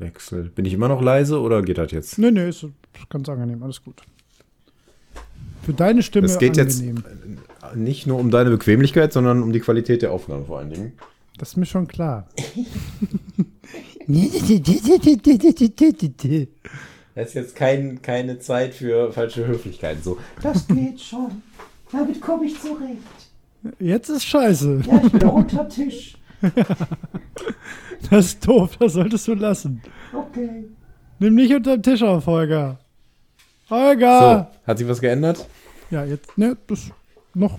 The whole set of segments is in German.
Wechsel. Bin ich immer noch leise oder geht das jetzt? Nee, nee, ist ganz angenehm, alles gut. Für deine Stimme Es geht angenehm. jetzt nicht nur um deine Bequemlichkeit, sondern um die Qualität der Aufnahme vor allen Dingen. Das ist mir schon klar. Das ist jetzt kein, keine Zeit für falsche Höflichkeiten. So, Das geht schon. Damit komme ich zurecht. Jetzt ist scheiße. Ja, ich bin unter Tisch. Das ist doof, das solltest du lassen. Okay. Nimm nicht unter den Tisch auf, Holger. so, Holger! hat sich was geändert? Ja, jetzt, ne, das noch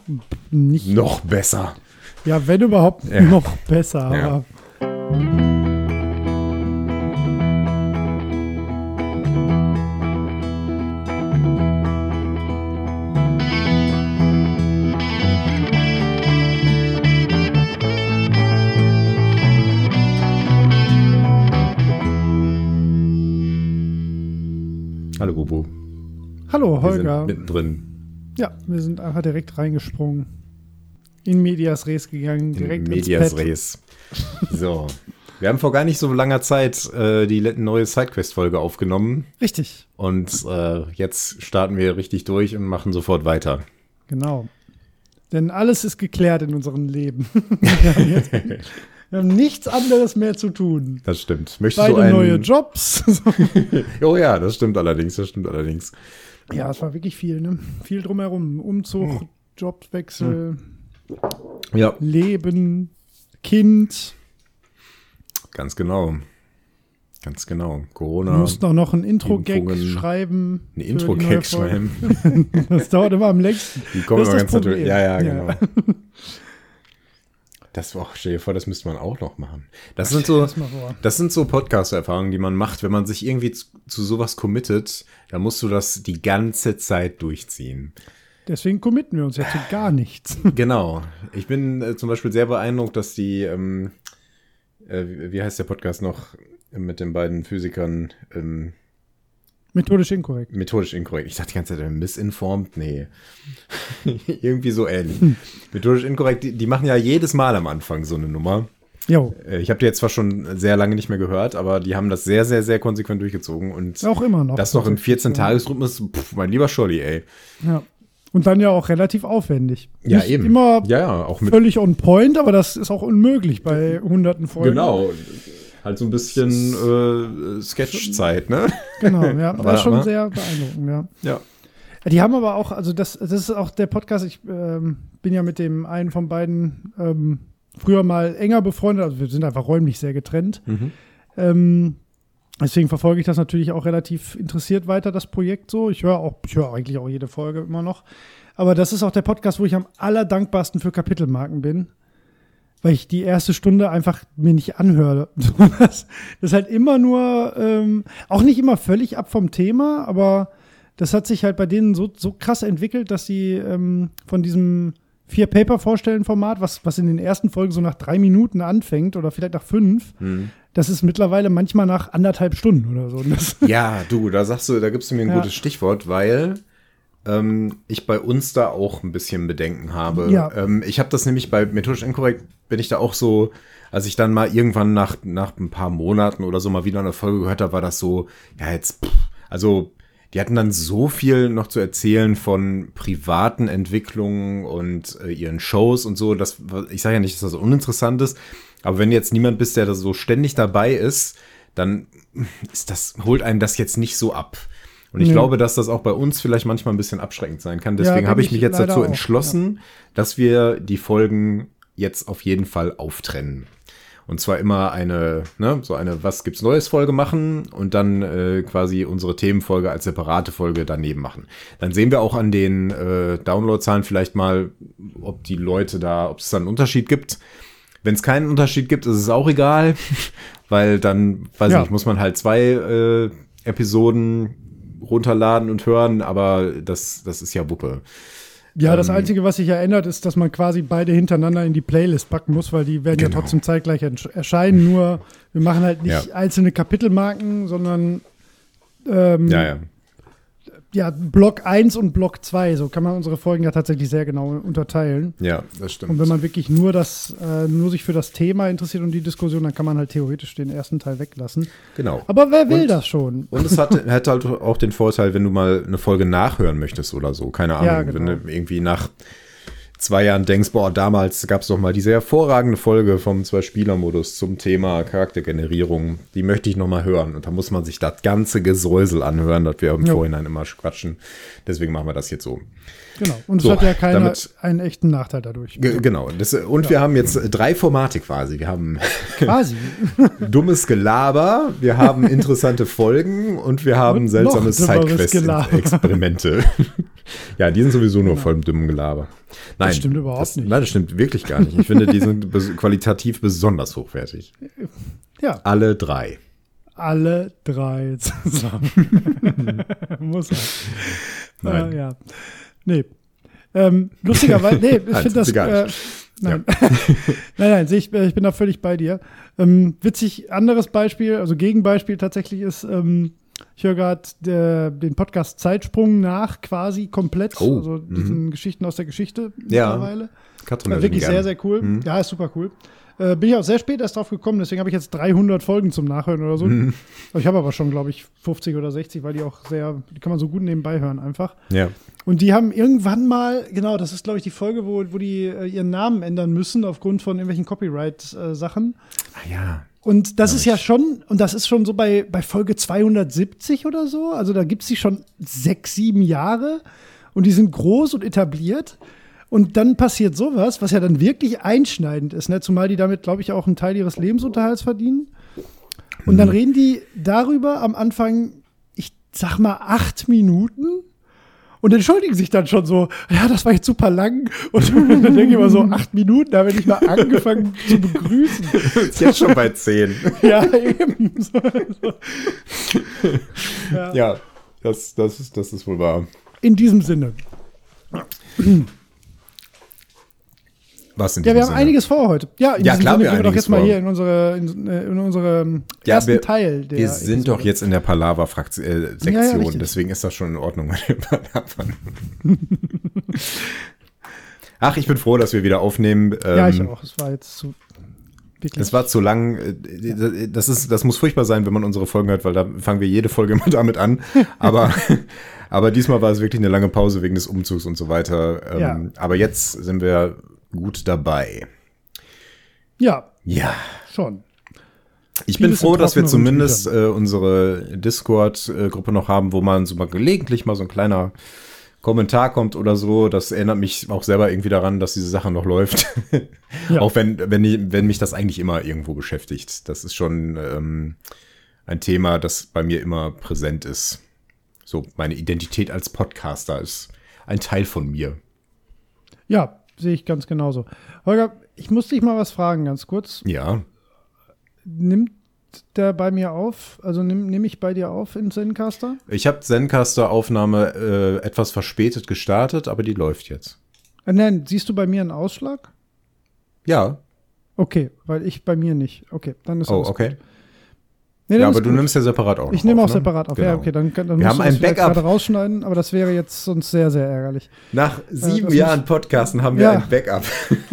nicht. Noch besser. Ja, wenn überhaupt, Ja. noch besser. Ja. Aber hallo, Wir Holger. sind mittendrin. Ja, wir sind einfach direkt reingesprungen. In Medias Res gegangen, direkt in ins Medias Bett. Res. So. Wir haben vor gar nicht so langer Zeit äh, die neue Sidequest-Folge aufgenommen. Richtig, Und äh, jetzt starten wir richtig durch und machen sofort weiter. genau. Denn alles ist geklärt in unserem Leben. wir, haben jetzt, wir haben nichts anderes mehr zu tun. Das stimmt. Möchtest Beide du einen, neue Jobs. Oh ja, das stimmt allerdings, das stimmt allerdings. Ja, es war wirklich viel, ne? Viel drumherum. Umzug, Jobwechsel, Ja, Leben, Kind. ganz genau. Ganz genau. Corona. mussten auch noch ein Intro-Gag schreiben. Ein Intro-Gag schreiben. Das dauert immer am längsten. Die kommen Das ganz natürlich. Ja, ja, Ja. Das war, stell dir vor, das müsste man auch noch machen. Das sind so, das sind so Podcast-Erfahrungen, die man macht, wenn man sich irgendwie zu, zu sowas committet, dann musst du das die ganze Zeit durchziehen. Deswegen committen wir uns zu gar nichts. Genau. Ich bin äh, zum Beispiel sehr beeindruckt, dass die, ähm, äh, wie wie heißt der Podcast noch mit den beiden Physikern, ähm, Methodisch inkorrekt. methodisch inkorrekt. Ich dachte die ganze Zeit, äh, misinformed? Nee. Irgendwie so ähnlich. methodisch inkorrekt, die, die machen ja jedes Mal am Anfang so eine Nummer. Jo, Äh, Ich habe die jetzt zwar schon sehr lange nicht mehr gehört, aber die haben das sehr, sehr, sehr konsequent durchgezogen und auch immer noch. das noch im 14-Tages-Rhythmus, pff, mein lieber Scholli, ey. Ja. Und dann ja auch relativ aufwendig. Ja, Nicht eben. immer Ja, ja, auch mit. völlig on point, aber das ist auch unmöglich bei hunderten Folgen. Genau. Halt so ein bisschen äh, Sketchzeit, ne? Genau, ja. Ist schon aber- sehr beeindruckend, ja. Ja. Die haben aber auch, also das, das ist auch der Podcast, ich ähm, bin ja mit dem einen von beiden ähm, früher mal enger befreundet, also wir sind einfach räumlich sehr getrennt. Mhm. Ähm, deswegen verfolge ich das natürlich auch relativ interessiert weiter, das Projekt so. Ich höre auch, ich höre eigentlich auch jede Folge immer noch. Aber das ist auch der Podcast, wo ich am allerdankbarsten für Kapitelmarken bin. Weil ich die erste Stunde einfach mir nicht anhöre. Das, das ist halt immer nur, ähm, auch nicht immer völlig ab vom Thema, aber das hat sich halt bei denen so, so krass entwickelt, dass sie ähm, von diesem vier Paper vorstellen Format, was, was in den ersten Folgen so nach drei Minuten anfängt oder vielleicht nach fünf, Mhm. das ist mittlerweile manchmal nach anderthalb Stunden oder so. Ja, du, da sagst du, da gibst du mir ein Ja. gutes Stichwort, weil ähm, ich bei uns da auch ein bisschen Bedenken habe. Ja. Ähm, ich habe das nämlich bei Methodisch Inkorrekt, bin ich da auch so, als ich dann mal irgendwann nach, nach ein paar Monaten oder so mal wieder eine Folge gehört habe, war das so, ja, jetzt, pff, also die hatten dann so viel noch zu erzählen von privaten Entwicklungen und äh, ihren Shows und so. Das, ich sage ja nicht, dass das uninteressant ist, aber wenn jetzt niemand bist, der da so ständig dabei ist, dann ist das, holt einen das jetzt nicht so ab. Und ich Nee. glaube, dass das auch bei uns vielleicht manchmal ein bisschen abschreckend sein kann. Deswegen denke habe ich ich mich jetzt dazu auch, entschlossen, dass wir die Folgen jetzt auf jeden Fall auftrennen. Und zwar immer eine, ne, so eine Was gibt's Neues Folge machen und dann äh, quasi unsere Themenfolge als separate Folge daneben machen. Dann sehen wir auch an den äh, Downloadzahlen vielleicht mal, ob die Leute da, ob es da einen Unterschied gibt. Wenn es keinen Unterschied gibt, ist es auch egal, weil dann, weiß Ja. nicht, muss man halt zwei äh, Episoden runterladen und hören, aber das, das ist ja Wuppe. ja, das Ähm, Einzige, was sich ja ändert, ist, dass man quasi beide hintereinander in die Playlist packen muss, weil die werden ja Genau. trotzdem zeitgleich ersch- erscheinen. Nur wir machen halt nicht Ja. einzelne Kapitelmarken, sondern ähm, Ja, ja. Ja, Block 1 und Block 2, so kann man unsere Folgen ja tatsächlich sehr genau unterteilen. Ja, das stimmt. Und wenn man wirklich nur das, äh, nur sich für das Thema interessiert und die Diskussion, dann kann man halt theoretisch den ersten Teil weglassen. genau. Aber wer will Und- das schon? Und es hat, hat halt auch den Vorteil, wenn du mal eine Folge nachhören möchtest oder so. Keine Ahnung, Ja, genau. wenn du irgendwie nach zwei Jahren denkst, boah, damals gab es doch mal diese hervorragende Folge vom Zwei-Spieler-Modus zum Thema Charaktergenerierung. Die möchte ich noch mal hören. Und da muss man sich das ganze Gesäusel anhören, das wir im Ja. Vorhinein immer quatschen. Deswegen machen wir das jetzt so. Genau. Und es So, hat ja keiner damit- einen echten Nachteil dadurch. Ge genau. Das, und wir haben jetzt drei Formate quasi. Wir haben Quasi. dummes Gelaber, wir haben interessante Folgen und wir haben Und seltsame noch dümmeres Gelaber. Sidequest-Experimente. Ja, die sind sowieso nur voll im dummen Gelaber. Nein, Das stimmt überhaupt das, nicht. Nein, das stimmt wirklich gar nicht. Ich finde, die sind bes qualitativ besonders hochwertig. Ja, Alle drei. alle drei zusammen. Muss er. Nein. Äh, ja. Nee. Ähm, lustigerweise, nee, ich Nein, finde das. Äh, nein. nein, nein, sehe ich, äh, ich bin da völlig bei dir. Ähm, witzig, anderes Beispiel, also Gegenbeispiel tatsächlich ist, ähm, ich höre gerade den Podcast Zeitsprung nach, quasi komplett. Oh, also diesen Geschichten aus der Geschichte Ja. mittlerweile. Katrin Äh, wirklich sehr, sehr cool. Mhm. Ja, ist super cool. Äh, bin ich auch sehr spät erst drauf gekommen, deswegen habe ich jetzt 300 Folgen zum Nachhören oder so. Mhm. Ich habe aber schon, glaube ich, 50 oder 60, weil die auch sehr, die kann man so gut nebenbei hören einfach. Ja. Und die haben irgendwann mal, genau, das ist, glaube ich, die Folge, wo, wo die äh, ihren Namen ändern müssen aufgrund von irgendwelchen Copyright-Sachen. Ah, ja. Und das ist ja schon, und das ist schon so bei, bei Folge 270 oder so. Also da gibt es die schon sechs, sieben Jahre und die sind groß und etabliert. Und dann passiert sowas, was ja dann wirklich einschneidend ist, ne? zumal die damit, glaube ich, auch einen Teil ihres Lebensunterhalts verdienen. Und dann reden die darüber am Anfang, ich sag mal, acht Minuten und entschuldigen sich dann schon so, ja, das war jetzt super lang. Und dann denke ich immer so, acht Minuten, da habe ich mal angefangen zu begrüßen. Ist jetzt schon bei zehn. Ja, eben. So, so. Ja. ja, das, das, ist, das ist wohl wahr. In diesem Sinne. Was in Ja, wir haben Sinne? einiges vor heute. Ja, in Ja, klar, Sinne wir gehen wir doch jetzt mal vor. hier in unsere, in, äh, in unsere Ja, ersten wir- Teil der Wir sind doch jetzt in der Palaver-Sektion, Ja, ja, richtig. deswegen ist das schon in Ordnung mit dem Palavern. Ach, ich bin froh, dass wir wieder aufnehmen. Ja, ich Ähm, auch. Es war jetzt zu. Wirklich. Es war zu lang. äh, Das, ist, das muss furchtbar sein, wenn man unsere Folgen hört, weil da fangen wir jede Folge immer damit an. Aber, aber diesmal war es wirklich eine lange Pause wegen des Umzugs und so weiter. Ähm, Ja. Aber jetzt sind wir gut dabei. ja, Ja. schon. Ich bin Vieles froh, in dass wir zumindest äh, unsere Discord-Gruppe noch haben, wo man so mal gelegentlich mal so ein kleiner Kommentar kommt oder so. Das erinnert mich auch selber irgendwie daran, dass diese Sache noch läuft. Ja. auch wenn, wenn, ich, wenn mich das eigentlich immer irgendwo beschäftigt. Das ist schon ähm, ein Thema, das bei mir immer präsent ist. So, meine Identität als Podcaster ist ein Teil von mir. Ja, sehe ich ganz genauso. Holger, ich muss dich mal was fragen, ganz kurz. Ja. Nimmt der bei mir auf? Also nehme nehm ich bei dir auf in Zencaster? Ich habe Zencaster-Aufnahme äh, etwas verspätet gestartet, aber die läuft jetzt. Äh, nein, siehst du bei mir einen Ausschlag? Ja. Okay, weil ich bei mir nicht. Okay, dann ist Oh, alles okay. gut. Nee, Ja, aber du gut. nimmst ja separat auch. Ich nehme auch auf, ne? separat auf. Ja, Genau. okay, dann, dann Wir musst haben du ein Backup. gerade rausschneiden, aber das wäre jetzt sonst sehr, sehr ärgerlich. Nach sieben das Jahren Podcasten haben wir Ja. ein Backup.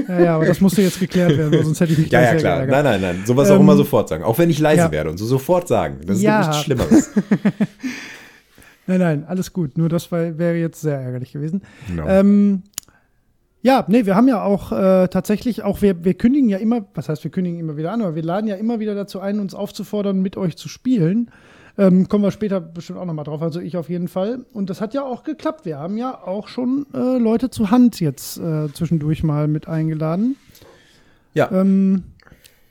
Ja, ja, aber das musste jetzt geklärt werden, sonst hätte ich mich ja, ja, klar. geärgert. Nein, nein, nein. Sowas auch Ähm, immer sofort sagen. Auch wenn ich leise ja. werde und so sofort sagen. Das ist Ja. nichts Schlimmeres. Nein, nein, alles gut. Nur das wäre jetzt sehr ärgerlich gewesen. Genau. Ähm, ja, nee, wir haben ja auch äh, tatsächlich auch, wir, wir kündigen ja immer, was heißt, wir kündigen immer wieder an, aber wir laden ja immer wieder dazu ein, uns aufzufordern, mit euch zu spielen. Ähm, kommen wir später bestimmt auch nochmal drauf, also ich auf jeden Fall. Und das hat ja auch geklappt. Wir haben ja auch schon äh, Leute zur Hand jetzt äh, zwischendurch mal mit eingeladen. ja. Ähm,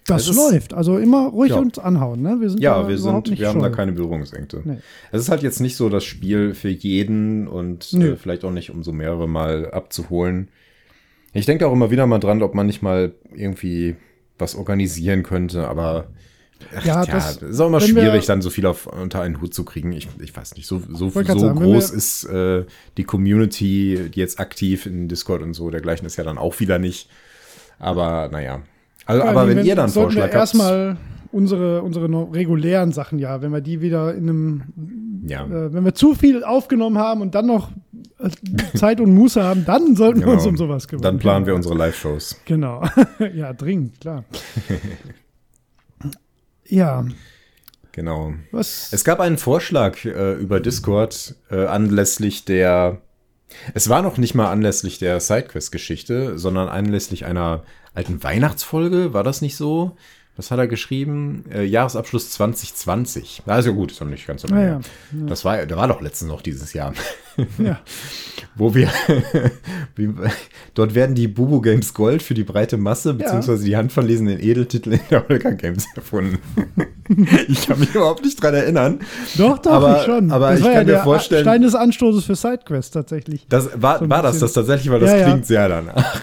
das ist- läuft. Also immer ruhig Ja. uns anhauen. Ne? Wir sind Ja, wir sind, wir haben da keine Berührungsängste. Nee. Es ist halt jetzt nicht so das Spiel für jeden und äh, vielleicht auch nicht, um so mehrere Mal abzuholen. Ich denke auch immer wieder mal dran, ob man nicht mal irgendwie was organisieren könnte, aber ach, Ja, tja, das- ist auch immer wenn wir- schwierig, dann so viel auf, unter einen Hut zu kriegen. Ich, ich weiß nicht, so, so, so sagen, wenn groß wir- ist äh, die Community, die jetzt aktiv in Discord und so dergleichen ist ja dann auch wieder nicht. Aber naja. Also, Ja, aber nee, wenn ihr dann sollten wir Vorschlag habt. erstmal unsere, unsere regulären Sachen, ja, wenn wir die wieder in einem Ja. Äh, wenn wir zu viel aufgenommen haben und dann noch Zeit und Muße haben, dann sollten wir uns um sowas kümmern. Dann planen wir unsere Live-Shows. Genau. ja, dringend, klar. ja, Genau. was. Es gab einen Vorschlag äh, über Discord äh, anlässlich der. Es war noch nicht mal anlässlich der Sidequest-Geschichte, sondern anlässlich einer alten Weihnachtsfolge. War das nicht so? Was hat er geschrieben? Äh, Jahresabschluss 2020. Also gut, ist noch nicht ganz so lange. Ah, her. Das war, da war doch letztens noch dieses Jahr. ja. Wo wir, dort werden die Bubu Games Gold für die breite Masse, beziehungsweise die handverlesenen Edeltitel in der Holger Games erfunden. ich kann mich überhaupt nicht dran erinnern. Doch, doch, Aber- ich schon. aber das ich war kann ja mir der vorstellen- Stein des Anstoßes für Sidequest tatsächlich. Das war, So war das das tatsächlich, weil das Ja, ja. klingt sehr danach.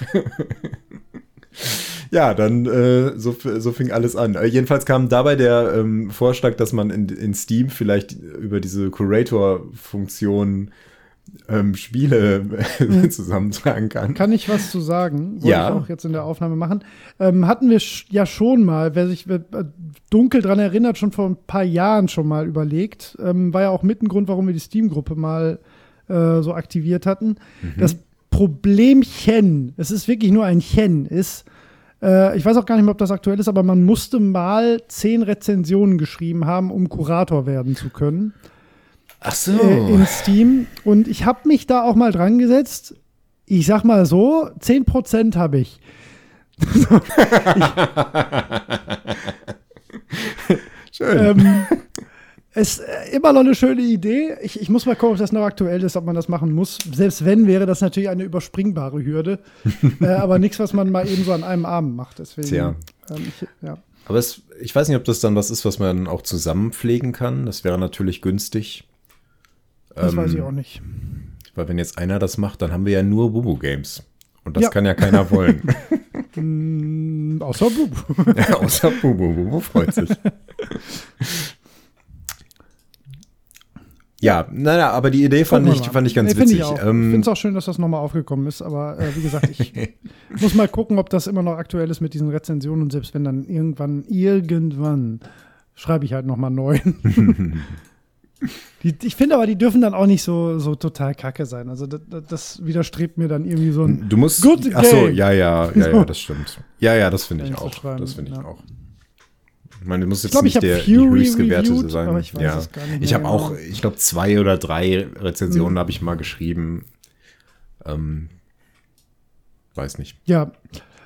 Ja, dann äh, so, so fing alles an. Äh, jedenfalls kam dabei der ähm, Vorschlag, dass man in, in Steam vielleicht über diese Curator-Funktion ähm, Spiele zusammentragen kann. Kann ich was zu sagen? Wollte Ja. ich auch jetzt in der Aufnahme machen. Ähm, hatten wir sch ja schon mal, wer sich äh, dunkel dran erinnert, schon vor ein paar Jahren schon mal überlegt. Ähm, war ja auch mit ein Grund, warum wir die Steam-Gruppe mal äh, so aktiviert hatten. Das Problemchen, es ist wirklich nur ein Chen, ist, äh, ich weiß auch gar nicht mehr, ob das aktuell ist, aber man musste mal zehn Rezensionen geschrieben haben, um Kurator werden zu können Ach so. äh, in Steam. Und ich habe mich da auch mal dran gesetzt. Ich sag mal so, 10% habe ich. Schön. Ähm, ist äh, immer noch eine schöne Idee. Ich, ich muss mal gucken, ob das noch aktuell ist, ob man das machen muss. Selbst wenn, wäre das natürlich eine überspringbare Hürde. äh, aber nichts, was man mal eben so an einem Abend macht. Deswegen, Tja. Ähm, ich, ja. Aber es, ich weiß nicht, ob das dann was ist, was man auch zusammenpflegen kann. Das wäre natürlich günstig. Das Ähm, weiß ich auch nicht. Weil wenn jetzt einer das macht, dann haben wir ja nur Bubu Games. Und das Ja. kann ja keiner wollen. Mm, außer Bub. Außer Bubu. Bubu freut sich. Ja, naja, aber die Idee fand ich, fand ich ganz nee, witzig. Ich. Ähm, ich finde es auch schön, dass das nochmal aufgekommen ist, aber äh, wie gesagt, ich muss mal gucken, ob das immer noch aktuell ist mit diesen Rezensionen und selbst wenn dann irgendwann, irgendwann schreibe ich halt nochmal neu. die, ich finde aber, die dürfen dann auch nicht so, so total kacke sein. Also das, das widerstrebt mir dann irgendwie so ein Du musst. Good ach so, ja, ja, ja, ja, das stimmt. Ja, ja, das finde ich auch. Das finde ich ja. auch. Ich meine, du musst jetzt glaub, ich nicht hab der höchst gewertete sein. ich ja. nicht Ich habe auch, ich glaube, zwei oder drei Rezensionen Mhm. habe ich mal geschrieben. Ähm, weiß nicht. Ja,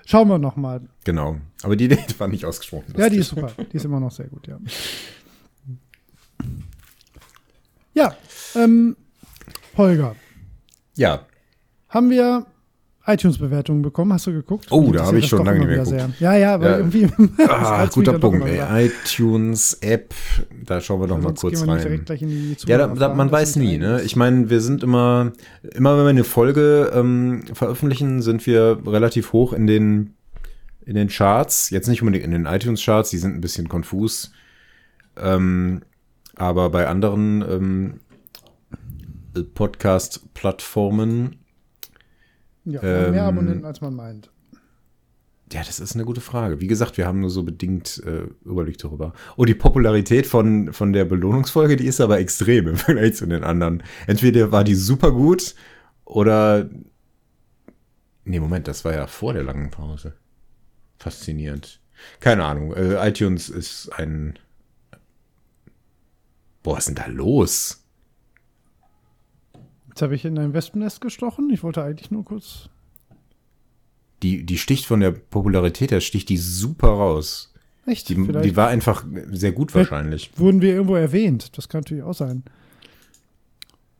schauen wir nochmal. Genau. Aber die Idee fand ich ausgesprochen. Ja, die ist super. Die ist immer noch sehr gut, ja. Ja, ähm, Holger, Ja, haben wir iTunes-Bewertungen bekommen? Hast du geguckt? Oh, da habe ich schon lange nicht mehr wieder sehr. Ja, ja, weil Ja. irgendwie. ah, guter Punkt. Ey. iTunes App, da schauen wir doch mal kurz rein. Ja, da, da, man weiß nie, ne? Ich meine, wir sind immer, immer wenn wir eine Folge ähm, veröffentlichen, sind wir relativ hoch in den, in den Charts. Jetzt nicht unbedingt in den iTunes-Charts, die sind ein bisschen konfus. Ähm, aber bei anderen ähm, Podcast-Plattformen, Ja, haben mehr ähm, Abonnenten, als man meint. ja, das ist eine gute Frage. Wie gesagt, wir haben nur so bedingt äh, Überblick darüber. Oh, die Popularität von, von der Belohnungsfolge, die ist aber extrem im Vergleich zu den anderen. Entweder war die super gut oder. Nee, Moment, das war ja vor der langen Pause. Faszinierend. Keine Ahnung. Äh, iTunes ist ein. Boah, was ist denn da los? Jetzt habe ich in ein Wespennest gestochen. Ich wollte eigentlich nur kurz. Die, die sticht von der Popularität her, sticht die super raus. Echt? Die, die war einfach sehr gut Vielleicht- wahrscheinlich. wurden wir irgendwo erwähnt. Das kann natürlich auch sein.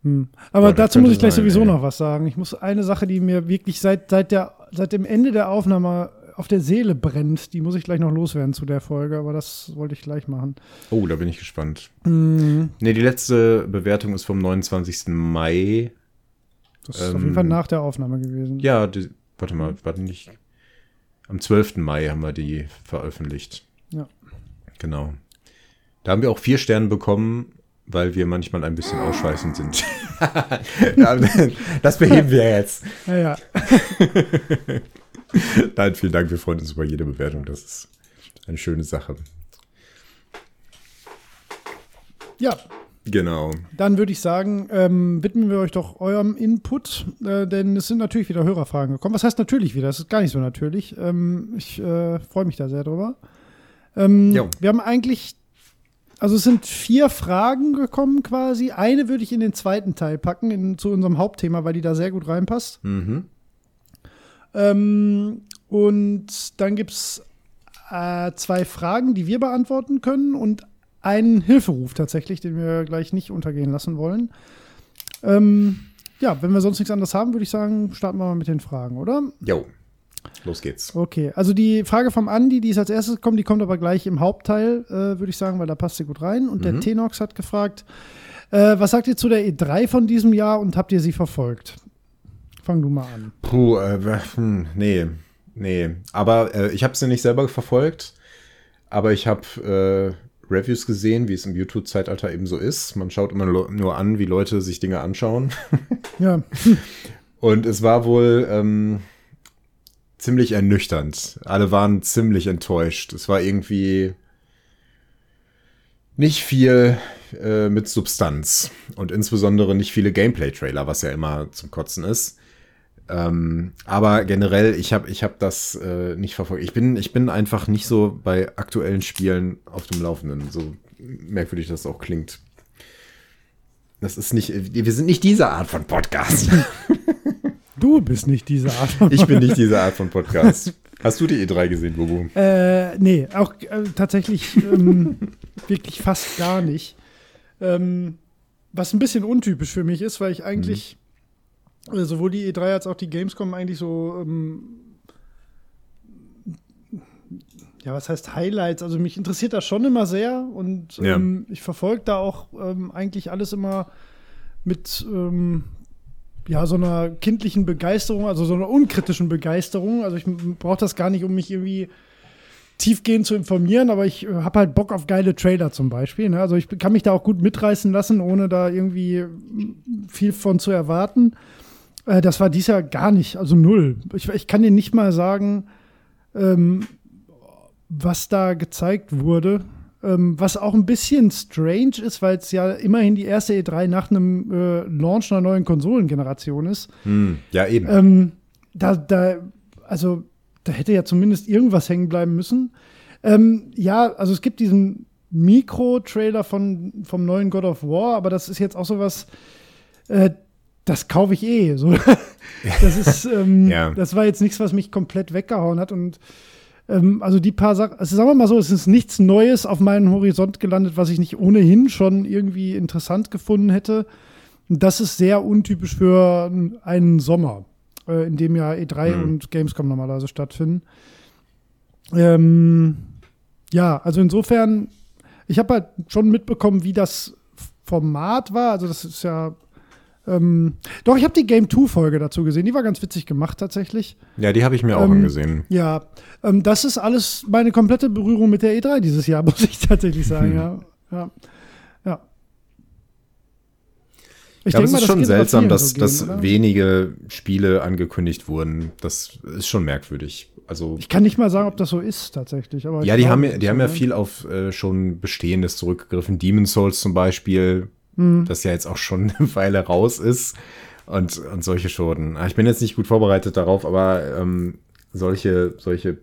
Hm. Aber das dazu muss ich gleich sein, sowieso ey. noch was sagen. Ich muss eine Sache, die mir wirklich seit, seit, der, seit dem Ende der Aufnahme auf der Seele brennt, die muss ich gleich noch loswerden zu der Folge, aber das wollte ich gleich machen. Oh, da bin ich gespannt. Hm. Ne, die letzte Bewertung ist vom 29. Mai. Das ist Ähm, auf jeden Fall nach der Aufnahme gewesen. Ja, die, warte mal, warte nicht. Am 12. Mai haben wir die veröffentlicht. Ja. Genau. Da haben wir auch vier Sterne bekommen, weil wir manchmal ein bisschen ausschweißend sind. Das beheben wir jetzt. Ja, ja. Nein, vielen Dank. Wir freuen uns über jede Bewertung. Das ist eine schöne Sache. ja. Genau. Dann würde ich sagen, ähm, widmen wir euch doch eurem Input, äh, denn es sind natürlich wieder Hörerfragen gekommen. Was heißt natürlich wieder? Das ist gar nicht so natürlich. Ähm, ich äh, freue mich da sehr drüber. Ähm, wir haben eigentlich, also es sind vier Fragen gekommen quasi. Eine würde ich in den zweiten Teil packen, in, zu unserem Hauptthema, weil die da sehr gut reinpasst. Mhm. Ähm, und dann gibt es äh, zwei Fragen, die wir beantworten können und einen Hilferuf tatsächlich, den wir gleich nicht untergehen lassen wollen. Ähm, ja, wenn wir sonst nichts anderes haben, würde ich sagen, starten wir mal mit den Fragen, oder? Jo. Los geht's. Okay, also die Frage vom Andi, die ist als erstes gekommen, die kommt aber gleich im Hauptteil, äh, würde ich sagen, weil da passt sie gut rein. Und der Tenox hat gefragt, äh, was sagt ihr zu der E3 von diesem Jahr und habt ihr sie verfolgt? Fang du mal an. Puh, äh, hm, nee, nee. Aber äh, ich habe sie nicht selber verfolgt, aber ich habe äh, Reviews gesehen, wie es im YouTube-Zeitalter eben so ist. Man schaut immer nur an, wie Leute sich Dinge anschauen. Ja, Und es war wohl ähm, ziemlich ernüchternd. Alle waren ziemlich enttäuscht. Es war irgendwie nicht viel äh, mit Substanz und insbesondere nicht viele Gameplay-Trailer, was ja immer zum Kotzen ist. Ähm, aber generell, ich habe ich hab das äh, nicht verfolgt. Ich bin, ich bin einfach nicht so bei aktuellen Spielen auf dem Laufenden, so merkwürdig das auch klingt. Das ist nicht, wir sind nicht diese Art von Podcast. du bist nicht diese Art von Ich bin nicht diese Art von Podcast. Hast du die E3 gesehen, Bobo? Äh, nee, auch äh, tatsächlich ähm, wirklich fast gar nicht. Ähm, was ein bisschen untypisch für mich ist, weil ich eigentlich äh, sowohl die E3 als auch die Gamescom eigentlich so, ähm, ja, was heißt Highlights? Also mich interessiert das schon immer sehr und Ja. ähm, ich verfolge da auch ähm, eigentlich alles immer mit ähm, ja, so einer kindlichen Begeisterung, also so einer unkritischen Begeisterung. Also ich brauche das gar nicht, um mich irgendwie tiefgehend zu informieren, aber ich äh, habe halt Bock auf geile Trailer zum Beispiel. Ne? Also ich kann mich da auch gut mitreißen lassen, ohne da irgendwie viel von zu erwarten. Äh, das war dies Jahr gar nicht, also null. Ich, ich kann dir nicht mal sagen, ähm, was da gezeigt wurde. Ähm, was auch ein bisschen strange ist, weil es ja immerhin die erste E3 nach einem äh, Launch einer neuen Konsolengeneration ist. Hm, ja, eben. Ähm, da, da, also, da hätte ja zumindest irgendwas hängen bleiben müssen. Ähm, ja, also es gibt diesen Mikro-Trailer von, vom neuen God of War, aber das ist jetzt auch sowas, äh, das kaufe ich eh. So. das ist, ähm, Ja. das war jetzt nichts, was mich komplett weggehauen hat und ähm, also die paar Sachen, also sagen wir mal so, es ist nichts Neues auf meinen Horizont gelandet, was ich nicht ohnehin schon irgendwie interessant gefunden hätte. Und das ist sehr untypisch für einen Sommer, äh, in dem ja E3 Mhm. und Gamescom normalerweise stattfinden. Ähm, ja, also insofern, ich habe halt schon mitbekommen, wie das Format war. Also das ist ja ähm, doch, ich habe die Game 2 Folge dazu gesehen. Die war ganz witzig gemacht tatsächlich. Ja, die habe ich mir auch ähm, angesehen. Ja, ähm, das ist alles meine komplette Berührung mit der E3 dieses Jahr, muss ich tatsächlich sagen. Hm. Ja, ja, ja. Ich ja, aber denk es ist schon seltsam, dass, so dass wenige Spiele angekündigt wurden. Das ist schon merkwürdig. Also, Ich kann nicht mal sagen, ob das so ist tatsächlich. Aber ja, die glaube, haben, ja- die so, haben ja viel auf äh, schon Bestehendes zurückgegriffen. Demon's Souls zum Beispiel, Mhm. das ja jetzt auch schon eine Weile raus ist. Und, und solche Schoten. Ah, Ich bin jetzt nicht gut vorbereitet darauf, aber ähm, solche, solche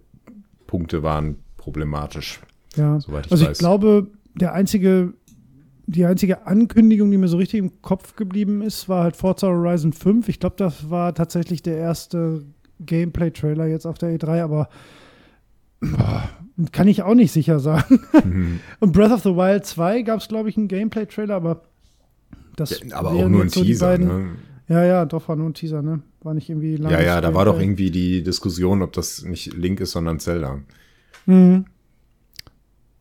Punkte waren problematisch. Ja. ich also ich weiß. glaube, der einzige, die einzige Ankündigung, die mir so richtig im Kopf geblieben ist, war halt Forza Horizon 5. Ich glaube, das war tatsächlich der erste Gameplay-Trailer jetzt auf der E3, aber boah, kann ich auch nicht sicher sagen. Mhm. Und Breath of the Wild 2 gab es, glaube ich, einen Gameplay-Trailer, aber das Ja, aber auch nur ein so Teaser. beiden- Ne? Ja, ja, doch, war nur ein Teaser, ne? War nicht irgendwie lang. Ja, ja, da war doch irgendwie die Diskussion, ob das nicht Link ist, sondern Zelda. Mhm.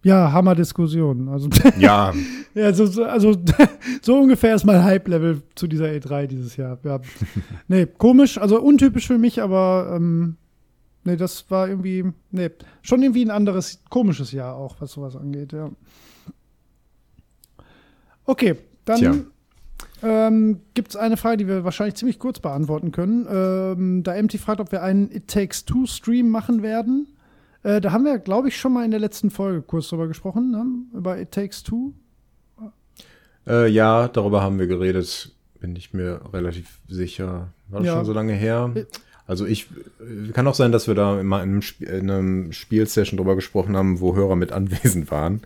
Ja, Hammer-Diskussion. Also, Ja, ja, so, so- also so ungefähr ist mein Hype-Level zu dieser E3 dieses Jahr. Ja. nee, komisch, also untypisch für mich, aber ähm, nee, das war irgendwie, nee, schon irgendwie ein anderes, komisches Jahr auch, was sowas angeht, ja. Okay, dann Tja. Ähm, gibt es eine Frage, die wir wahrscheinlich ziemlich kurz beantworten können. Ähm, da MT fragt, ob wir einen It Takes Two Stream machen werden. Äh, da haben wir, glaube ich, schon mal in der letzten Folge kurz drüber gesprochen, ne? über It Takes Two. Äh, ja, darüber haben wir geredet, bin ich mir relativ sicher. War das Ja. schon so lange her? Also ich, äh, kann auch sein, dass wir da mal in einem, Sp in einem Spielsession drüber gesprochen haben, wo Hörer mit anwesend waren.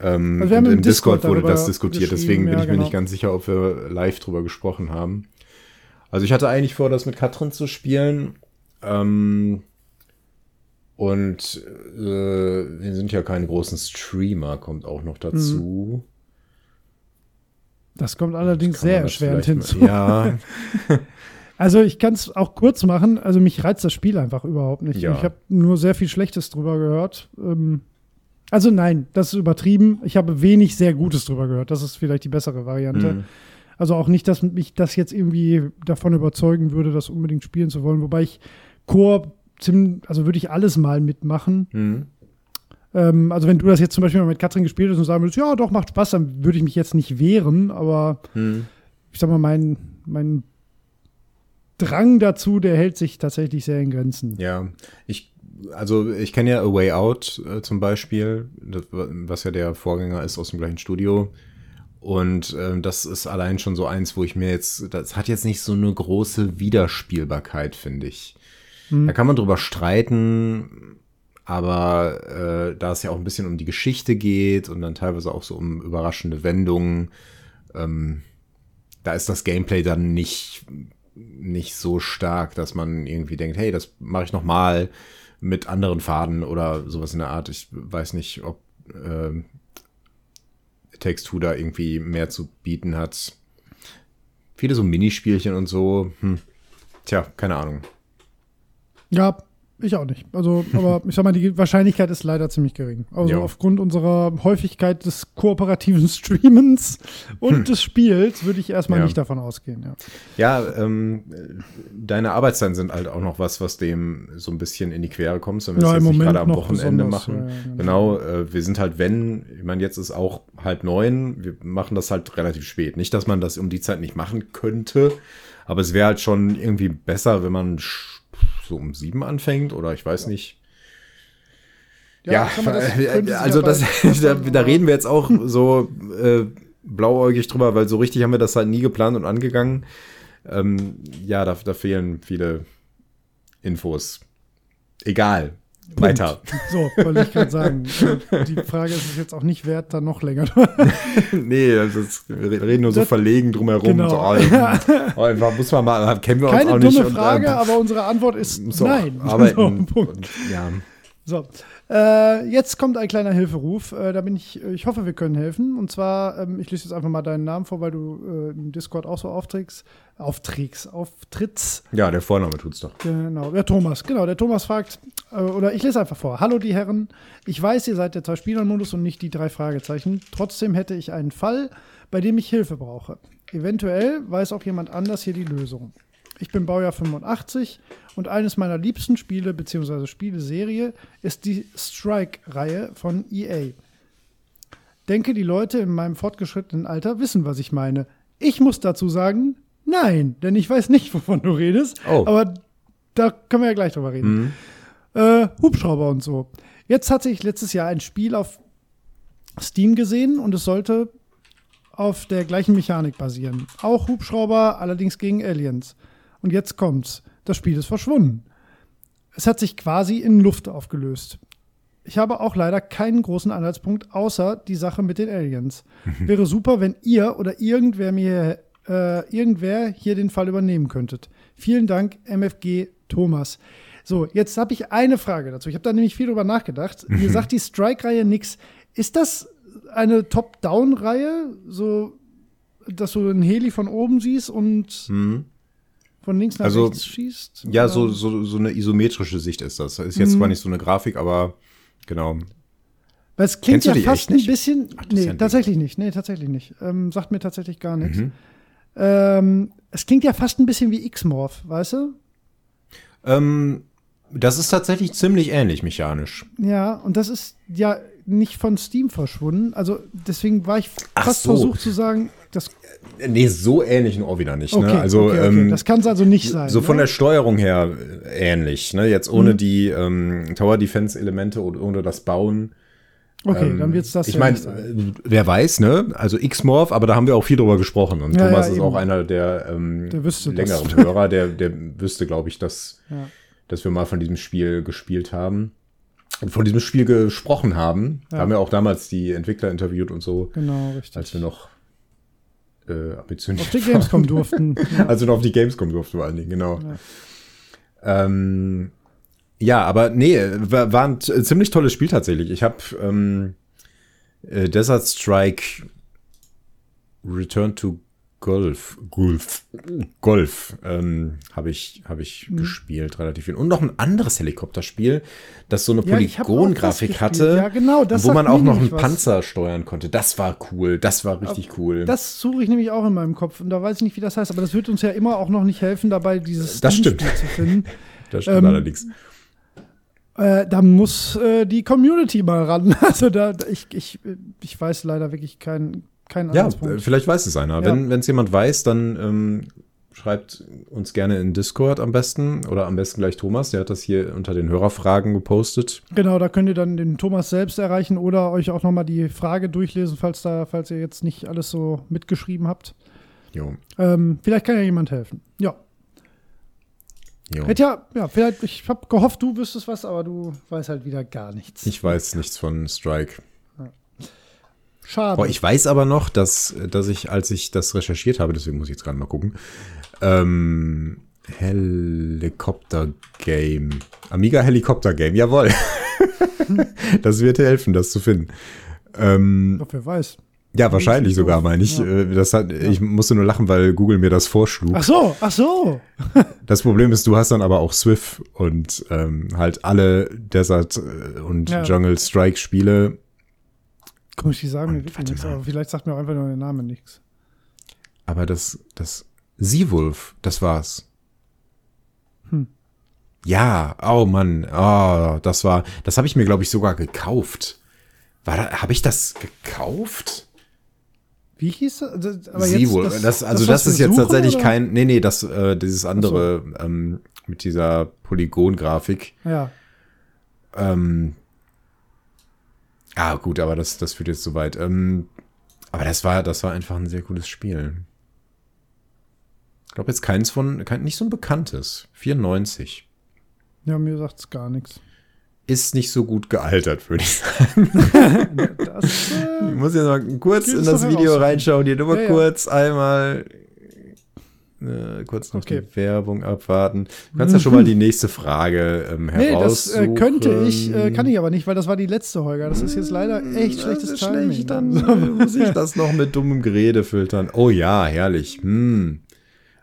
Ähm, Also im im Discord, Discord wurde das diskutiert, deswegen bin ja, ich mir genau. nicht ganz sicher, ob wir live drüber gesprochen haben. Also ich hatte eigentlich vor, das mit Katrin zu spielen. Ähm, und äh, wir sind ja keine großen Streamer, kommt auch noch dazu. Das kommt allerdings man sehr das erschwerend hinzu. mal- Ja, Also ich kann es auch kurz machen. Also mich reizt das Spiel einfach überhaupt nicht. Ja. Ich habe nur sehr viel Schlechtes drüber gehört. Ähm, also nein, das ist übertrieben. Ich habe wenig sehr Gutes drüber gehört. Das ist vielleicht die bessere Variante. Mhm. Also auch nicht, dass mich das jetzt irgendwie davon überzeugen würde, das unbedingt spielen zu wollen. Wobei ich Koop ziemlich, also würde ich alles mal mitmachen. Mhm. Ähm, also wenn du das jetzt zum Beispiel mal mit Katrin gespielt hast und sagen würdest, ja, doch, macht Spaß, dann würde ich mich jetzt nicht wehren, aber Mhm. ich sag mal, mein, mein Drang dazu, der hält sich tatsächlich sehr in Grenzen. Ja, ich, also ich kenne ja A Way Out äh, zum Beispiel, das, was ja der Vorgänger ist aus dem gleichen Studio. Und ähm, das ist allein schon so eins, wo ich mir jetzt, das hat jetzt nicht so eine große Wiederspielbarkeit, finde ich. Da kann man drüber streiten, aber äh, da es ja auch ein bisschen um die Geschichte geht und dann teilweise auch so um überraschende Wendungen, ähm, da ist das Gameplay dann nicht, nicht so stark, dass man irgendwie denkt, hey, das mache ich noch mal mit anderen Faden oder sowas in der Art. Ich weiß nicht, ob Takes Two da irgendwie mehr zu bieten hat. Viele so Minispielchen und so. Hm. Tja, keine Ahnung. Ja, ich auch nicht. Also, aber ich sag mal, die Wahrscheinlichkeit ist leider ziemlich gering. Also Ja. aufgrund unserer Häufigkeit des kooperativen Streamens und des Spiels würde ich erstmal Ja. nicht davon ausgehen. Ja. Ja, ähm, deine Arbeitszeiten sind halt auch noch was, was dem so ein bisschen in die Quere kommt, wenn wir Ja, im jetzt nicht gerade am Wochenende machen. ja, ja, genau, äh, wir sind halt, wenn, ich meine, jetzt ist auch halb neun, wir machen das halt relativ spät. Nicht, dass man das um die Zeit nicht machen könnte, aber es wäre halt schon irgendwie besser, wenn man so um sieben anfängt oder ich weiß nicht. Ja, ich sag mal, das äh, also ja das, da, da reden wir jetzt auch so äh, blauäugig drüber, weil so richtig haben wir das halt nie geplant und angegangen. Ähm, ja, da, da fehlen viele Infos. Egal. Weiter. So, wollte ich gerade sagen. Äh, Die Frage ist es jetzt auch nicht wert, da noch länger. nee, ist, wir reden nur so Das- verlegen drumherum. Genau. So, oh, oh, muss man mal, kennen wir uns Keine auch dumme nicht. und, Frage, ähm, aber unsere Antwort ist auch nein. Arbeiten. So, Punkt. und, ja. So, äh, jetzt kommt ein kleiner Hilferuf. Äh, da bin ich, ich hoffe, wir können helfen. Und zwar, ähm, ich lese jetzt einfach mal deinen Namen vor, weil du äh, im Discord auch so aufträgst, aufträgst, auftrittst. ja, der Vorname tut's doch. Genau, der Thomas. Genau, der Thomas fragt, äh, oder ich lese einfach vor. Hallo, die Herren. Ich weiß, ihr seid der Zwei-Spieler-Modus und nicht die drei Fragezeichen. Trotzdem hätte ich einen Fall, bei dem ich Hilfe brauche. Eventuell weiß auch jemand anders hier die Lösung. Ich bin Baujahr 85 und eines meiner liebsten Spiele bzw. Spieleserie ist die Strike-Reihe von EA. Denke, die Leute in meinem fortgeschrittenen Alter wissen, was ich meine. Ich muss dazu sagen, nein, denn ich weiß nicht, wovon du redest. Oh. Aber da können wir ja gleich drüber reden. Äh, Hubschrauber und so. Jetzt hatte ich letztes Jahr ein Spiel auf Steam gesehen und es sollte auf der gleichen Mechanik basieren. Auch Hubschrauber, allerdings gegen Aliens. Und jetzt kommt's. Das Spiel ist verschwunden. Es hat sich quasi in Luft aufgelöst. Ich habe auch leider keinen großen Anhaltspunkt, außer die Sache mit den Aliens. Wäre super, wenn ihr oder irgendwer mir äh, irgendwer hier den Fall übernehmen könntet. Vielen Dank, MFG Thomas. So, jetzt habe ich eine Frage dazu. Ich habe da nämlich viel drüber nachgedacht. Mir sagt die Strike-Reihe nix. Ist das eine Top-Down-Reihe, so dass du einen Heli von oben siehst und Mhm. von links nach Also, rechts schießt? Ja, so, so, so eine isometrische Sicht ist das. Ist jetzt Mhm. zwar nicht so eine Grafik, aber genau. Weil es klingt ja fast ein bisschen. ist nee, ja tatsächlich nicht. Nee, tatsächlich nicht. Ähm, sagt mir tatsächlich gar nichts. Mhm. Ähm, es klingt ja fast ein bisschen wie X-Morph, weißt du? Ähm, das ist tatsächlich ziemlich ähnlich mechanisch. Ja, und das ist ja nicht von Steam verschwunden. Also deswegen war ich fast so. versucht zu sagen, das, Nee, so ähnlich nur auch wieder nicht. okay, ne? Also okay, okay. ähm, das kann es also nicht sein. so von ne? der Steuerung her äh, ähnlich. Ne? Jetzt ohne Mhm. die ähm, Tower Defense Elemente oder ohne das Bauen. Okay, dann wird's das Ich ja meine, sein. wer weiß, ne? Also X-Morph, aber da haben wir auch viel drüber gesprochen. Und Ja, Thomas ja, ist eben. auch einer der, ähm, Der wüsste das. längeren Hörer, der, der wüsste, glaube ich, dass, dass wir mal von diesem Spiel gespielt haben. Und von diesem Spiel gesprochen haben. Da haben wir auch damals die Entwickler interviewt und so, Genau, richtig. als wir noch äh, ambitioniert auf die Gamescom durften. Ja. Also noch auf die Gamescom durften vor allen Dingen, genau. Ähm, ja, aber nee, war, war ein ziemlich tolles Spiel tatsächlich. Ich habe ähm, äh, Desert Strike Return to Golf, Golf, Golf ähm, habe ich, hab ich Mhm. gespielt, relativ viel. Und noch ein anderes Helikopterspiel, das so eine Ja, Polygongrafik hatte, Ja, genau, das wo man auch noch einen was. Panzer steuern konnte. Das war cool, das war richtig cool. Das suche ich nämlich auch in meinem Kopf und da weiß ich nicht, wie das heißt, aber das wird uns ja immer auch noch nicht helfen, dabei dieses Das. Steam-Spiel zu finden. das stimmt ähm, allerdings. Äh, da muss äh, die Community mal ran. Also da, ich, ich, ich weiß leider wirklich keinen keinen Ja, vielleicht weiß es einer. Ja. Wenn es jemand weiß, dann ähm, schreibt uns gerne in Discord am besten oder am besten gleich Thomas. Der hat das hier unter den Hörerfragen gepostet. Genau, da könnt ihr dann den Thomas selbst erreichen oder euch auch nochmal die Frage durchlesen, falls da, falls ihr jetzt nicht alles so mitgeschrieben habt. Jo, Ähm, vielleicht kann ja jemand helfen. Ja. Jo. Hätte ja, ja, vielleicht, ich habe gehofft, du wüsstest was, aber du weißt halt wieder gar nichts. Ich weiß nichts von Strike. Schade. Boah, ich weiß aber noch, dass, dass ich, als ich das recherchiert habe, deswegen muss ich jetzt gerade mal gucken, ähm, Helikopter-Game. Amiga Helikopter-Game, jawohl. das wird helfen, das zu finden. Ähm, Doch, wer weiß. Ja, wahrscheinlich so. sogar, meine ich. Ja. Äh, Das hat, Ich musste nur lachen, weil Google mir das vorschlug. Ach so, ach so. Das Problem ist, du hast dann aber auch Swift und ähm, halt alle Desert äh, und Ja. Jungle Strike Spiele. Komisch, die sagen mir Und warte nichts, aber vielleicht sagt mir auch einfach nur der Name nichts. Aber das, das Seawolf, das war's. Hm. Ja, oh Mann, oh, das war, das habe ich mir, glaube ich, sogar gekauft. War da, habe ich das gekauft? Wie hieß das? Das- Aber Seawolf. Das, also was das, ist jetzt suchen, tatsächlich oder? kein, nee, nee, das, äh, dieses andere ähm, mit dieser Polygon-Grafik. Ja, Ähm, ah, gut, aber das, das führt jetzt zu weit. Ähm, aber das war, das war einfach ein sehr gutes Spiel. Ich glaube jetzt keins von, kein, nicht so ein bekanntes. 94. ja, mir sagt's gar nichts. Ist nicht so gut gealtert, würde ich sagen. Das, Ich äh, muss jetzt mal kurz in das Video reinschauen. Hier nur mal Ja, ja. kurz einmal äh, kurz noch Okay. die Werbung abwarten. Du kannst ja schon mal die nächste Frage ähm, nee, das äh, heraussuchen. könnte ich, äh, kann ich aber nicht, weil das war die letzte Holger. Das ist jetzt leider echt Das schlechtes ist Timing. schlecht, dann muss ich das noch mit dummem Gerede filtern. Oh ja, herrlich. Hm.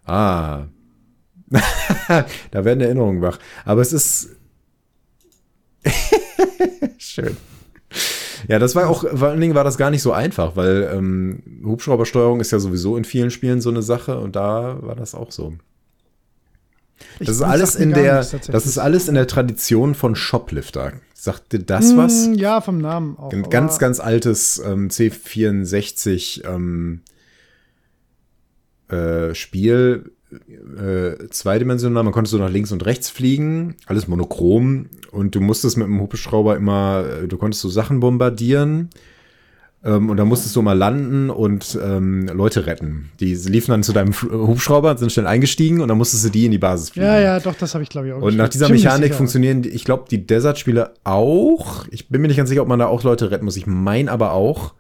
Ah. da werden Erinnerungen wach. Aber es ist schön. Ja, das war auch, vor allen Dingen war das gar nicht so einfach, weil ähm, Hubschraubersteuerung ist ja sowieso in vielen Spielen so eine Sache und da war das auch so. Ich- Das ist das alles in der, tatsächlich. das ist alles in der Tradition von Shoplifter. Sagt dir das was? Mm, Ja, vom Namen auch. Ein ganz, ganz altes ähm, C64 ähm, äh, Spiel, äh, zweidimensional. Man konnte so nach links und rechts fliegen, alles monochrom. Und du musstest mit dem Hubschrauber immer, äh, du konntest so Sachen bombardieren. Ähm, und da musstest du mal landen und ähm, Leute retten. Die liefen dann zu deinem F- Hubschrauber, sind schnell eingestiegen und dann musstest du die in die Basis fliegen. Ja, ja, doch, das habe ich glaube ich auch Und nach dieser Mechanik funktionieren, ich glaube, die Desert-Spiele auch. Ich bin mir nicht ganz sicher, ob man da auch Leute retten muss. Ich meine aber auch.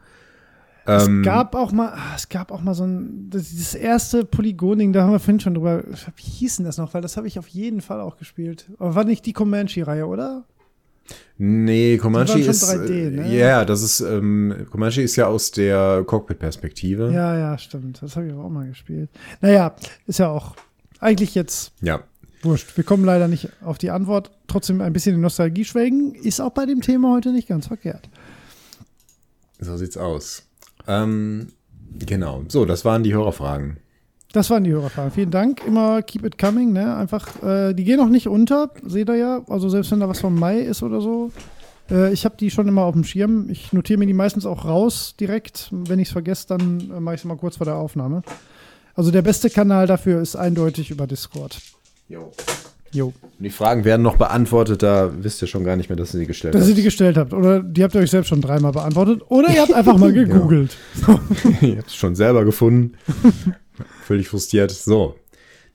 Es Ähm, gab auch mal, ah, es gab auch mal so ein, das, erste Polygon-Ding, da haben wir vorhin schon drüber, wie hieß denn das noch? Weil das habe ich auf jeden Fall auch gespielt. Aber war nicht die Comanche-Reihe, oder? nee, Comanche ist. 3D, äh, ne? Ja, das ist. Ähm, Comanche ist ja aus der Cockpit-Perspektive. Ja, ja, stimmt. Das habe ich aber auch mal gespielt. Naja, ist ja auch eigentlich jetzt ja. wurscht. Wir kommen leider nicht auf die Antwort. Trotzdem ein bisschen in Nostalgie schwelgen. Ist auch bei dem Thema heute nicht ganz verkehrt. So sieht's aus. Ähm, genau. So, das waren die Hörerfragen. Das waren die Hörerfragen. Vielen Dank. Immer keep it coming, ne? Einfach, äh, die gehen auch nicht unter, seht ihr ja. Also selbst wenn da was vom Mai ist oder so. Äh, ich habe die schon immer auf dem Schirm. Ich notiere mir die meistens auch raus direkt. Wenn ich es vergesse, dann äh, mache ich es mal kurz vor der Aufnahme. Also der beste Kanal dafür ist eindeutig über Discord. Jo. Jo. Und die Fragen werden noch beantwortet, da wisst ihr schon gar nicht mehr, dass ihr sie gestellt Dass ihr habt. die gestellt habt. Oder die habt ihr euch selbst schon dreimal beantwortet. Oder ihr habt einfach mal gegoogelt. ihr habt es schon selber gefunden. Völlig frustriert. So.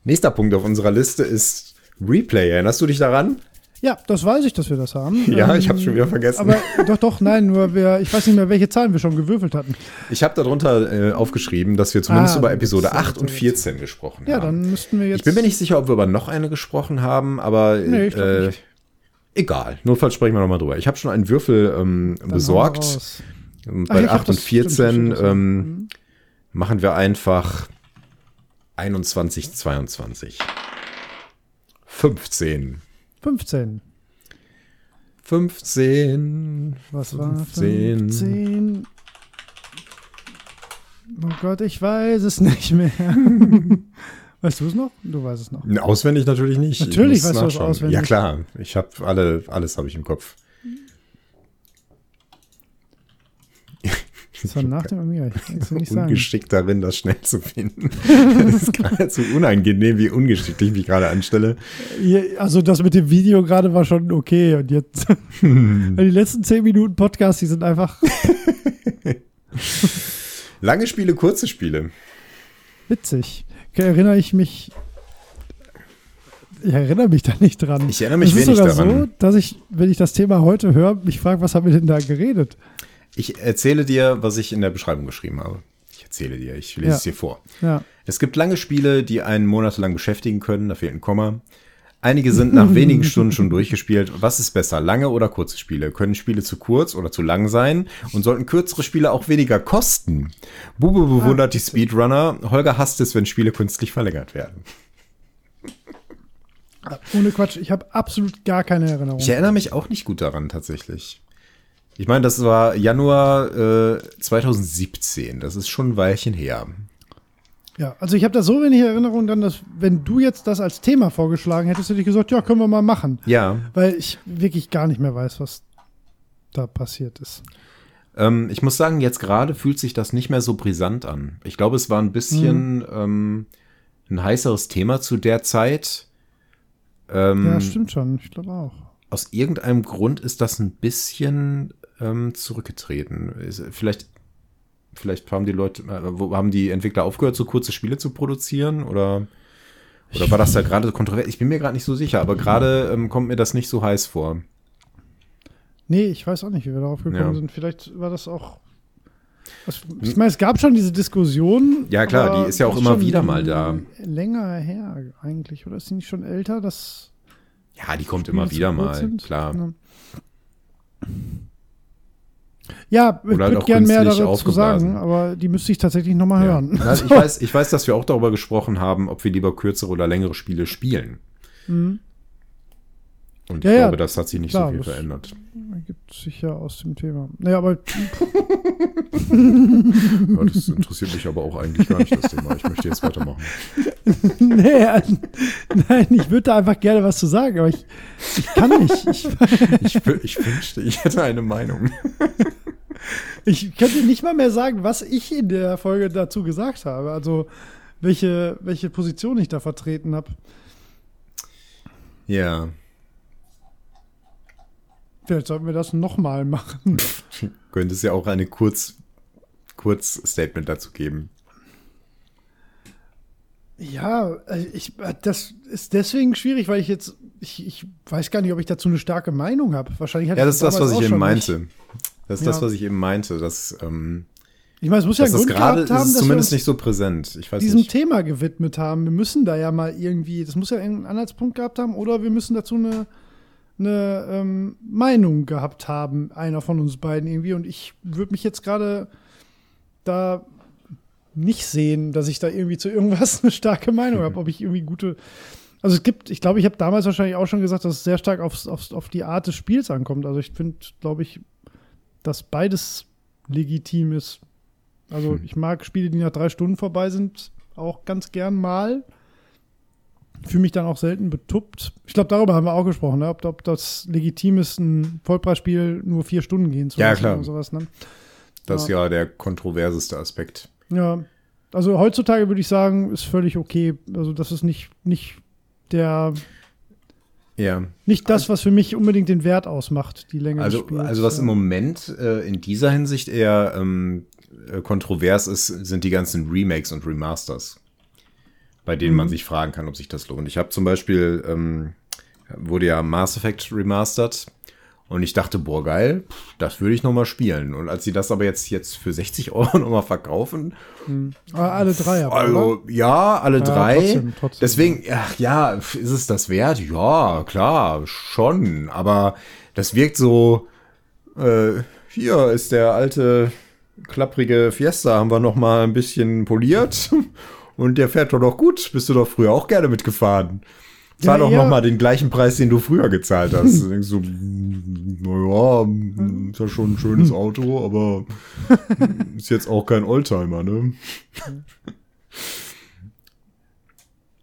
Nächster Punkt auf unserer Liste ist Replay. Erinnerst du dich daran? Ja, das weiß ich, dass wir das haben. Ja, Ähm, ich hab's schon wieder vergessen. Aber doch, doch, nein, nur wir, ich weiß nicht mehr, welche Zahlen wir schon gewürfelt hatten. Ich habe darunter äh, aufgeschrieben, dass wir zumindest Ah, über Episode gut, 8 und sehr gut. 14 gesprochen Ja, haben. dann müssten wir jetzt. Ich bin mir nicht sicher, ob wir über noch eine gesprochen haben, aber Nee, ich äh, nicht. egal. Notfalls sprechen wir nochmal drüber. Ich habe schon einen Würfel ähm, besorgt. Ach, Bei hab 8 und das- stimmt, 14 das stimmt, das ähm, stimmt. machen wir einfach 21, 22. 15. 15. 15. Was war 15. 15? Oh Gott, ich weiß es nicht mehr. weißt du es noch? Du weißt es noch. Auswendig natürlich nicht. Ich Natürlich weißt du nachschauen. auswendig. Ja klar, ich habe alle, alles habe ich im Kopf. Das war nach dem Amiga. Ich kann es nicht sagen. Ungeschickt darin, das schnell zu finden. das ist geradezu unangenehm, wie ungeschickt ich mich gerade anstelle. Also das mit dem Video gerade war schon okay. Und jetzt, Hm. die letzten 10 Minuten Podcast, die sind einfach Lange Spiele, kurze Spiele. witzig. Erinnere ich mich. Ich erinnere mich da nicht dran. Ich erinnere mich es ist wenig sogar daran. so, dass ich, wenn ich das Thema heute höre, mich frage, was haben wir denn da geredet? Ich erzähle dir, was ich in der Beschreibung geschrieben habe. Ich erzähle dir, ich lese Ja. es dir vor. Ja. Es gibt lange Spiele, die einen monatelang beschäftigen können, da fehlt ein Komma. Einige sind nach wenigen Stunden schon durchgespielt. Was ist besser, lange oder kurze Spiele? Können Spiele zu kurz oder zu lang sein? Und sollten kürzere Spiele auch weniger kosten? Bube bewundert die Speedrunner. Holger hasst es, wenn Spiele künstlich verlängert werden. Ohne Quatsch, ich habe absolut gar keine Erinnerung. Ich erinnere mich auch nicht gut daran, tatsächlich. Ich meine, das war Januar äh, 2017. Das ist schon ein Weilchen her. Ja, also ich habe da so wenig Erinnerung dran, dass wenn du jetzt das als Thema vorgeschlagen hättest, hätte ich gesagt, ja, können wir mal machen. Ja, Weil ich wirklich gar nicht mehr weiß, was da passiert ist. Ähm, ich muss sagen, jetzt gerade fühlt sich das nicht mehr so brisant an. Ich glaube, es war ein bisschen Mhm. ähm, ein heißeres Thema zu der Zeit. Ähm, Ja, stimmt schon. Ich glaube auch. Aus irgendeinem Grund ist das ein bisschen ähm, zurückgetreten. Ist, vielleicht, vielleicht haben die Leute, äh, haben die Entwickler aufgehört, so kurze Spiele zu produzieren oder oder war das da gerade kontrovers? Ich bin mir gerade nicht so sicher, aber gerade ähm, kommt mir das nicht so heiß vor. Nee, ich weiß auch nicht, wie wir darauf gekommen Ja. sind. Vielleicht war das auch. Ich meine, es gab schon diese Diskussion. Ja, klar, die ist ja auch immer wieder mal da. Länger her eigentlich, oder ist sie nicht schon älter? Das Ja, die kommt immer wieder mal, sind? klar. Ja. Ja, ich halt würde auch gerne mehr dazu sagen, aber die müsste ich tatsächlich noch mal Ja. hören. Also ich, weiß, ich weiß, dass wir auch darüber gesprochen haben, ob wir lieber kürzere oder längere Spiele spielen. Mhm. Und ich Ja, glaube, das hat sich nicht klar, so viel verändert. Ergibt sich ja aus dem Thema. Naja, aber Ja, das interessiert mich aber auch eigentlich gar nicht, das Thema. Ich möchte jetzt weitermachen. nee, also, nein, ich würde da einfach gerne was zu sagen, aber ich, ich kann nicht. Ich, Ich, ich wünschte, ich hätte eine Meinung. ich könnte nicht mal mehr sagen, was ich in der Folge dazu gesagt habe. Also welche, welche Position ich da vertreten habe. Ja. Vielleicht sollten wir das noch mal machen. Könnte es ja auch eine Kurz, Kurz-Statement dazu geben. Ja, äh, ich, das ist deswegen schwierig, weil ich jetzt, ich, ich weiß gar nicht, ob ich dazu eine starke Meinung habe. Wahrscheinlich hatte Ja, das ist das, was ich eben meinte. nicht. Das ist das, Ja. was ich eben meinte. Dass, ähm, Ich meine, es muss ja einen das Grund gerade gehabt haben, ist dass wir zumindest uns nicht so präsent. Ich weiß diesem nicht. Thema gewidmet haben. Wir müssen da ja mal irgendwie, das muss ja einen Anhaltspunkt gehabt haben, oder wir müssen dazu eine, eine ähm, Meinung gehabt haben, einer von uns beiden irgendwie. Und ich würde mich jetzt gerade da nicht sehen, dass ich da irgendwie zu irgendwas eine starke Meinung habe, ob ich irgendwie gute. Also es gibt, ich glaube, ich habe damals wahrscheinlich auch schon gesagt, dass es sehr stark aufs, aufs, auf die Art des Spiels ankommt. Also ich finde, glaube ich, dass beides legitim ist. Also Hm. ich mag Spiele, die nach drei Stunden vorbei sind, auch ganz gern mal. Fühle mich dann auch selten betuppt. Ich glaube, darüber haben wir auch gesprochen, ne? ob, ob das legitim ist, ein Vollpreisspiel nur vier Stunden gehen zu Ja, lassen klar. oder sowas. Ne? Das ist ja der kontroverseste Aspekt. Ja, also heutzutage würde ich sagen, ist völlig okay. Also das ist nicht, nicht der, Ja. Nicht das, was für mich unbedingt den Wert ausmacht, die Länge Also, des Spiels. also was im Ja. Moment äh, in dieser Hinsicht eher ähm, äh, kontrovers ist, sind die ganzen Remakes und Remasters, bei denen Mhm. man sich fragen kann, ob sich das lohnt. Ich habe zum Beispiel, ähm, wurde ja Mass Effect remastered und ich dachte, boah, geil, das würde ich noch mal spielen. Und als sie das aber jetzt, jetzt für 60 Euro noch mal verkaufen, Aber alle drei, aber, also, ja, alle Ja, drei. trotzdem, trotzdem. Deswegen, ach ja, ist es das wert? Ja, klar, schon. Aber das wirkt so, äh, hier ist der alte, klapprige Fiesta, haben wir noch mal ein bisschen poliert. Und der fährt doch noch gut. Bist du doch früher auch gerne mitgefahren. Zahl Ja, doch ja. noch mal den gleichen Preis, den du früher gezahlt hast. Du denkst so, naja, ist ja schon ein schönes Auto, aber ist jetzt auch kein Oldtimer, ne?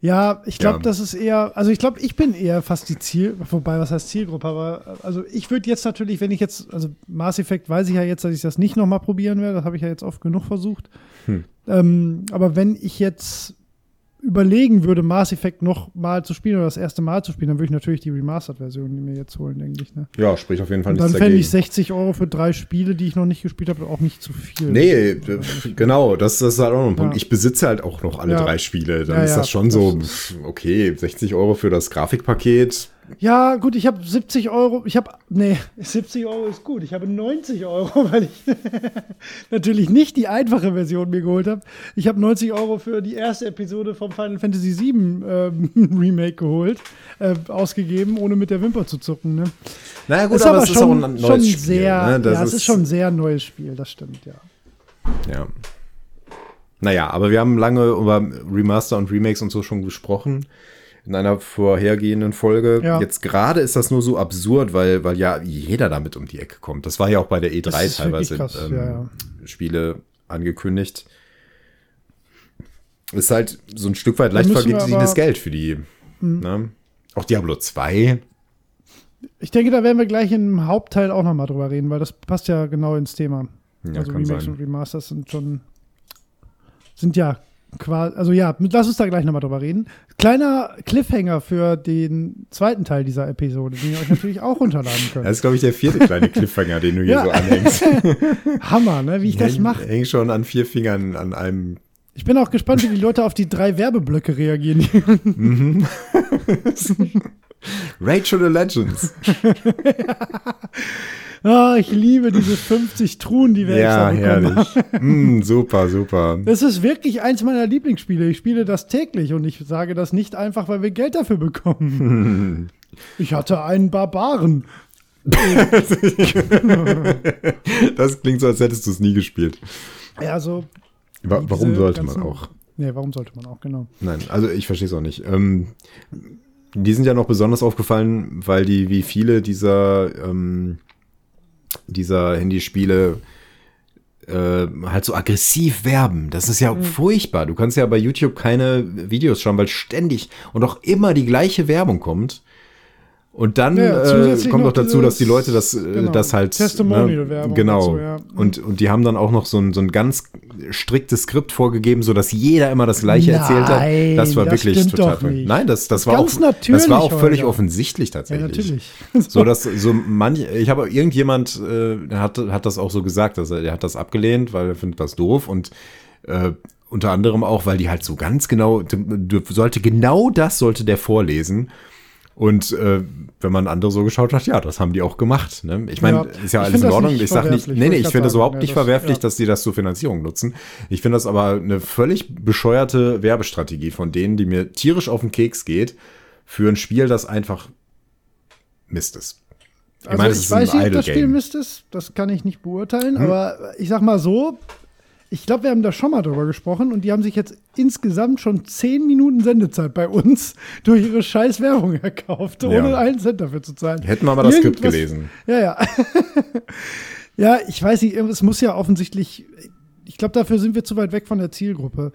Ja, ich glaube, Ja. das ist eher, also ich glaube, ich bin eher fast die Ziel, wobei, was heißt Zielgruppe, aber also ich würde jetzt natürlich, wenn ich jetzt, also Mass Effect weiß ich ja jetzt, dass ich das nicht nochmal probieren werde, das habe ich ja jetzt oft genug versucht. Hm. Ähm, aber wenn ich jetzt überlegen würde, Mass Effect noch mal zu spielen oder das erste Mal zu spielen, dann würde ich natürlich die Remastered-Version mir jetzt holen, denke ich. Ne? Ja, spricht auf jeden Fall Und nichts dann fände ich 60 Euro für drei Spiele, die ich noch nicht gespielt habe, auch nicht zu viel. Nee, genau, das, das ist halt auch noch ein Punkt. Ja. Ich besitze halt auch noch alle Ja. drei Spiele. Dann Ja, ist das schon das so, okay, 60 Euro für das Grafikpaket. Ja, gut, ich habe 70 Euro. Ich habe, nee, 70 Euro ist gut. Ich habe 90 Euro, weil ich natürlich nicht die einfache Version mir geholt habe. Ich habe 90 Euro für die erste Episode vom Final Fantasy VII ähm, Remake geholt, äh, ausgegeben, ohne mit der Wimper zu zucken. Ne? Naja, gut, ist aber, aber es ist schon, auch ein neues schon Spiel. sehr, ne? Das ja, es ist schon ein sehr neues Spiel, das stimmt, ja. Ja. Naja, aber wir haben lange über Remaster und Remakes und so schon gesprochen. In einer vorhergehenden Folge. Ja. Jetzt gerade ist das nur so absurd, weil, weil ja jeder damit um die Ecke kommt. Das war ja auch bei der Das E3 ist teilweise krass, ähm, ja, ja. Spiele angekündigt. Ist halt so ein Stück weit leicht vergebliches Mhm. Geld für die. Ne? Auch Diablo 2. Ich denke, da werden wir gleich im Hauptteil auch nochmal drüber reden, weil das passt ja genau ins Thema. Ja, also Remakes und Remasters sind schon, sind ja quasi, also ja, lass uns da gleich nochmal drüber reden. Kleiner Cliffhanger für den zweiten Teil dieser Episode, den ihr euch natürlich auch runterladen könnt. Das ist, glaube ich, der vierte kleine Cliffhanger, den du hier Ja. so anhängst. Hammer, ne, wie ich das Häng- mache. Häng schon an vier Fingern an einem. Ich bin auch gespannt, wie die Leute auf die drei Werbeblöcke reagieren. Rage of the Legends. ah, ich liebe diese 50 Truhen, die wir ja, extra bekommen haben. herrlich. Mm, super, super. Das ist wirklich eins meiner Lieblingsspiele. Ich spiele das täglich und ich sage das nicht einfach, weil wir Geld dafür bekommen. ich hatte einen Barbaren. Das klingt so, als hättest du es nie gespielt. Ja, so. Wa warum sollte man ganzen- auch? Nee, warum sollte man auch, genau. Nein, also ich verstehe es auch nicht. Ähm, die sind ja noch besonders aufgefallen, weil die wie viele dieser, ähm, dieser Handyspiele äh, halt so aggressiv werben. Das ist ja Mhm. furchtbar. Du kannst ja bei YouTube keine Videos schauen, weil ständig und auch immer die gleiche Werbung kommt. Und dann Ja, äh, kommt noch noch dazu, dass die Leute das, äh, genau, das halt Testimonial-Werbung genau. und so, ja. Und und die haben dann auch noch so ein, so ein ganz striktes Skript vorgegeben, so dass jeder immer das Gleiche erzählt hat. Nein, Das war das wirklich total. Nein, das, das, war ganz auch, das war auch völlig Holger. offensichtlich Ja, tatsächlich. natürlich. So dass so manch, ich habe irgendjemand äh, hat, hat das auch so gesagt, dass er, der hat das abgelehnt, weil er findet das doof und äh, unter anderem auch, weil die halt so ganz genau, sollte genau das sollte der vorlesen. Und äh, wenn man andere so geschaut hat, ja, das haben die auch gemacht. Ne? Ich meine, Ja, ist ja alles in Ordnung. Ich sage nicht, nee, nee, ich ich finde das überhaupt ja, nicht verwerflich, ja. dass die das zur Finanzierung nutzen. Ich finde das aber eine völlig bescheuerte Werbestrategie von denen, die mir tierisch auf den Keks geht, für ein Spiel, das einfach Mist ist. Ich Also meine, ich weiß nicht, ob das Spiel. Mist ist. Das kann ich nicht beurteilen. Aber ich sag mal so, ich glaube, wir haben da schon mal drüber gesprochen und die haben sich jetzt insgesamt schon 10 Minuten Sendezeit bei uns durch ihre scheiß Werbung erkauft, ohne Ja. einen Cent dafür zu zahlen. Hätten wir mal das Skript Irgendwas- gelesen. Ja, ja. ja, ich weiß nicht, es muss ja offensichtlich, ich glaube, dafür sind wir zu weit weg von der Zielgruppe.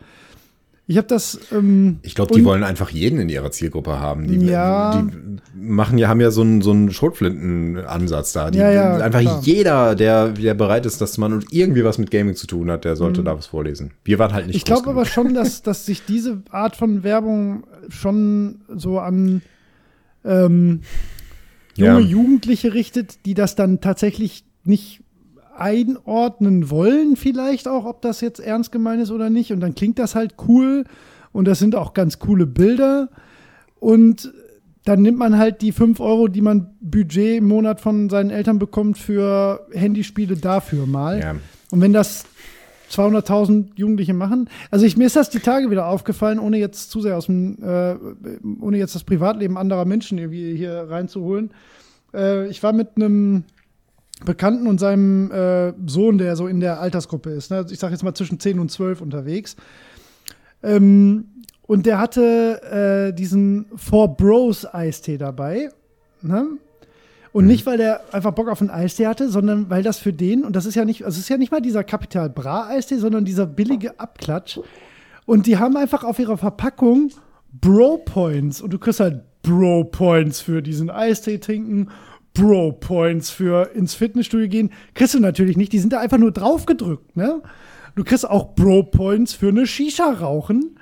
Ich habe das. Ähm, Ich glaube, die wollen einfach jeden in ihrer Zielgruppe haben. Die, Ja. die machen ja, haben ja so einen, so einen Schrotflinten-Ansatz da. Die, Ja, ja, einfach klar. jeder, der, der bereit ist, dass man und irgendwie was mit Gaming zu tun hat, der sollte da was vorlesen. Wir waren halt nicht Mhm. Ich glaube aber schon, dass, dass sich diese Art von Werbung schon so an ähm, junge Jugendliche richtet, die das dann tatsächlich nicht einordnen wollen, vielleicht auch, ob das jetzt ernst gemeint ist oder nicht. Und dann klingt das halt cool und das sind auch ganz coole Bilder. Und dann nimmt man halt die 5 Euro, die man Budget im Monat von seinen Eltern bekommt für Handyspiele dafür mal. Ja. Und wenn das 200.000 Jugendliche machen, also ich, mir ist das die Tage wieder aufgefallen, ohne jetzt zu sehr aus dem, äh, ohne jetzt das Privatleben anderer Menschen irgendwie hier reinzuholen. Äh, ich war mit einem Bekannten und seinem äh, Sohn, der so in der Altersgruppe ist, ne? ich sage jetzt mal zwischen 10 und 12 unterwegs. Ähm, und der hatte äh, diesen Four Bros Eistee dabei. Ne? Und nicht, weil der einfach Bock auf einen Eistee hatte, sondern weil das für den, und das ist ja nicht, also es ist ja nicht mal dieser Capital Bra Eistee, sondern dieser billige Abklatsch. Und die haben einfach auf ihrer Verpackung Bro Points. Und du kriegst halt Bro Points für diesen Eistee trinken, Bro Points für ins Fitnessstudio gehen. Kriegst du natürlich nicht, die sind da einfach nur draufgedrückt, ne? Du kriegst auch Bro Points für eine Shisha rauchen.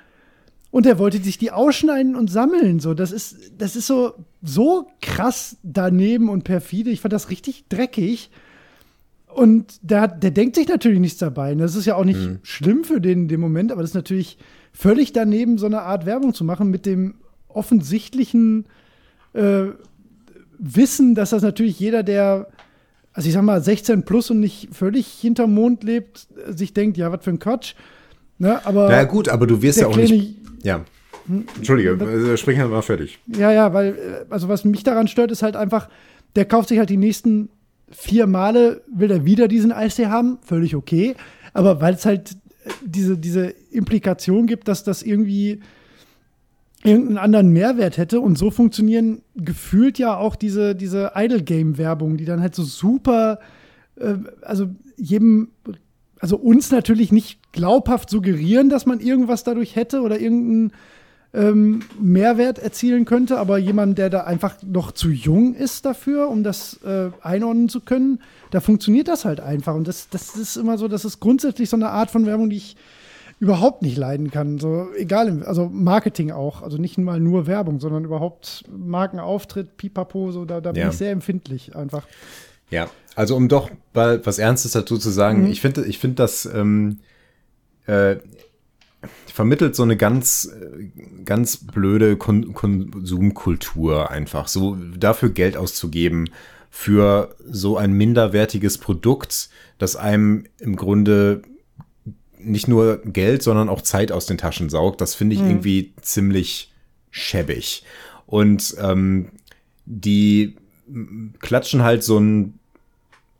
Und er wollte sich die ausschneiden und sammeln. So, das ist, das ist so, so krass daneben und perfide. Ich fand das richtig dreckig. Und der, der denkt sich natürlich nichts dabei. Und Das ist ja auch nicht schlimm für den in dem Moment, aber das ist natürlich völlig daneben, so eine Art Werbung zu machen mit dem offensichtlichen äh, Wissen, dass das natürlich jeder, der, also ich sag mal, 16 plus und nicht völlig hinterm Mond lebt, sich denkt, ja, was für ein Quatsch. Ne, aber Na gut, aber du wirst ja auch kleine nicht. Ja. Entschuldige, äh, sprich halt mal fertig. Ja, ja, weil, äh, also was mich daran stört, ist halt einfach, der kauft sich halt die nächsten vier Male, will er wieder diesen Eistee haben, völlig okay. Aber weil es halt äh, diese, diese Implikation gibt, dass das irgendwie irgendeinen anderen Mehrwert hätte und so funktionieren gefühlt ja auch diese, diese Idle-Game-Werbung, die dann halt so super, äh, also jedem, also uns natürlich nicht glaubhaft suggerieren, dass man irgendwas dadurch hätte oder irgendeinen ähm, Mehrwert erzielen könnte, aber jemand, der da einfach noch zu jung ist dafür, um das äh, einordnen zu können, da funktioniert das halt einfach. Und das, das ist immer so, das ist grundsätzlich so eine Art von Werbung, die ich überhaupt nicht leiden kann. So egal, im- also Marketing auch, also nicht mal nur Werbung, sondern überhaupt Markenauftritt, Pipapo, so da, da bin Ja. ich sehr empfindlich einfach. Ja, also um doch mal was Ernstes dazu zu sagen, ich finde, ich finde das ähm, äh, vermittelt so eine ganz, äh, ganz blöde Kon Konsumkultur einfach. So dafür Geld auszugeben für so ein minderwertiges Produkt, das einem im Grunde nicht nur Geld, sondern auch Zeit aus den Taschen saugt. Das finde ich irgendwie ziemlich schäbig. Und ähm, die klatschen halt so ein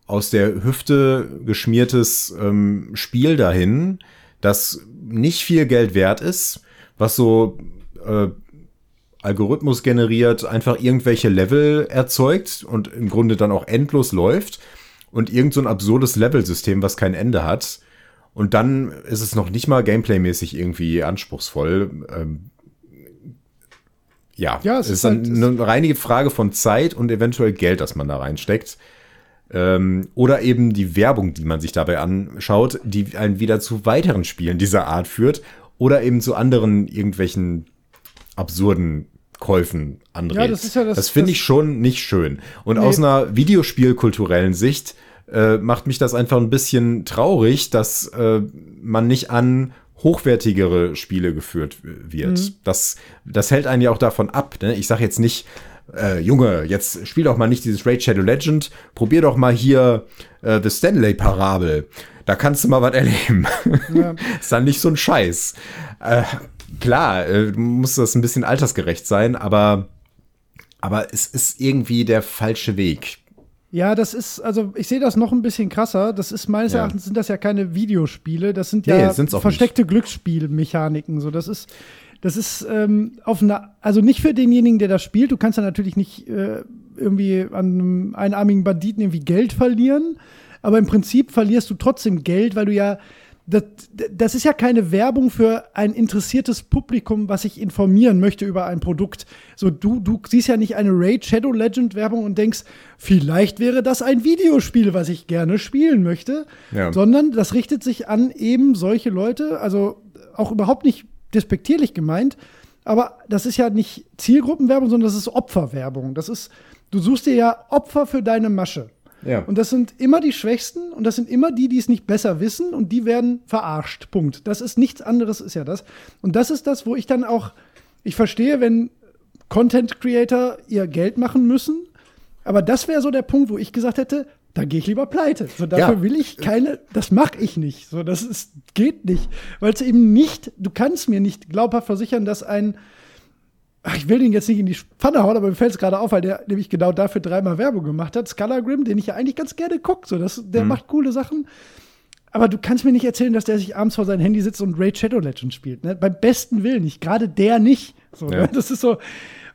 aus der Hüfte geschmiertes ähm, Spiel dahin, das nicht viel Geld wert ist, was so äh, Algorithmus generiert, einfach irgendwelche Level erzeugt und im Grunde dann auch endlos läuft und irgend so ein absurdes Level-System, was kein Ende hat. Und dann ist es noch nicht mal gameplaymäßig irgendwie anspruchsvoll. Ähm, ja, Ja, es ist halt- eine reine Frage von Zeit und eventuell Geld, das man da reinsteckt. Ähm, oder eben die Werbung, die man sich dabei anschaut, die einen wieder zu weiteren Spielen dieser Art führt. Oder eben zu anderen irgendwelchen absurden Käufen anregt. Ja, das ja das- das finde ich schon nicht schön. Und Nee. aus einer videospielkulturellen Sicht äh, macht mich das einfach ein bisschen traurig, dass äh, man nicht an hochwertigere Spiele geführt wird. Mhm. Das, das hält einen ja auch davon ab. Ne? Ich sage jetzt nicht, äh, Junge, jetzt spiel doch mal nicht dieses Raid Shadow Legend, probier doch mal hier äh, The Stanley Parabel. Da kannst du mal was erleben. Ja. ist dann nicht so ein Scheiß. Äh, klar, äh, muss das ein bisschen altersgerecht sein, aber, aber es ist irgendwie der falsche Weg. Ja, das ist, also ich sehe das noch ein bisschen krasser. Das ist meines Ja. Erachtens sind das ja keine Videospiele, das sind Nee, ja auch versteckte Glücksspielmechaniken. So, das ist, das ist ähm, auf einer, also nicht für denjenigen, der das spielt. Du kannst ja natürlich nicht äh, irgendwie an einem einarmigen Banditen irgendwie Geld verlieren, aber im Prinzip verlierst du trotzdem Geld, weil du ja das, das ist ja keine Werbung für ein interessiertes Publikum, was sich informieren möchte über ein Produkt. So, du, du siehst ja nicht eine Raid Shadow Legend Werbung und denkst, vielleicht wäre das ein Videospiel, was ich gerne spielen möchte. Ja. Sondern das richtet sich an eben solche Leute, also auch überhaupt nicht despektierlich gemeint, Aber das ist ja nicht Zielgruppenwerbung, sondern das ist Opferwerbung. Das ist, du suchst dir ja Opfer für deine Masche. Ja. Und das sind immer die Schwächsten und das sind immer die, die es nicht besser wissen und die werden verarscht. Punkt. Das ist nichts anderes, ist ja das. Und das ist das, wo ich dann auch, ich verstehe, wenn Content Creator ihr Geld machen müssen, aber das wäre so der Punkt, wo ich gesagt hätte, da gehe ich lieber pleite. So, dafür Ja. will ich keine, das mache ich nicht. So, das ist, geht nicht. Weil es eben nicht, du kannst mir nicht glaubhaft versichern, dass ein, ich will den jetzt nicht in die Pfanne hauen, aber mir fällt es gerade auf, weil der nämlich genau dafür dreimal Werbung gemacht hat. Scalagrim, den ich ja eigentlich ganz gerne gucke. So, das, Mhm. der macht coole Sachen. Aber du kannst mir nicht erzählen, dass der sich abends vor sein Handy sitzt und Raid Shadow Legends spielt. Ne? Beim besten Willen nicht. Gerade der nicht. So, Ja. ne? Das ist so.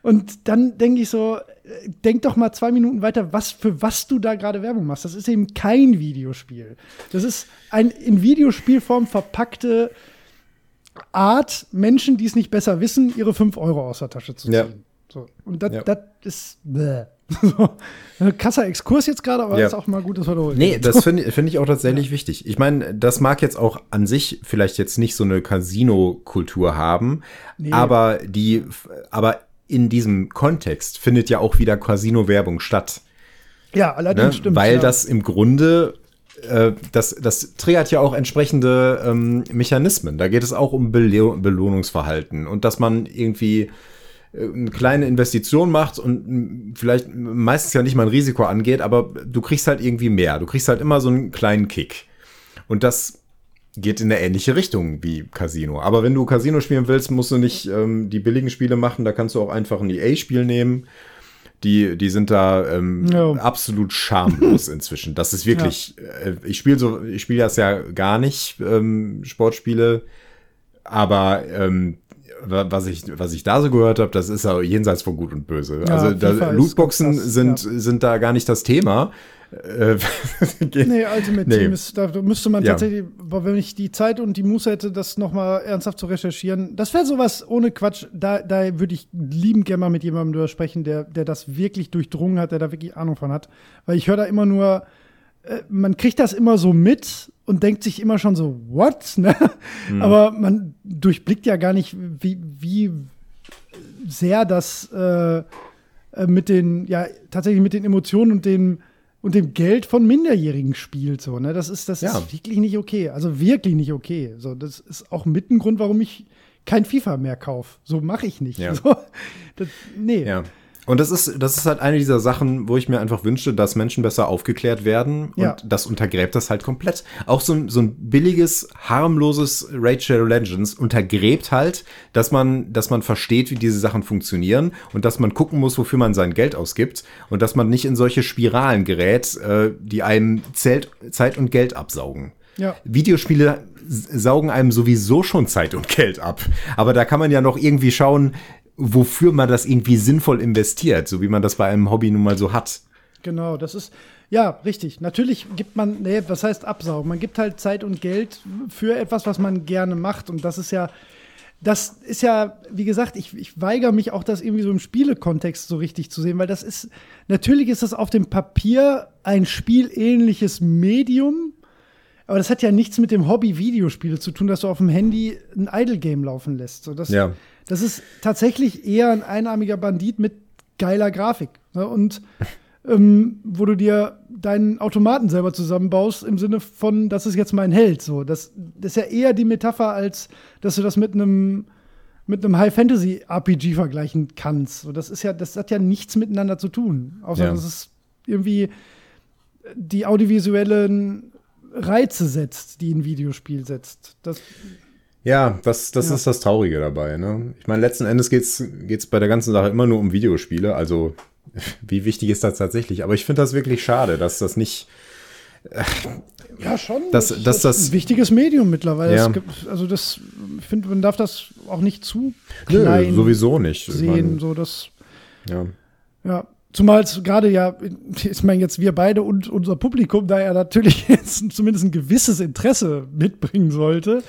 Und dann denke ich so, äh, denk doch mal zwei Minuten weiter, was für was du da gerade Werbung machst. Das ist eben kein Videospiel. Das ist ein in Videospielform verpackte Art, Menschen, die es nicht besser wissen, ihre 5 Euro aus der Tasche zu ziehen. Ja. So. Und das Ja. ist bäh. so. Ein krasser Exkurs jetzt gerade, aber Ja. ist auch mal gut, dass wir da Nee, das finde find ich auch tatsächlich wichtig. Ich meine, das mag jetzt auch an sich vielleicht jetzt nicht so eine Casino-Kultur haben, Nee. aber die, aber in diesem Kontext findet ja auch wieder Casino-Werbung statt. Ja, allerdings Ne? stimmt. Weil ja. das im Grunde, das, das triggert ja auch entsprechende ähm, Mechanismen. Da geht es auch um Belo Belohnungsverhalten und dass man irgendwie äh, eine kleine Investition macht und vielleicht meistens ja nicht mal ein Risiko angeht, aber du kriegst halt irgendwie mehr. Du kriegst halt immer so einen kleinen Kick. Und das geht in eine ähnliche Richtung wie Casino. Aber wenn du Casino spielen willst, musst du nicht ähm, die billigen Spiele machen. Da kannst du auch einfach ein EA-Spiel nehmen. Die, die sind da ähm, Ja. absolut schamlos inzwischen. Das ist wirklich, äh, ich spiele so, ich spiele das ja gar nicht, ähm, Sportspiele, aber ähm, wa- was ich, was ich da so gehört habe, das ist ja jenseits von Gut und Böse. Ja, also da, Lootboxen sind, ja. sind da gar nicht das Thema. Äh, Nee, Ultimate Nee. Team ist, da müsste man Ja. tatsächlich, wenn ich die Zeit und die Muße hätte, das nochmal ernsthaft zu recherchieren, das wäre sowas ohne Quatsch. Da, da würde ich liebend gerne mal mit jemandem drüber sprechen, der, der das wirklich durchdrungen hat, der da wirklich Ahnung von hat. Weil ich höre da immer nur, äh, man kriegt das immer so mit und denkt sich immer schon so, what? Ne? Aber man durchblickt ja gar nicht, wie, wie sehr das äh, äh, mit den, ja, tatsächlich mit den Emotionen und dem, und dem Geld von Minderjährigen spielt. So, ne? Das ist, das Ja. ist wirklich nicht okay. Also wirklich nicht okay. So, das ist auch mit ein Grund, warum ich kein FIFA mehr kaufe. So mache ich nicht. Ja. So, das, nee. Ja. Und das ist, das ist halt eine dieser Sachen, wo ich mir einfach wünsche, dass Menschen besser aufgeklärt werden. Ja. Und das untergräbt das halt komplett. Auch so, ein- so ein billiges, harmloses Raid Shadow Legends untergräbt halt, dass man, dass man versteht, wie diese Sachen funktionieren und dass man gucken muss, wofür man sein Geld ausgibt und dass man nicht in solche Spiralen gerät, äh, die einem Zelt, Zeit und Geld absaugen. Ja. Videospiele saugen einem sowieso schon Zeit und Geld ab. Aber da kann man ja noch irgendwie schauen, wofür man das irgendwie sinnvoll investiert, so wie man das bei einem Hobby nun mal so hat. Genau, das ist, ja, richtig. Natürlich gibt man, nee, was heißt absaugen? Man gibt halt Zeit und Geld für etwas, was man gerne macht. Und das ist ja, das ist ja, wie gesagt, ich, ich weigere mich auch, das irgendwie so im Spielekontext so richtig zu sehen, weil das ist, natürlich ist das auf dem Papier ein spielähnliches Medium, aber das hat ja nichts mit dem Hobby Videospiele zu tun, dass du auf dem Handy ein Idle-Game laufen lässt. So, das, Ja. Das ist tatsächlich eher ein einarmiger Bandit mit geiler Grafik. Ne? Und ähm, wo du dir deinen Automaten selber zusammenbaust, im Sinne von, das ist jetzt mein Held. So, das, das ist ja eher die Metapher, als dass du das mit einem mit einem High-Fantasy-RPG vergleichen kannst. So, das ist ja, das hat ja nichts miteinander zu tun. Außer Ja. dass es irgendwie die audiovisuellen Reize setzt, die ein Videospiel setzt. Das, Ja, das, das Ja. ist das Traurige dabei. Ne? Ich meine, letzten Endes geht's geht's bei der ganzen Sache immer nur um Videospiele. Also, wie wichtig ist das tatsächlich? Aber ich finde das wirklich schade, dass das nicht. Ja, schon. Das- ist das- das- ein wichtiges Medium mittlerweile. Ja. Es gibt, also das, ich finde, man darf das auch nicht zu Nö, klein sowieso nicht. Ich sehen. meine, so das, ja. ja. Zumal es gerade ja, ich meine jetzt wir beide und unser Publikum da ja natürlich jetzt zumindest ein gewisses Interesse mitbringen sollte,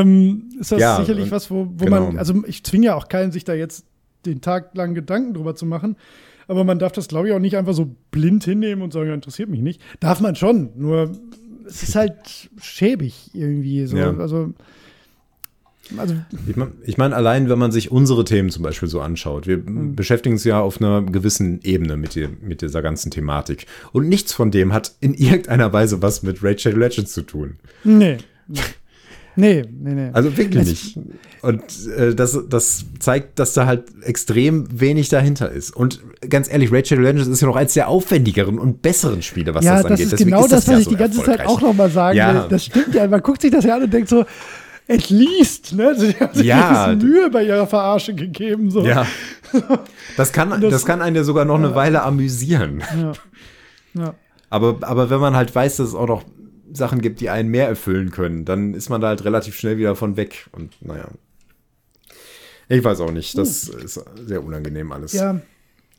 ähm, ist das Ja, sicherlich was, wo, wo genau. man, also ich zwinge ja auch keinen, sich da jetzt den Tag lang Gedanken drüber zu machen. Aber man darf das, glaube ich, auch nicht einfach so blind hinnehmen und sagen, ja, interessiert mich nicht. Darf man schon, nur es ist halt schäbig irgendwie. So. Ja. Also also Ich meine, ich mein, allein, wenn man sich unsere Themen zum Beispiel so anschaut, wir Hm. beschäftigen uns ja auf einer gewissen Ebene mit, die, mit dieser ganzen Thematik. Und nichts von dem hat in irgendeiner Weise was mit Shadow Legends zu tun. nee. Nee, nee, nee. Also wirklich nicht. Und äh, das, das zeigt, dass da halt extrem wenig dahinter ist. Und ganz ehrlich, Shadow Legends ist ja noch eins der aufwendigeren und besseren Spiele, was ja, das das, angeht. ist Deswegen genau das, ja was ich so die ganze Zeit auch noch mal sagen Ja. will. Das stimmt ja. Man guckt sich das ja an und denkt so, at least, ne? Die haben sich Ja. ein bisschen Mühe bei ihrer Verarsche gegeben. So. Ja. Das kann, das, kann einen ja sogar noch eine Weile amüsieren. Ja. ja. Aber, aber wenn man halt weiß, dass es auch noch Sachen gibt, die einen mehr erfüllen können, dann ist man da halt relativ schnell wieder von weg. Und naja. Ich weiß auch nicht. Das ist sehr unangenehm alles. Ja.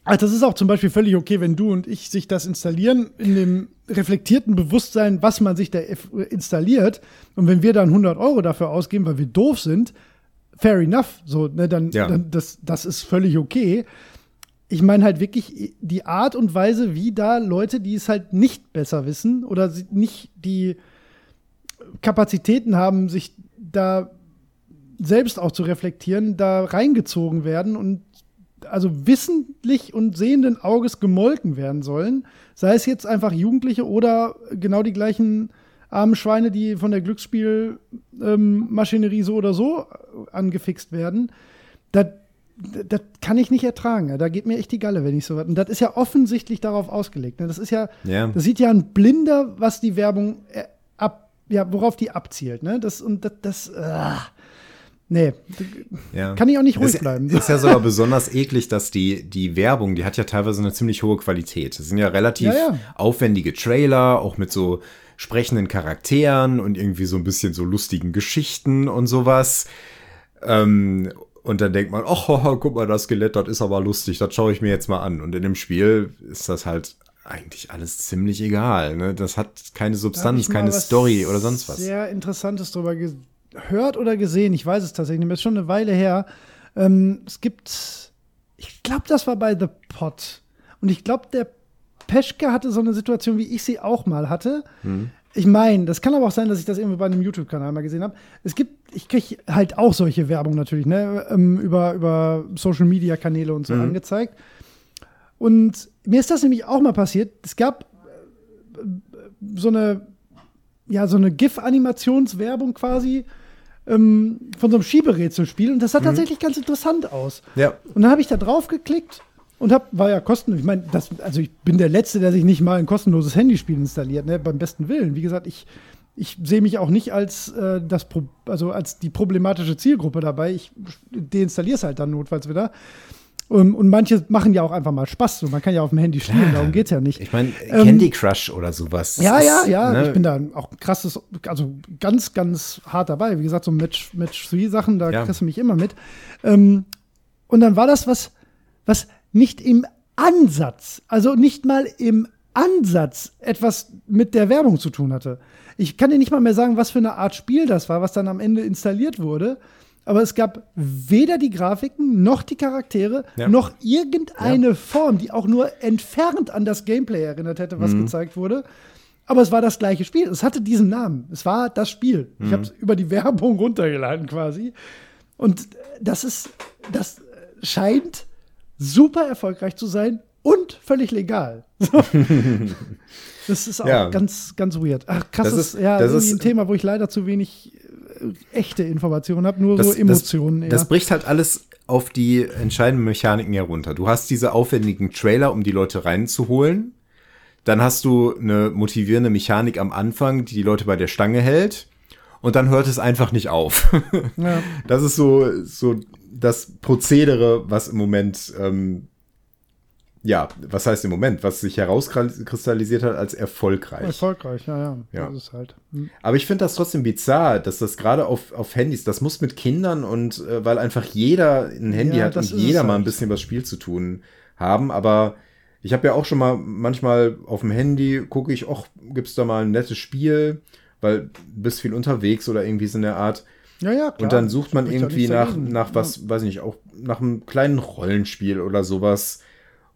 Also das ist auch zum Beispiel völlig okay, wenn du und ich sich das installieren, in dem reflektierten Bewusstsein, was man sich da installiert. Und wenn wir dann 100 Euro dafür ausgeben, weil wir doof sind, fair enough. So, ne, dann, Ja. dann das, das ist völlig okay. Ich meine halt wirklich die Art und Weise, wie da Leute, die es halt nicht besser wissen oder nicht die Kapazitäten haben, sich da selbst auch zu reflektieren, da reingezogen werden und also wissentlich und sehenden Auges gemolken werden sollen. Sei es jetzt einfach Jugendliche oder genau die gleichen armen Schweine, die von der Glücksspielmaschinerie so oder so angefixt werden. Das, das kann ich nicht ertragen. Da geht mir echt die Galle, wenn ich so was. Und das ist ja offensichtlich darauf ausgelegt. ne? Das ist ja, Ja. das sieht ja ein Blinder, was die Werbung äh, ab, ja, worauf die abzielt. Ne? Das und das, das ah. nee, Ja. kann ich auch nicht ruhig ist, bleiben. Ist ja sogar besonders eklig, dass die, die Werbung, die hat ja teilweise eine ziemlich hohe Qualität. Das sind ja relativ ja. aufwendige Trailer, auch mit so sprechenden Charakteren und irgendwie so ein bisschen so lustigen Geschichten und sowas. Ähm, und dann denkt man, ach, guck mal, das Skelett, das ist aber lustig, das schaue ich mir jetzt mal an. Und in dem Spiel ist das halt eigentlich alles ziemlich egal. Ne? Das hat keine Substanz, keine Story oder sonst was. Sehr Interessantes drüber gehört oder gesehen. Ich weiß es tatsächlich nicht mehr. Ist schon eine Weile her. Ähm, es gibt, ich glaube, das war bei The Pot. Und ich glaube, der Peschke hatte so eine Situation, wie ich sie auch mal hatte. Hm. Ich meine, das kann aber auch sein, dass ich das irgendwie bei einem YouTube-Kanal mal gesehen habe. Es gibt, ich kriege halt auch solche Werbung natürlich, ne, ähm, über, über Social-Media-Kanäle und so angezeigt. Und mir ist das nämlich auch mal passiert. Es gab äh, so eine, ja, so eine GIF-Animationswerbung quasi ähm, von so einem Schieberätselspiel und das sah tatsächlich ganz interessant aus. Ja. Und dann habe ich da drauf geklickt und hab, war ja kostenlos. Ich meine, das, also ich bin der Letzte, der sich nicht mal ein kostenloses Handyspiel installiert, ne, beim besten Willen. Wie gesagt, ich, ich sehe mich auch nicht als, äh, das Pro also als die problematische Zielgruppe dabei. Ich deinstalliere es halt dann notfalls wieder. Um, und manche machen ja auch einfach mal Spaß. So. Man kann ja auf dem Handy spielen, darum geht es ja nicht. Ich meine, Ähm, Candy Crush oder sowas. Ja, ja, ja. ne, Ich bin da auch krasses, also ganz, ganz hart dabei. Wie gesagt, so Match, Match 3 Sachen, da Ja. kriegst du mich immer mit. Ähm, und dann war das was, was nicht im Ansatz, also nicht mal im Ansatz etwas mit der Werbung zu tun hatte. Ich kann dir nicht mal mehr sagen, was für eine Art Spiel das war, was dann am Ende installiert wurde. Aber es gab weder die Grafiken noch die Charaktere Ja. noch irgendeine Form, die auch nur entfernt an das Gameplay erinnert hätte, was gezeigt wurde. Aber es war das gleiche Spiel. Es hatte diesen Namen. Es war das Spiel. Ich habe es über die Werbung runtergeladen quasi. Und das ist, das scheint super erfolgreich zu sein und völlig legal. das ist auch Ja. ganz, ganz weird. Ach, krass, Das ist, ja, das ist- ein Thema, wo ich leider zu wenig äh, echte Informationen habe, nur das, so Emotionen. Das, das bricht halt alles auf die entscheidenden Mechaniken herunter. Du hast diese aufwendigen Trailer, um die Leute reinzuholen. Dann hast du eine motivierende Mechanik am Anfang, die die Leute bei der Stange hält. Und dann hört es einfach nicht auf. ja. Das ist so, so das Prozedere, was im Moment, ähm, ja, was heißt im Moment, was sich herauskristallisiert hat als erfolgreich. Erfolgreich, ja, ja. Ja. Das ist halt. hm. Aber ich finde das trotzdem bizarr, dass das gerade auf, auf Handys, das muss mit Kindern und äh, weil einfach jeder ein Handy Ja, hat und es jeder mal ein halt. bisschen was Spiel zu tun haben. Aber ich habe ja auch schon mal manchmal auf dem Handy gucke ich, ach, gibt's da mal ein nettes Spiel, weil du bist viel unterwegs oder irgendwie so in der Art. Ja, ja, klar. Und dann sucht man ja irgendwie nach, dagegen. nach was, weiß ich nicht, auch nach einem kleinen Rollenspiel oder sowas.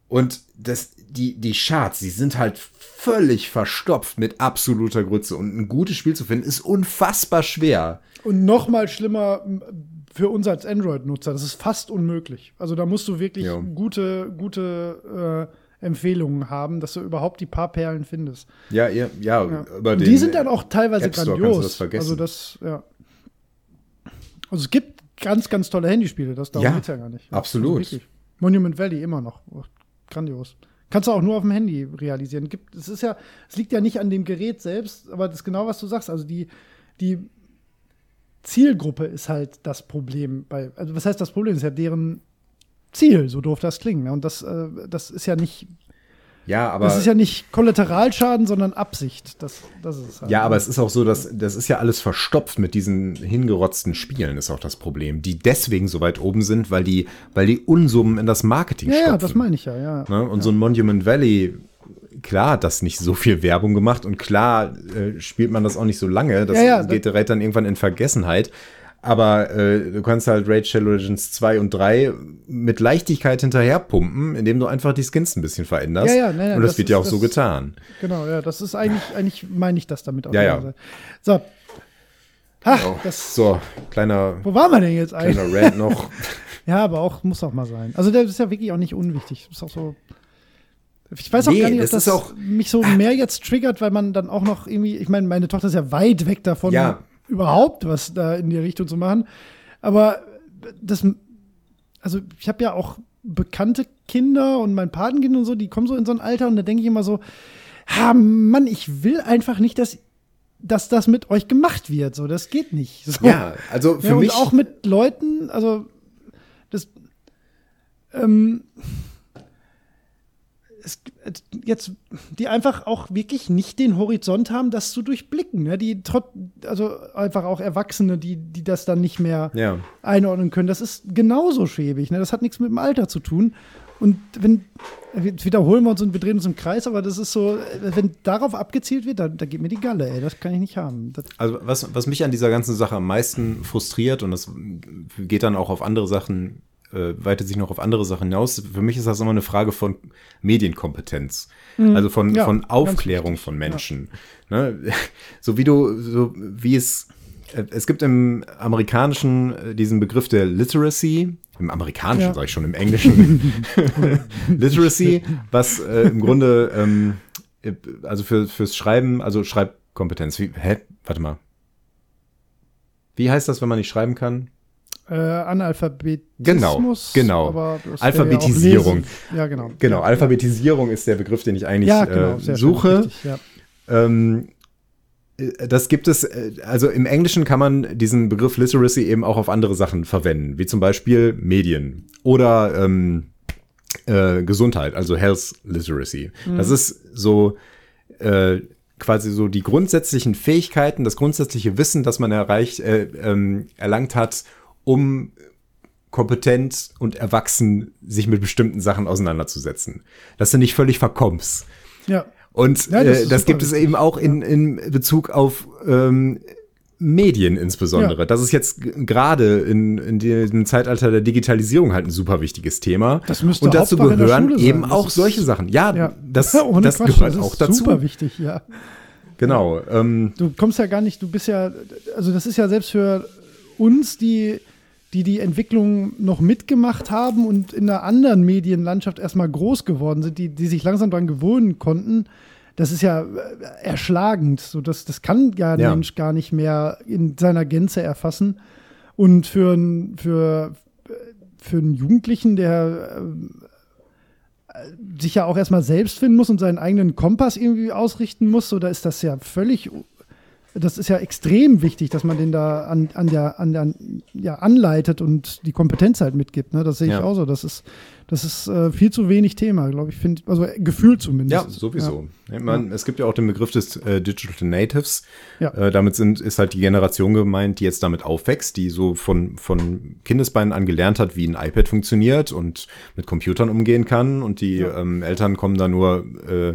Und das, die, die Charts, die sind halt völlig verstopft mit absoluter Grütze. Und ein gutes Spiel zu finden, ist unfassbar schwer. Und noch mal schlimmer für uns als Android-Nutzer, das ist fast unmöglich. Also da musst du wirklich Ja. gute, gute äh, Empfehlungen haben, dass du überhaupt die paar Perlen findest. Ja, ja, ja, Ja. über den die sind dann auch teilweise grandios. Also das, ja. Also es gibt ganz, ganz tolle Handyspiele, das darum Ja, geht's ja gar nicht. absolut. Also. Monument Valley immer noch. Oh, grandios. Kannst du auch nur auf dem Handy realisieren. Gibt, es ist ja, es liegt ja nicht an dem Gerät selbst, aber das ist genau, was du sagst. Also die, die Zielgruppe ist halt das Problem bei, also was heißt das Problem? Das ist ja deren Ziel, so doof das klingt. Ne? Und das, äh, das ist ja nicht, Ja, aber das ist ja nicht Kollateralschaden, sondern Absicht. Das, das ist halt. Ja, aber es ist auch so, dass das ist ja alles verstopft mit diesen hingerotzten Spielen, ist auch das Problem. Die deswegen so weit oben sind, weil die, weil die Unsummen in das Marketing ja, ja, stopfen. das meine ich ja, ja. Ne? Und so ein Monument Valley, klar hat das nicht so viel Werbung gemacht und klar äh, spielt man das auch nicht so lange. Das Ja, ja, geht direkt dann irgendwann in Vergessenheit. Aber äh, du kannst halt Raid Shadow Legends 2 und 3 mit Leichtigkeit hinterherpumpen, indem du einfach die Skins ein bisschen veränderst. Ja, ja, nein, nein, und das, das wird ja auch so das- getan. Genau, ja, das ist eigentlich, eigentlich meine ich das damit auch. Ja, ja. So. Ach, Oh, das, so, kleiner, wo waren wir denn jetzt eigentlich? kleiner Rant noch. Ja, aber auch, muss auch mal sein. Also, der ist ja wirklich auch nicht unwichtig. Ist auch so. Ich weiß auch Nee, gar nicht, ob das das mich so mehr jetzt triggert, weil man dann auch noch irgendwie, ich meine, meine Tochter ist ja weit weg davon, Ja. Überhaupt was da in die Richtung zu machen. Aber das, also ich habe ja auch bekannte Kinder und mein Patenkind und so, die kommen so in so ein Alter und da denke ich immer so, ha, Mann, ich will einfach nicht, dass, dass das mit euch gemacht wird. So, das geht nicht. So. Ja, also für ja, mich. Und auch mit Leuten, also das ähm, es, jetzt, die einfach auch wirklich nicht den Horizont haben, das zu durchblicken. Ne? Die also einfach auch Erwachsene, die, die das dann nicht mehr ja. einordnen können. Das ist genauso schäbig. Ne? Das hat nichts mit dem Alter zu tun. Und wenn, jetzt wiederholen wir uns und wir drehen uns im Kreis, aber das ist so, wenn darauf abgezielt wird, da, da geht mir die Galle, ey. Das kann ich nicht haben. Das, Also was, was mich an dieser ganzen Sache am meisten frustriert und das geht dann auch auf andere Sachen, äh, weitet sich noch auf andere Sachen hinaus. Für mich ist das immer eine Frage von Medienkompetenz. Also von, Mhm. Ja, von Aufklärung von Menschen. Ne? So wie du, so wie es, äh, es gibt im Amerikanischen äh, diesen Begriff der Literacy, im Amerikanischen Ja. sage ich schon, im Englischen. Literacy, was äh, im Grunde, ähm, äh, also für, fürs Schreiben, also Schreibkompetenz. Wie, hä? Warte mal. Wie heißt das, wenn man nicht schreiben kann? Äh, Analphabetismus. Genau, genau. Alphabetisierung. Ja, ja, genau. Genau, ja, Alphabetisierung ist der Begriff, den ich eigentlich Ja, genau. äh, sehr schön, suche. richtig, ja. Ähm, äh, das gibt es, äh, also im Englischen kann man diesen Begriff Literacy eben auch auf andere Sachen verwenden, wie zum Beispiel Medien oder ähm, äh, Gesundheit, also Health Literacy. Mhm. Das ist so äh, quasi so die grundsätzlichen Fähigkeiten, das grundsätzliche Wissen, das man erreicht, äh, ähm, erlangt hat, um kompetent und erwachsen sich mit bestimmten Sachen auseinanderzusetzen. Dass du nicht völlig verkommst. ja. Und Ja, äh, das das, ist super gibt es wichtig. eben auch in, in Bezug auf ähm, Medien insbesondere. Ja. Das ist jetzt gerade in, in diesem Zeitalter der Digitalisierung halt ein super wichtiges Thema. Das müsste Und dazu Hauptfach gehören eben Das auch solche Sachen. Ja, ja. das, Ohne das Quatsch, gehört das auch ist dazu. Super wichtig, ja. Genau. Ähm, Du kommst ja gar nicht, du bist ja, also das ist ja selbst für uns, die die die Entwicklung noch mitgemacht haben und in einer anderen Medienlandschaft erstmal groß geworden sind, die, die sich langsam daran gewöhnen konnten, das ist ja äh, erschlagend. So, das, das kann ja ein Ja. Mensch gar nicht mehr in seiner Gänze erfassen. Und für, einen- für, für einen Jugendlichen, der äh, sich ja auch erstmal selbst finden muss und seinen eigenen Kompass irgendwie ausrichten muss, so da ist das ja völlig, das ist ja extrem wichtig, dass man den da an, an der, an der, ja, anleitet und die Kompetenz halt mitgibt. Ne? Das sehe ich Ja. auch so. Das ist, das ist äh, viel zu wenig Thema, glaube ich, finde, also äh, Gefühl zumindest. ja, sowieso. Ich meine, Es gibt ja auch den Begriff des äh, Digital Natives. Ja. Äh, damit sind, ist halt die Generation gemeint, die jetzt damit aufwächst, die so von, von Kindesbeinen an gelernt hat, wie ein iPad funktioniert und mit Computern umgehen kann. Und die Ja. ähm, Eltern kommen da nur äh,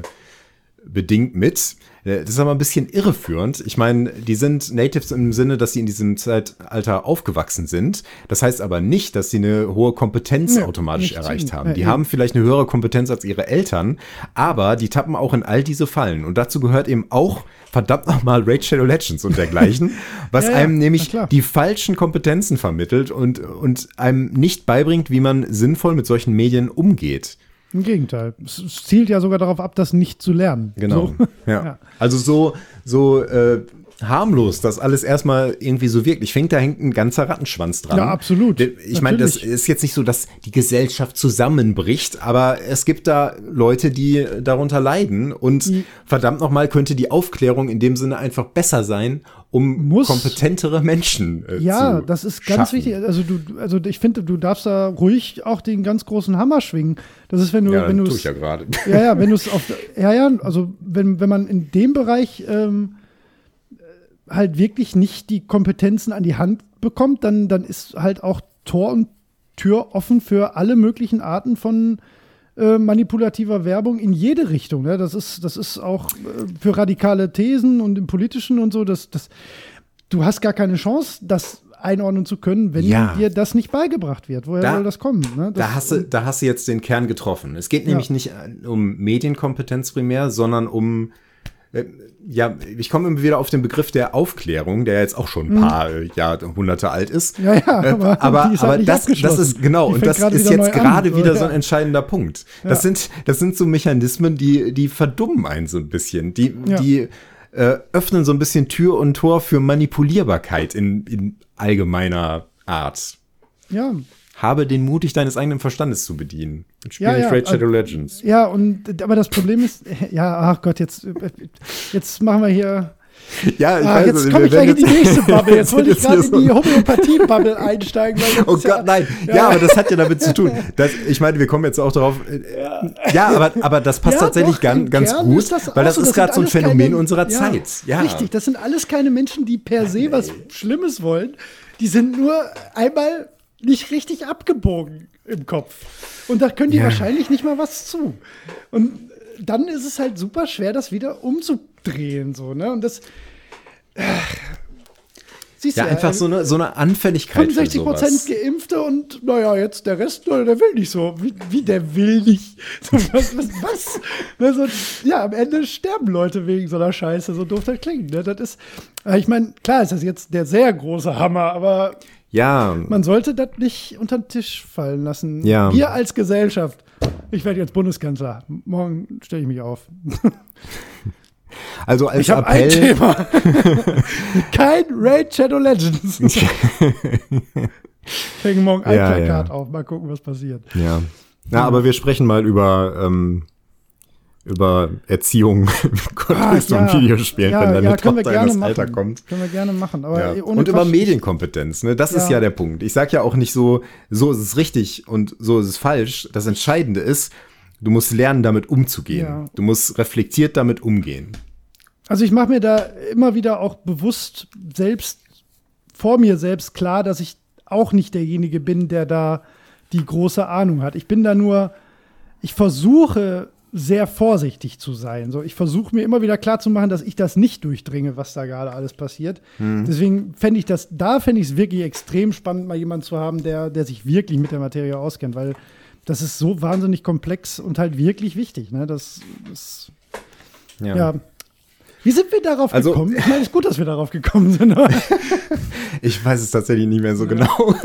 bedingt mit. Äh, Das ist aber ein bisschen irreführend. Ich meine, die sind Natives im Sinne, dass sie in diesem Zeitalter aufgewachsen sind. Das heißt aber nicht, dass sie eine hohe Kompetenz Nee, automatisch erreicht zwingend. haben. Ja, Die eben. haben vielleicht eine höhere Kompetenz als ihre Eltern, aber die tappen auch in all diese Fallen. Und dazu gehört eben auch verdammt nochmal Raid Shadow Legends und dergleichen, was Ja, ja, einem nämlich klar. die falschen Kompetenzen vermittelt und, und einem nicht beibringt, wie man sinnvoll mit solchen Medien umgeht. Im Gegenteil. Es zielt ja sogar darauf ab, das nicht zu lernen. Genau. So. Ja. Ja. Also so, so äh, harmlos das alles erstmal irgendwie so wirkt. Ich finde, da hängt ein ganzer Rattenschwanz dran. Ja, absolut. Ich meine, das ist jetzt nicht so, dass die Gesellschaft zusammenbricht, aber es gibt da Leute, die darunter leiden und Mhm. verdammt nochmal könnte die Aufklärung in dem Sinne einfach besser sein, um Muss. kompetentere Menschen äh, Ja, zu das ist ganz schaffen. wichtig. Also du, also ich finde, du darfst da ruhig auch den ganz großen Hammer schwingen. Das ist, wenn du, Ja, wenn du ja gerade. ja, ja, wenn du es auf, ja, ja, also wenn, wenn man in dem Bereich ähm, äh, halt wirklich nicht die Kompetenzen an die Hand bekommt, dann, dann ist halt auch Tor und Tür offen für alle möglichen Arten von äh, manipulativer Werbung in jede Richtung. Ne? Das ist, das ist auch äh, für radikale Thesen und im Politischen und so, das, das, du hast gar keine Chance, das einordnen zu können, wenn Ja. dir das nicht beigebracht wird. Woher Da- soll das kommen? Ne? Das, Da hast, du, da hast du jetzt den Kern getroffen. Es geht nämlich Ja. nicht äh, um Medienkompetenz primär, sondern um, ja, ich komme immer wieder auf den Begriff der Aufklärung, der jetzt auch schon ein paar äh, Jahrhunderte alt ist. Mhm. Ja, ja, Äh, aber aber, aber halt nicht das, das ist genau, und das ist jetzt an. gerade So, wieder so ein entscheidender Punkt. Das, Ja. sind, das sind so Mechanismen, die, die verdummen einen so ein bisschen. Die, Ja. die äh, öffnen so ein bisschen Tür und Tor für Manipulierbarkeit in, in allgemeiner Art. ja, Habe den Mut, dich deines eigenen Verstandes zu bedienen. Und spiel Ja, nicht ja, Raid Shadow also- Legends. Ja, und aber das Problem ist, ja, ach Gott, jetzt, jetzt machen wir hier. Ja, ich Ah, weiß, jetzt komme ich gleich in die nächste Bubble. Jetzt wollte ich gerade hier in die so- Homöopathie-Bubble einsteigen. Oh ist ja- Gott, nein. Ja, aber das hat ja damit zu tun. Das, ich meine, wir kommen jetzt auch darauf. äh, Ja, aber, aber das passt Ja, tatsächlich doch, ganz, ganz gut, weil das so. ist gerade so ein Phänomen keine- unserer Zeit. Ja, Richtig, das sind alles keine Menschen, die per se was Schlimmes wollen. Die sind nur einmal nicht richtig abgebogen im Kopf. Und da können die Ja. wahrscheinlich nicht mal was zu. Und dann ist es halt super schwer, das wieder umzudrehen. So, ne? Und das. äh, Siehst Ja, du, einfach äh, so eine, so eine Anfälligkeit für 65 Prozent. Geimpfte und naja, jetzt der Rest, na, der will nicht so. Wie, wie der will nicht? So, was? was, was? Ne, so, ja, am Ende sterben Leute wegen so einer Scheiße, so doof das klingt. Ne? Das ist, äh, ich meine, klar ist das jetzt der sehr große Hammer, aber Ja, man sollte das nicht unter den Tisch fallen lassen. Ja. Wir als Gesellschaft. Ich werde jetzt Bundeskanzler. Morgen stelle ich mich auf. also als Ich habe ein Appell. Thema. Kein Raid Shadow Legends. Ich hänge morgen ein Ja, Plakat ja. auf. Mal gucken, was passiert. Ja. ja, aber wir sprechen mal über, ähm, über Erziehung im Kontext von Videospielen, wenn deine wir Tochter in das machen. Alter kommt. Können wir gerne machen. Aber Ja. ohne Und über Medienkompetenz, ne? Das ist Ja. ja der Punkt. Ich sag ja auch nicht so, so ist es richtig und so ist es falsch. Das Entscheidende ist, du musst lernen, damit umzugehen. Ja. Du musst reflektiert damit umgehen. Also ich mache mir da immer wieder auch bewusst selbst vor mir selbst klar, dass ich auch nicht derjenige bin, der da die große Ahnung hat. Ich bin da nur, ich versuche sehr vorsichtig zu sein. So, ich versuche mir immer wieder klar zu machen, dass ich das nicht durchdringe, was da gerade alles passiert. Deswegen fände ich das, da fände ich es wirklich extrem spannend, mal jemanden zu haben, der, der sich wirklich mit der Materie auskennt, weil das ist so wahnsinnig komplex und halt wirklich wichtig. Ne? Das, das ja. Wie sind wir darauf Also- gekommen? Ich meine, es ist gut, dass wir darauf gekommen sind. Ich weiß es tatsächlich nicht mehr so genau.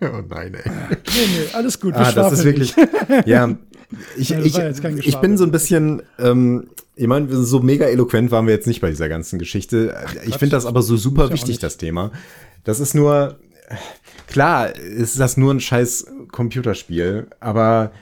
oh nein, ey. nee, nee, alles gut. wir Ah, das ist schwafeln wirklich. nicht. Ja, ich, ich, ich bin so ein bisschen, ähm, ich meine, so mega eloquent waren wir jetzt nicht bei dieser ganzen Geschichte. ich finde das aber so super wichtig, das Thema. Das ist nur, klar, ist das nur ein scheiß Computerspiel, aber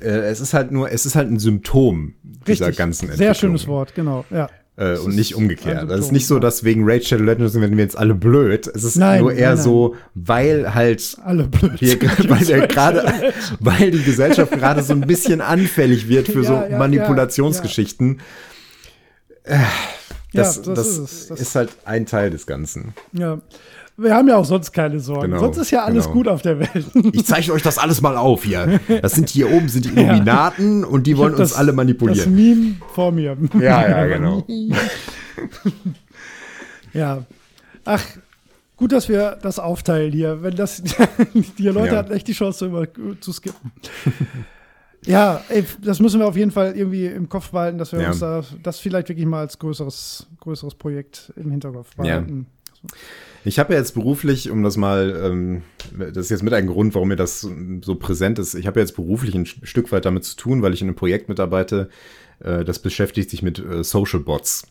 äh, es ist halt nur, es ist halt ein Symptom dieser Richtig. ganzen Entwicklung. Sehr schönes Wort, genau. Ja. Äh, und nicht umgekehrt. Das ist Symptom, nicht so, ja. dass wegen Raid Shadow Legends werden wir jetzt alle blöd. Es ist Nein, nur eher nein, nein. so, weil halt Alle blöd. sind. weil, wir gerade, weil die Gesellschaft gerade so ein bisschen anfällig wird für Ja, so ja, ja, Manipulationsgeschichten. Äh, Das, Ja, das das, ist ist, es. Das- halt ein Teil des Ganzen. Ja. Wir haben ja auch sonst keine Sorgen. Genau, sonst ist ja alles genau. gut auf der Welt. Ich zeichne euch das alles mal auf hier. Das sind hier oben sind die Illuminaten und die wollen uns das- alle Das manipulieren. Meme vor mir. Ja, ja, genau. Ja. Ach, gut, dass wir das aufteilen hier. Wenn das, die Leute Ja. hatten echt die Chance, immer zu skippen. ja, ey, das müssen wir auf jeden Fall irgendwie im Kopf behalten, dass wir Ja. uns da, das vielleicht wirklich mal als größeres, größeres Projekt im Hinterkopf Ja. Ich habe ja jetzt beruflich, um das mal, ähm, das ist jetzt mit ein Grund, warum mir das so präsent ist. Ich habe ja jetzt beruflich ein Stück weit damit zu tun, weil ich in einem Projekt mitarbeite, äh, das beschäftigt sich mit äh, Social Bots.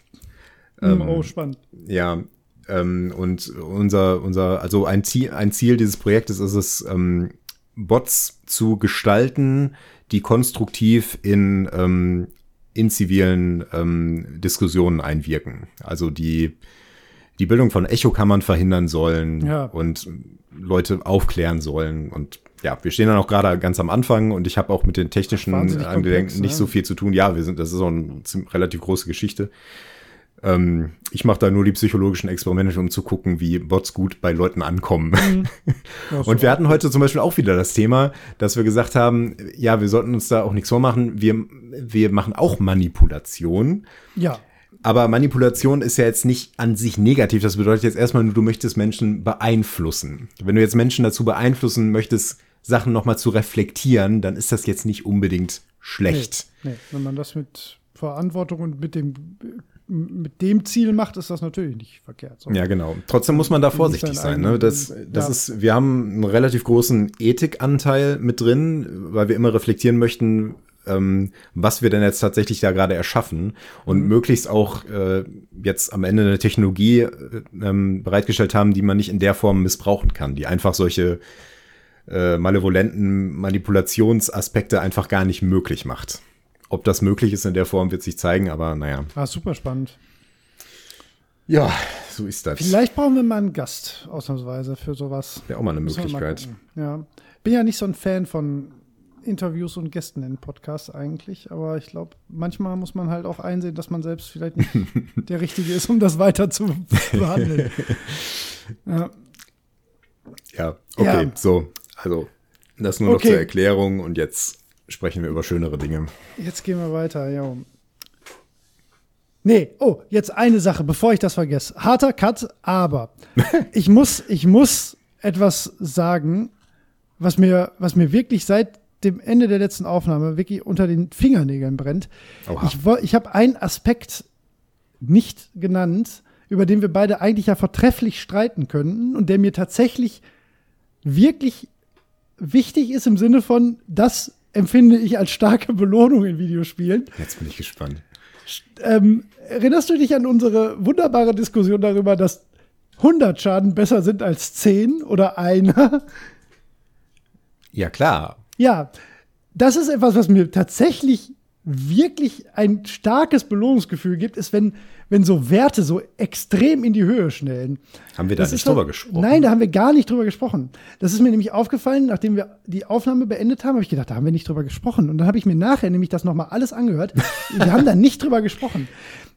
Hm, oh, spannend. Ja, ähm, und unser, unser, also ein Ziel, ein Ziel dieses Projektes ist es, ähm, Bots zu gestalten, die konstruktiv in, ähm, in zivilen ähm, Diskussionen einwirken. Also die die Bildung von Echokammern verhindern sollen Ja. und Leute aufklären sollen. Und ja, wir stehen dann auch gerade ganz am Anfang und ich habe auch mit den technischen Angelegenheiten nicht ne? so viel zu tun. Ja, wir sind, das ist auch eine relativ große Geschichte. Ähm, ich mache da nur die psychologischen Experimente, um zu gucken, wie Bots gut bei Leuten ankommen. Ja, so. Und wir hatten heute zum Beispiel auch wieder das Thema, dass wir gesagt haben, ja, wir sollten uns da auch nichts vormachen. Wir, wir machen auch Manipulation. ja, Aber Manipulation ist ja jetzt nicht an sich negativ. Das bedeutet jetzt erstmal nur, du möchtest Menschen beeinflussen. Wenn du jetzt Menschen dazu beeinflussen möchtest, Sachen nochmal zu reflektieren, dann ist das jetzt nicht unbedingt schlecht. Nee, nee, wenn man das mit Verantwortung und mit dem, mit dem Ziel macht, ist das natürlich nicht verkehrt. So. Ja, genau. Trotzdem muss man da vorsichtig sein. Ne? Das, das ja. ist, wir haben einen relativ großen Ethikanteil mit drin, weil wir immer reflektieren möchten, ähm, was wir denn jetzt tatsächlich da gerade erschaffen und Mhm. möglichst auch äh, jetzt am Ende eine Technologie äh, ähm, bereitgestellt haben, die man nicht in der Form missbrauchen kann, die einfach solche äh, malevolenten Manipulationsaspekte einfach gar nicht möglich macht. Ob das möglich ist in der Form, wird sich zeigen, aber naja. Ah, super spannend. Ja, so ist das. Vielleicht brauchen wir mal einen Gast, ausnahmsweise, für sowas. Wäre auch mal eine mal Möglichkeit. gucken. Ja. Bin ja nicht so ein Fan von Interviews und Gästen in Podcasts eigentlich, aber ich glaube, manchmal muss man halt auch einsehen, dass man selbst vielleicht nicht der Richtige ist, um das weiter zu behandeln. Ja. Ja, okay, Ja. so. Also, das nur noch Okay. zur Erklärung und jetzt sprechen wir über schönere Dinge. Jetzt gehen wir weiter, ja. Nee, oh, jetzt eine Sache, bevor ich das vergesse. Harter Cut, aber ich muss, ich muss etwas sagen, was mir, was mir wirklich seit dem Ende der letzten Aufnahme wirklich unter den Fingernägeln brennt. Oha. Ich, ich habe einen Aspekt nicht genannt, über den wir beide eigentlich ja vortrefflich streiten könnten und der mir tatsächlich wirklich wichtig ist im Sinne von, das empfinde ich als starke Belohnung in Videospielen. Jetzt bin ich gespannt. Ähm, erinnerst du dich an unsere wunderbare Diskussion darüber, dass 100 Schaden besser sind als 10 oder einer? Ja, klar. Ja, das ist etwas, was mir tatsächlich wirklich ein starkes Belohnungsgefühl gibt, ist, wenn, wenn so Werte so extrem in die Höhe schnellen. Haben wir da Das nicht drüber gesprochen? Nein, da haben wir gar nicht drüber gesprochen. Das ist mir nämlich aufgefallen, nachdem wir die Aufnahme beendet haben, habe ich gedacht, da haben wir nicht drüber gesprochen. Und dann habe ich mir nachher nämlich das nochmal alles angehört. wir haben da nicht drüber gesprochen.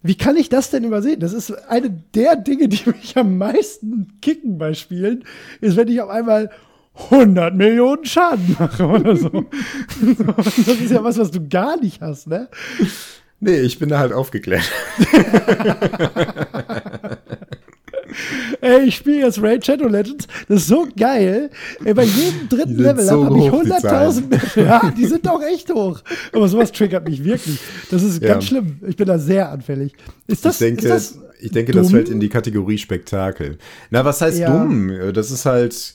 Wie kann ich das denn übersehen? Das ist eine der Dinge, die mich am meisten kicken bei Spielen, ist, wenn ich auf einmal 100 Millionen Schaden mache oder so. das ist ja was, was du gar nicht hast, ne? Nee, ich bin da halt aufgeklärt. Ey, ich spiele jetzt Raid Shadow Legends. Das ist so geil. Ey, bei jedem dritten Level so habe ich hoch, die 100.000. Ja, die sind auch echt hoch. Aber sowas triggert mich wirklich. Das ist Ja. ganz schlimm. Ich bin da sehr anfällig. Ist das, ich denke, ist das ich denke das dumm? fällt in die Kategorie Spektakel. Na, was heißt Ja. dumm? Das ist halt.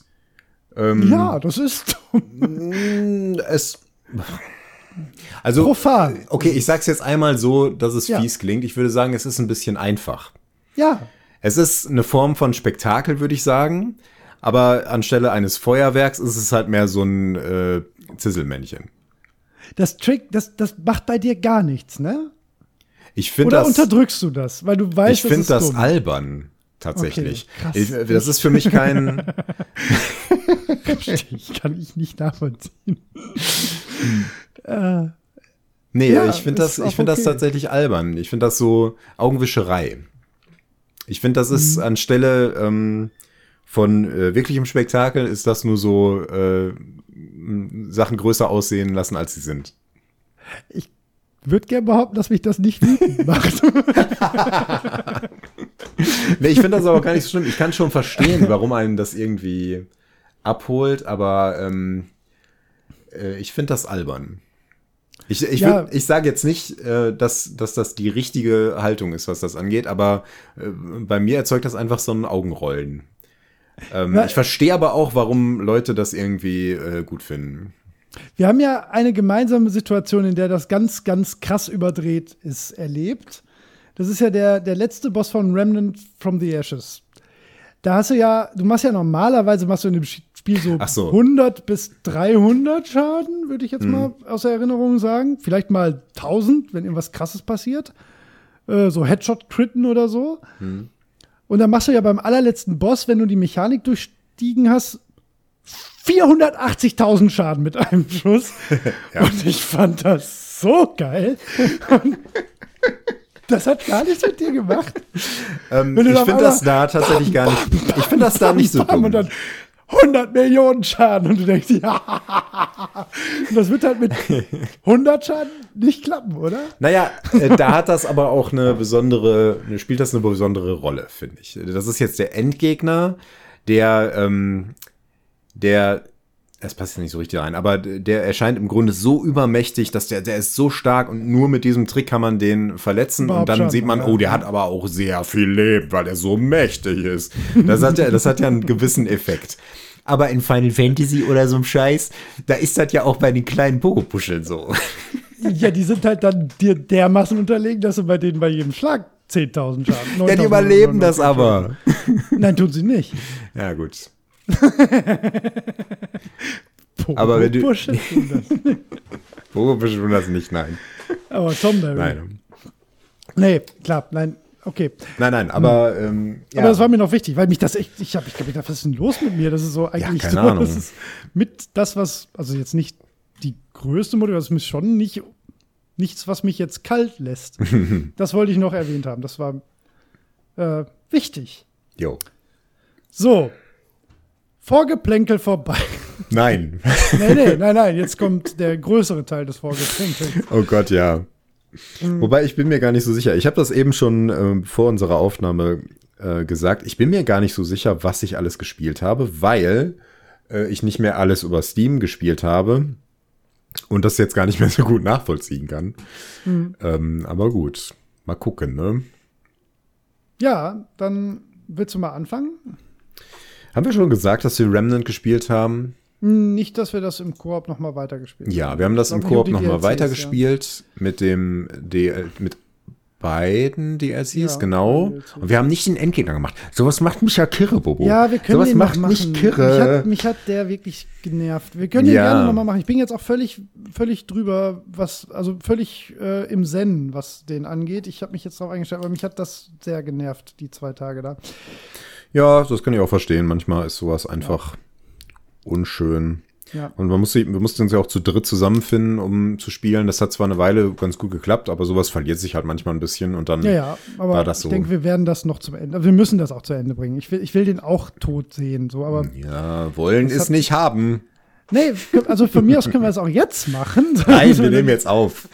Ähm, Ja, das ist mh, es. Also, profan. okay, ich sag's jetzt einmal so, dass es Ja. fies klingt. Ich würde sagen, es ist ein bisschen einfach. Ja, Es ist eine Form von Spektakel, würde ich sagen. Aber anstelle eines Feuerwerks ist es halt mehr so ein äh, Zisselmännchen. das Trick, das, das macht bei dir gar nichts, ne? Ich finde Oder das, unterdrückst du das, weil du weißt, ich finde das dumm. albern. Tatsächlich. Okay, ich, das ist für mich kein. Ich kann ich nicht nachvollziehen. äh, Nee, Ja, ich finde das, ich finde das okay. tatsächlich albern. Ich finde das so Augenwischerei. Ich finde, das Mhm. ist anstelle ähm, von äh, wirklichem Spektakel ist das nur so äh, Sachen größer aussehen lassen, als sie sind. Würde gerne behaupten, dass mich das nicht wütend macht. Nee, ich finde das aber gar nicht so schlimm. Ich kann schon verstehen, warum einen das irgendwie abholt, aber ähm, äh, ich finde das albern. Ich, ich, Ja. ich sage jetzt nicht, äh, dass, dass das die richtige Haltung ist, was das angeht, aber äh, bei mir erzeugt das einfach so ein Augenrollen. Ähm, Ja. ich verstehe aber auch, warum Leute das irgendwie äh, gut finden. Wir haben ja eine gemeinsame Situation, in der das ganz, ganz krass überdreht ist, erlebt. Das ist ja der, der letzte Boss von Remnant from the Ashes. Da hast du ja, du machst ja normalerweise, machst du in dem Spiel so, so. 100 bis 300 Schaden, würde ich jetzt mal aus der Erinnerung sagen. Vielleicht mal 1000, wenn irgendwas krasses passiert. Äh, so Headshot-Critten oder so. Und dann machst du ja beim allerletzten Boss, wenn du die Mechanik durchstiegen hast, 480.000 Schaden mit einem Schuss. Und ich fand das so geil. Das hat gar nichts mit dir gemacht. Ähm, ich finde das da tatsächlich gar nicht. Ich finde das da nicht so Bam, dumm. Und dann 100 Millionen Schaden. Und du denkst, ja. Und das wird halt mit 100 Schaden nicht klappen, oder? Naja, äh, da hat das aber auch eine besondere, spielt das eine besondere Rolle, finde ich. Das ist jetzt der Endgegner, der, ähm, der, es passt ja nicht so richtig rein, aber der erscheint im Grunde so übermächtig, dass der, der ist so stark und nur mit diesem Trick kann man den verletzen Überhaupt und dann schon, sieht man, ja. oh, der hat aber auch sehr viel Leben, weil er so mächtig ist. Das hat ja, das hat ja einen gewissen Effekt. Aber in Final Fantasy oder so einem Scheiß, da ist das ja auch bei den kleinen Pogopuscheln so. Ja, die sind halt dann dir dermaßen unterlegen, dass du bei denen bei jedem Schlag 10.000 Schaden. Ja, die 9.000 überleben das 9.000 aber. Nein, tun sie nicht. Ja, gut. Aber wenn du- Bullshit tun das. Das nicht? Nein. Aber Tom Barry. Nein. Nee, klar, nein, okay. Nein, nein, aber, ähm, ja. Aber das war mir noch wichtig, weil mich das echt, ich habe, ich glaube, was ist denn los mit mir? Das ist so eigentlich keine so, Ahnung. das ist mit das, was, also jetzt nicht die größte Motivation, das ist schon nicht, nichts, was mich jetzt kalt lässt. das wollte ich noch erwähnt haben. Das war äh, wichtig. Jo. So. Vorgeplänkel vorbei. Nein. nee, nee, nein, nein, jetzt kommt der größere Teil des Vorgeplänkels. Oh Gott, ja. Wobei, ich bin mir gar nicht so sicher. Ich habe das eben schon ähm, vor unserer Aufnahme äh, gesagt. Ich bin mir gar nicht so sicher, was ich alles gespielt habe, weil äh, ich nicht mehr alles über Steam gespielt habe und das jetzt gar nicht mehr so gut nachvollziehen kann. Ähm, aber gut, mal gucken, ne? Ja, dann willst du mal anfangen? Haben wir schon gesagt, dass wir Remnant gespielt haben? Nicht, dass wir das im Koop noch mal weitergespielt Ja, wir haben das im Koop nochmal weitergespielt mit dem DL, mit beiden DLCs, Ja, genau. DLCs. Und wir haben nicht den Endgegner gemacht. Sowas macht mich ja kirre, Bobo. Ja, wir können Sowas den macht noch mich machen. kirre. Mich hat, mich hat der wirklich genervt. Wir können den Ja. gerne noch mal machen. Ich bin jetzt auch völlig, völlig drüber, was, also völlig äh, im Zen, was den angeht. Ich habe mich jetzt darauf eingestellt, aber mich hat das sehr genervt, die zwei Tage da. Ja, das kann ich auch verstehen. Manchmal ist sowas einfach unschön. Ja. Und man musste, wir mussten uns ja auch zu dritt zusammenfinden, um zu spielen. Das hat zwar eine Weile ganz gut geklappt, aber sowas verliert sich halt manchmal ein bisschen und dann Ja, ja, aber war das ich so. denke, wir werden das noch zum Ende. Wir müssen das auch zu Ende bringen. Ich will, ich will den auch tot sehen, so, aber ja, wollen ist nicht haben. nee, also von mir aus können wir das auch jetzt machen. Nein, wir nehmen jetzt auf.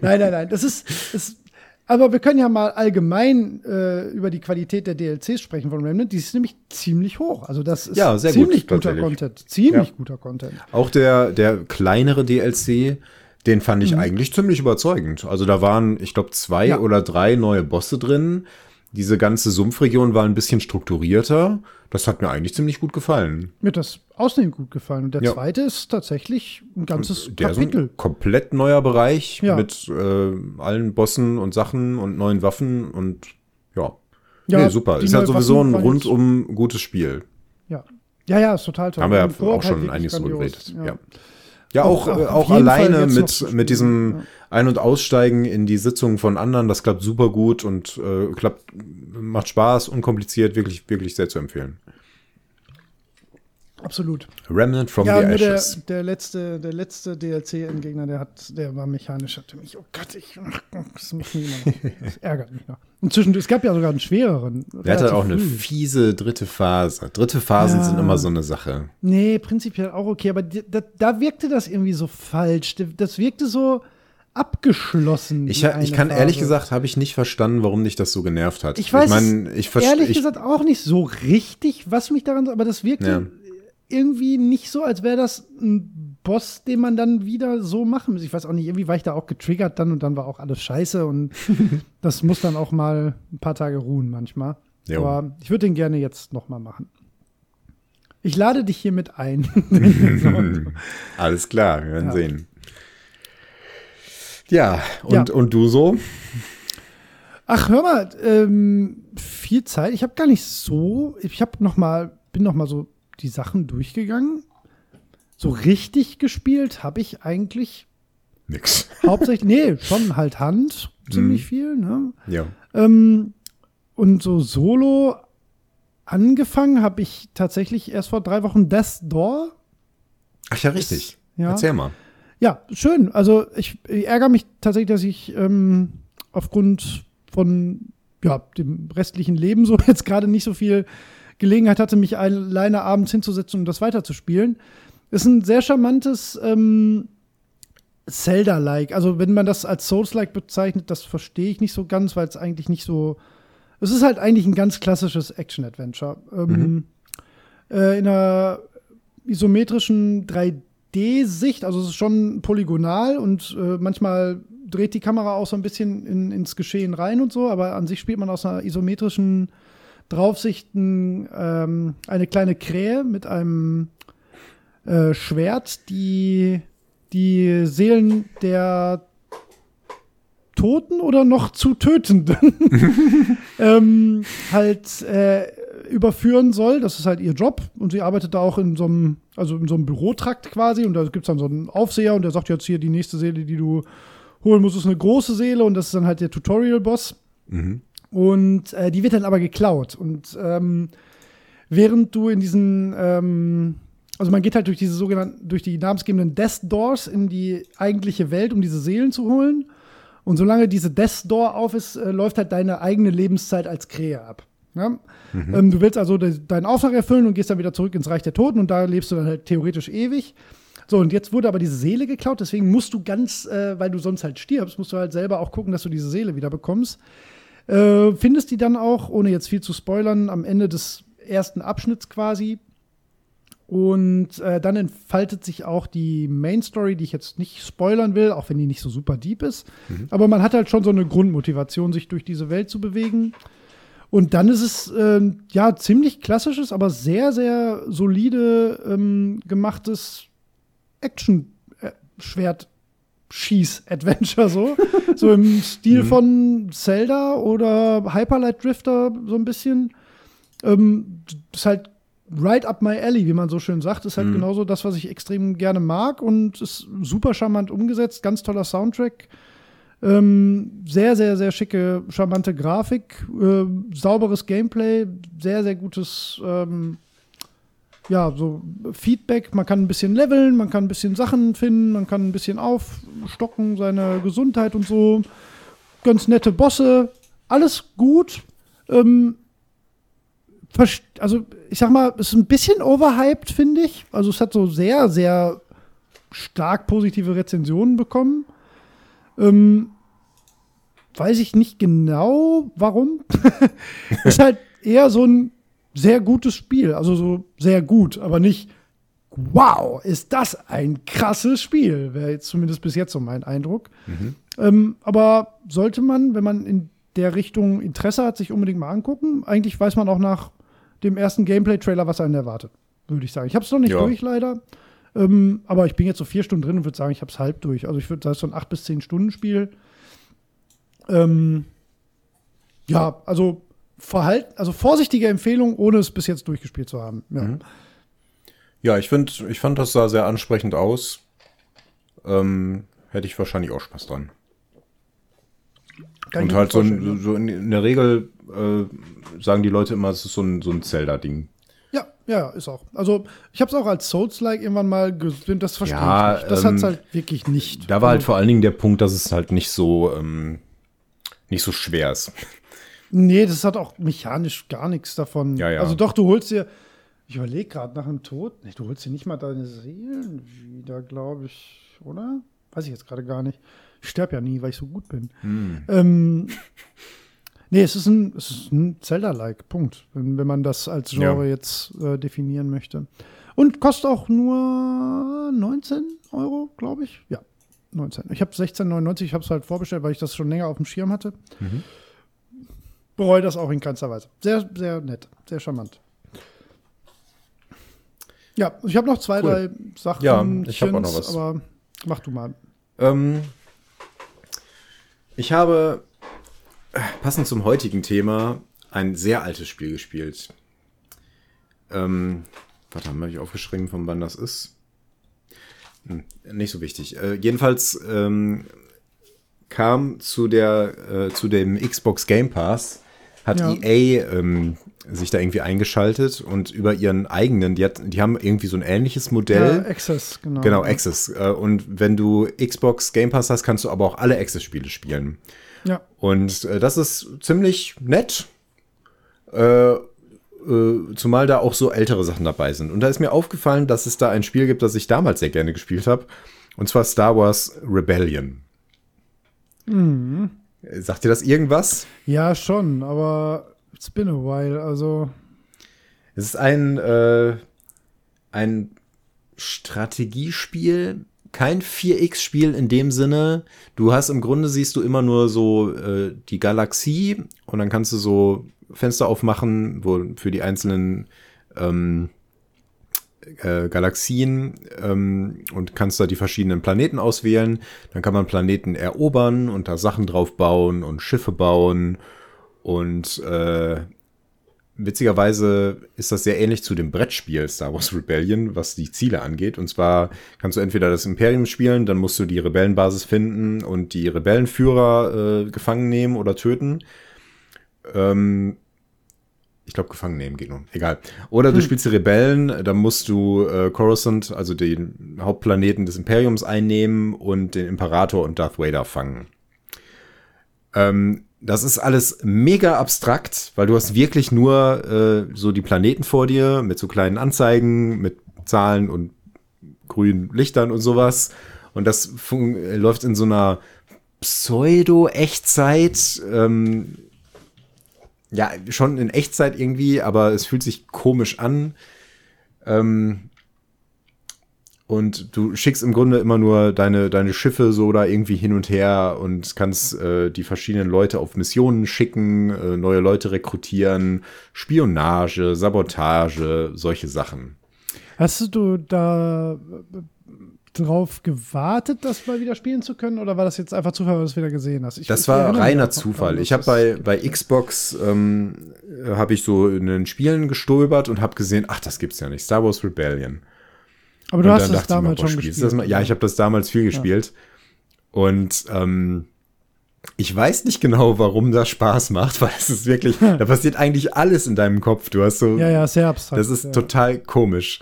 Nein, nein, nein. Das ist, das, aber wir können ja mal allgemein äh, über die Qualität der DLCs sprechen von Remnant. Die ist nämlich ziemlich hoch. Also das ist Ja, sehr gut, ziemlich guter. Content. Ziemlich Ja. guter Content. Auch der, der kleinere DLC, den fand ich eigentlich ziemlich überzeugend. Also da waren, ich glaube, zwei Ja. oder drei neue Bosse drin. Diese ganze Sumpfregion war ein bisschen strukturierter. Das hat mir eigentlich ziemlich gut gefallen. Mir hat das außerdem gut gefallen. Und der Ja. zweite ist tatsächlich ein ganzes Der ist ein Kapitel. komplett neuer Bereich Ja. mit äh, allen Bossen und Sachen und neuen Waffen und ja. Ja, nee, super. Ist halt sowieso Waffen ein rundum gutes Spiel. Ja. Ja, ja, ist total toll. Haben wir ja auch schon halt einiges drüber geredet. Ja. Ja, Auch- auch, auch äh, auch Fall alleine mit, mit diesem ja. Ein- und Aussteigen in die Sitzungen von anderen, das klappt super gut und äh, klappt, macht Spaß, unkompliziert, wirklich, wirklich sehr zu empfehlen. Absolut. Remnant from Ja, the nur der, Ashes. der letzte, der letzte DLC-Endgegner, der hat, der war mechanisch, hatte mich, oh Gott, ich, das mich das ärgert mich noch. Inzwischen, es gab ja sogar einen schwereren. Der hatte auch eine fiese dritte Phase. Dritte Phasen Ja. sind immer so eine Sache. Nee, prinzipiell auch okay, aber da, da wirkte das irgendwie so falsch. Das wirkte so abgeschlossen. Ich, ich kann ehrlich Phase. gesagt, habe ich nicht verstanden, warum dich das so genervt hat. Ich weiß ich mein, ich ehrlich ich, gesagt auch nicht so richtig, was mich daran, aber das wirkte Ja. Irgendwie nicht so, als wäre das ein Boss, den man dann wieder so machen muss. Ich weiß auch nicht, irgendwie war ich da auch getriggert dann und dann war auch alles scheiße und das muss dann auch mal ein paar Tage ruhen manchmal. Jo. Aber ich würde den gerne jetzt noch mal machen. Ich lade dich hiermit ein. Alles klar, wir werden Ja. sehen. Ja, und, Ja. und du so? Ach, hör mal, ähm, viel Zeit. Ich habe gar nicht so. Ich habe noch mal, bin noch mal so die Sachen durchgegangen. So richtig gespielt habe ich eigentlich Nix. hauptsächlich. nee, schon halt Hand, ziemlich Mhm. viel. Ne? Ja. Ähm, und so Solo angefangen habe ich tatsächlich erst vor drei Wochen Death Door. Ach ja, richtig. Ja. Erzähl mal. Ja, schön. Also ich, ich ärgere mich tatsächlich, dass ich ähm, aufgrund von ja, dem restlichen Leben so jetzt gerade nicht so viel Gelegenheit hatte, mich alleine abends hinzusetzen und das weiterzuspielen. Ist ein sehr charmantes ähm, Zelda-like. Also wenn man das als Souls-like bezeichnet, das verstehe ich nicht so ganz, weil es eigentlich nicht so. Es ist halt eigentlich ein ganz klassisches Action-Adventure. Ähm, äh, in einer isometrischen 3D-Sicht, also es ist schon polygonal und äh, manchmal dreht die Kamera auch so ein bisschen in, ins Geschehen rein und so, aber an sich spielt man aus einer isometrischen Draufsicht ein, ähm, eine kleine Krähe mit einem äh, Schwert, die die Seelen der Toten oder noch zu Tötenden ähm, halt äh, überführen soll. Das ist halt ihr Job. Und sie arbeitet da auch in so einem, also in so einem Bürotrakt quasi. Und da gibt es dann so einen Aufseher und der sagt jetzt hier, die nächste Seele, die du holen musst, ist eine große Seele und das ist dann halt der Tutorial-Boss. Mhm. Und äh, die wird dann aber geklaut. Und ähm, während du in diesen, ähm, also man geht halt durch diese sogenannten, durch die namensgebenden Death Doors in die eigentliche Welt, um diese Seelen zu holen. Und solange diese Death Door auf ist, äh, läuft halt deine eigene Lebenszeit als Krähe ab. Ja? Ähm, du willst also de deinen Auftrag erfüllen und gehst dann wieder zurück ins Reich der Toten und da lebst du dann halt theoretisch ewig. So, und jetzt wurde aber diese Seele geklaut, deswegen musst du ganz, äh, weil du sonst halt stirbst, musst du halt selber auch gucken, dass du diese Seele wieder bekommst. Äh, findest die dann auch, ohne jetzt viel zu spoilern, am Ende des ersten Abschnitts quasi. Und äh, dann entfaltet sich auch die Main Story, die ich jetzt nicht spoilern will, auch wenn die nicht so super deep ist. Aber man hat halt schon so eine Grundmotivation, sich durch diese Welt zu bewegen. Und dann ist es ähm, ja ziemlich klassisches, aber sehr, sehr solide ähm, gemachtes Action-Schwert-Schieß-Adventure so. so im Stil von Zelda oder Hyperlight Drifter so ein bisschen. Ähm, ist halt right up my alley, wie man so schön sagt. Ist halt genauso das, was ich extrem gerne mag und ist super charmant umgesetzt. Ganz toller Soundtrack. Ähm, sehr, sehr, sehr schicke, charmante Grafik, äh, sauberes Gameplay, sehr, sehr gutes, ähm, ja, so Feedback. Man kann ein bisschen leveln, man kann ein bisschen Sachen finden, man kann ein bisschen aufstocken, seine Gesundheit und so. Ganz nette Bosse, alles gut. Ähm, also, ich sag mal, es ist ein bisschen overhyped, finde ich. Also, es hat so sehr, sehr stark positive Rezensionen bekommen. Ähm, weiß ich nicht genau, warum. ist halt eher so ein sehr gutes Spiel. Also so sehr gut, aber nicht, wow, ist das ein krasses Spiel. Wäre jetzt zumindest bis jetzt so mein Eindruck. Ähm, aber sollte man, wenn man in der Richtung Interesse hat, sich unbedingt mal angucken. Eigentlich weiß man auch nach dem ersten Gameplay-Trailer, was einen erwartet, würde ich sagen. Ich habe es noch nicht Ja. durch, leider. Ähm, aber ich bin jetzt so vier Stunden drin und würde sagen, ich habe es halb durch. Also ich würde sagen, es ist so ein acht bis zehn Stunden Spiel. Ähm, ja, also Verhalten, also vorsichtige Empfehlung, ohne es bis jetzt durchgespielt zu haben. Ja. Mhm. Ja, ich finde, ich fand, das sah sehr ansprechend aus. Ähm, hätte ich wahrscheinlich auch Spaß dran. Kann Und halt so, ein, so in, in der Regel äh, sagen die Leute immer, es ist so ein, so ein Zelda-Ding. Ja, ja, ist auch. Also, ich habe es auch als Souls-like irgendwann mal gesehen, das verstehe Ja, ich nicht. Das ähm, hat's halt wirklich nicht. Da war halt vor allen Dingen der Punkt, dass es halt nicht so, ähm, nicht so schwer ist. Nee, das hat auch mechanisch gar nichts davon. Ja, ja. Also doch, du holst dir, ich überlege gerade nach dem Tod, nee, du holst dir nicht mal deine Seelen wieder, glaube ich, oder? Weiß ich jetzt gerade gar nicht. Ich sterbe ja nie, weil ich so gut bin. Hm. Ähm, nee, es ist ein, es ist ein Zelda-like, Punkt. Wenn, wenn man das als Genre Ja. jetzt äh, definieren möchte. Und kostet auch nur 19 Euro, glaube ich. Ja, 19. Ich habe 16,99, ich habe es halt vorbestellt, weil ich das schon länger auf dem Schirm hatte. Bereue das auch in keinster Weise. Sehr, sehr nett, sehr charmant. Ja, ich habe noch zwei, Cool. drei Sachen. Ja, ich hab auch noch was. Aber mach du mal. Ähm, ich habe, passend zum heutigen Thema, ein sehr altes Spiel gespielt. Ähm, warte, habe ich aufgeschrieben, von wann das ist? Hm, nicht so wichtig. Äh, jedenfalls ähm, kam zu der äh, zu dem Xbox Game Pass hat Ja. EA ähm, sich da irgendwie eingeschaltet und über ihren eigenen, die, hat, die haben irgendwie so ein ähnliches Modell. Ja, Access, genau. Genau, Access. Äh, Und wenn du Xbox Game Pass hast, kannst du aber auch alle Access-Spiele spielen. Ja, Und äh, das ist ziemlich nett. Äh, äh, zumal da auch so ältere Sachen dabei sind. Und da ist mir aufgefallen, dass es da ein Spiel gibt, das ich damals sehr gerne gespielt habe. Und zwar Star Wars Rebellion. Äh, Sagt dir das irgendwas? ja, schon, aber it's been a while. Also, Es ist ein, äh, ein Strategiespiel, kein 4X-Spiel in dem Sinne. Du hast im Grunde siehst du immer nur so äh, die Galaxie und dann kannst du so Fenster aufmachen, wo für die einzelnen ähm, äh, Galaxien ähm, und kannst da die verschiedenen Planeten auswählen. Dann kann man Planeten erobern und da Sachen drauf bauen und Schiffe bauen und äh, Witzigerweise ist das sehr ähnlich zu dem Brettspiel Star Wars Rebellion, was die Ziele angeht. Und zwar kannst du entweder das Imperium spielen, dann musst du die Rebellenbasis finden und die Rebellenführer äh, gefangen nehmen oder töten. Ähm, ich glaube, gefangen nehmen geht nur. Egal. Oder du spielst die Rebellen, dann musst du äh, Coruscant, also den Hauptplaneten des Imperiums, einnehmen und den Imperator und Darth Vader fangen. Ähm, das ist alles mega abstrakt, weil du hast wirklich nur äh, so die Planeten vor dir mit so kleinen Anzeigen, mit Zahlen und grünen Lichtern und sowas. Und das läuft in so einer Pseudo-Echtzeit. Ähm, ja, schon in Echtzeit irgendwie, aber es fühlt sich komisch an. Ähm, und du schickst im Grunde immer nur deine, deine Schiffe so da irgendwie hin und her und kannst äh, die verschiedenen Leute auf Missionen schicken, äh, neue Leute rekrutieren, Spionage, Sabotage, solche Sachen. hast du da drauf gewartet, das mal wieder spielen zu können? Oder war das jetzt einfach Zufall, weil du es wieder gesehen hast? Ich, Das ich war reiner Zufall. dran, Ich habe bei, das- bei Xbox ähm, habe ich so in den Spielen gestolpert und habe gesehen, ach, das gibt's ja nicht. Star Wars Rebellion. Aber du Und hast mir, damals boah, schon gespielt. das mal? Ja, ich habe das damals viel gespielt. Und ähm, ich weiß nicht genau, warum das Spaß macht, weil es ist wirklich, da passiert eigentlich alles in deinem Kopf. Du hast so, ja, ja, sehr abstrakt. das ist ja. total komisch.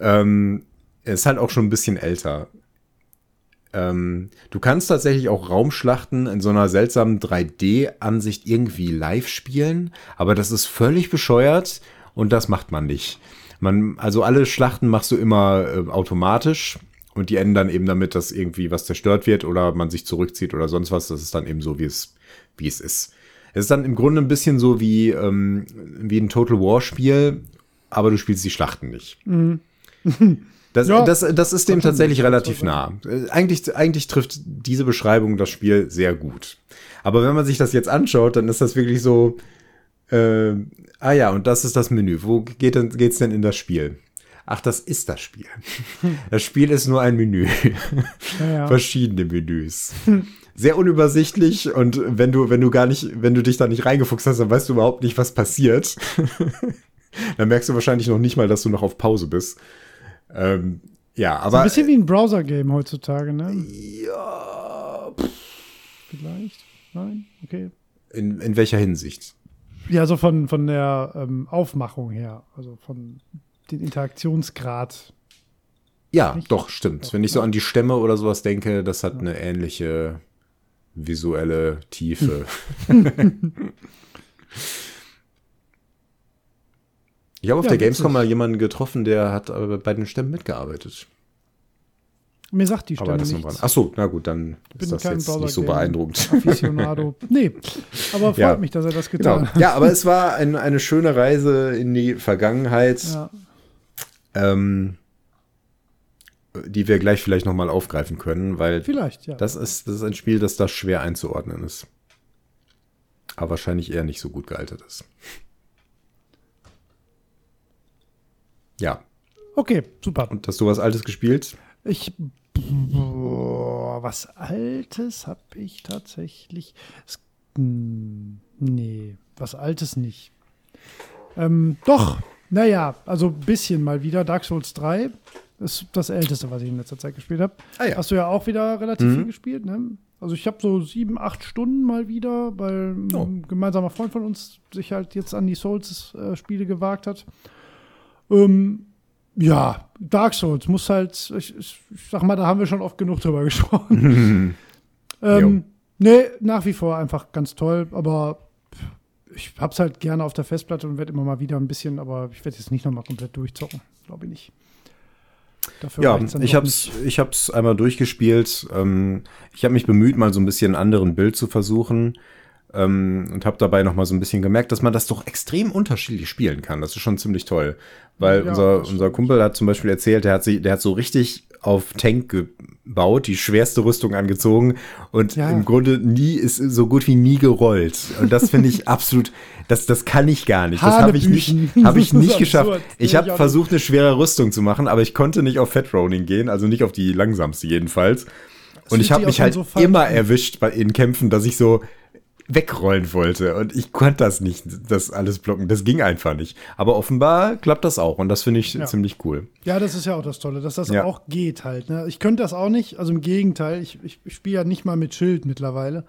Ähm, ist halt auch schon ein bisschen älter. Ähm, du kannst tatsächlich auch Raumschlachten in so einer seltsamen 3D-Ansicht irgendwie live spielen, aber das ist völlig bescheuert und das macht man nicht. Man, also alle Schlachten machst du immer äh, automatisch und die enden dann eben damit, dass irgendwie was zerstört wird oder man sich zurückzieht oder sonst was. Das ist dann eben so, wie es, wie es ist. Es ist dann im Grunde ein bisschen so wie, ähm, wie ein Total War-Spiel, aber du spielst die Schlachten nicht. Das, Ja. das, das ist dem tatsächlich relativ nah. Eigentlich, eigentlich trifft diese Beschreibung das Spiel sehr gut. Aber wenn man sich das jetzt anschaut, dann ist das wirklich so, äh, ah ja, und das ist das Menü. Wo geht denn, geht's denn in das Spiel? Ach, das ist das Spiel. Das Spiel ist nur ein Menü. Ja, ja. Verschiedene Menüs. Sehr unübersichtlich und wenn du, wenn du gar nicht, wenn du dich da nicht reingefuchst hast, dann weißt du überhaupt nicht, was passiert. dann merkst du wahrscheinlich noch nicht mal, dass du noch auf Pause bist. Ähm, ja, So aber. ein bisschen wie ein Browser-Game heutzutage, ne? ja, Vielleicht? Nein? Okay. in, in welcher Hinsicht? Ja, so von, von der ähm, Aufmachung her, also von den Interaktionsgrad. Ja, Nicht? doch, stimmt. Wenn ich so an die Stämme oder sowas denke, das hat eine ähnliche visuelle Tiefe. ich habe auf Ja, der Gamescom mal jemanden getroffen, der hat äh, bei den Stämmen mitgearbeitet. Mir sagt die Aber Stimme das nichts. Ach so, na gut, dann bin ist das jetzt nicht so beeindruckend. Aficionado. nee, aber freut Ja. mich, dass er das getan Genau. hat. Ja, aber es war ein, eine schöne Reise in die Vergangenheit, Ja. ähm, die wir gleich vielleicht nochmal aufgreifen können, weil Vielleicht, ja. das ist, das ist ein Spiel, das da schwer einzuordnen ist. Aber wahrscheinlich eher nicht so gut gealtert ist. Ja. okay, super. Und hast du was Altes gespielt? Ich. Boah, was Altes habe ich tatsächlich. Es, hm, nee, was Altes nicht. Ähm, doch, naja, also ein bisschen mal wieder. Dark Souls 3 ist das Älteste, was ich in letzter Zeit gespielt habe. Ah ja. Hast du ja auch wieder relativ Mhm. viel gespielt, ne? Also ich habe so sieben, acht Stunden mal wieder, weil Oh. ein gemeinsamer Freund von uns sich halt jetzt an die Souls-Spiele gewagt hat. Ähm, ja, Dark Souls muss halt, ich, ich, sag mal, da haben wir schon oft genug drüber gesprochen. ähm, nee, nach wie vor einfach ganz toll, aber ich hab's halt gerne auf der Festplatte und werde immer mal wieder ein bisschen, aber ich werde jetzt nicht nochmal komplett durchzocken, glaube ich nicht. Dafür Ja, ich hab's, ich hab's einmal durchgespielt. Ähm, ich habe mich bemüht, mal so ein bisschen einen anderen Bild zu versuchen. Ähm, und habe dabei noch mal so ein bisschen gemerkt, dass man das doch extrem unterschiedlich spielen kann. Das ist schon ziemlich toll. Weil Ja, unser, unser Kumpel hat zum Beispiel erzählt, der hat, sich, der hat so richtig auf Tank gebaut, die schwerste Rüstung angezogen und Ja. im Grunde nie ist so gut wie nie gerollt. Und das finde ich absolut, das, das kann ich gar nicht. Das habe ich nicht, habe ich nicht geschafft. absurd. Ich habe versucht, eine schwere Rüstung zu machen, aber ich konnte nicht auf Fat Rolling gehen, also nicht auf die langsamste jedenfalls. Und ich habe mich halt so immer erwischt bei in Kämpfen, dass ich so wegrollen wollte und ich konnte das nicht, das alles blocken. Das ging einfach nicht. Aber offenbar klappt das auch und das finde ich Ja. ziemlich cool. Ja, das ist ja auch das Tolle, dass das Ja. auch geht halt. Ne? Ich könnte das auch nicht, also im Gegenteil, ich, ich, spiele ja nicht mal mit Schild mittlerweile.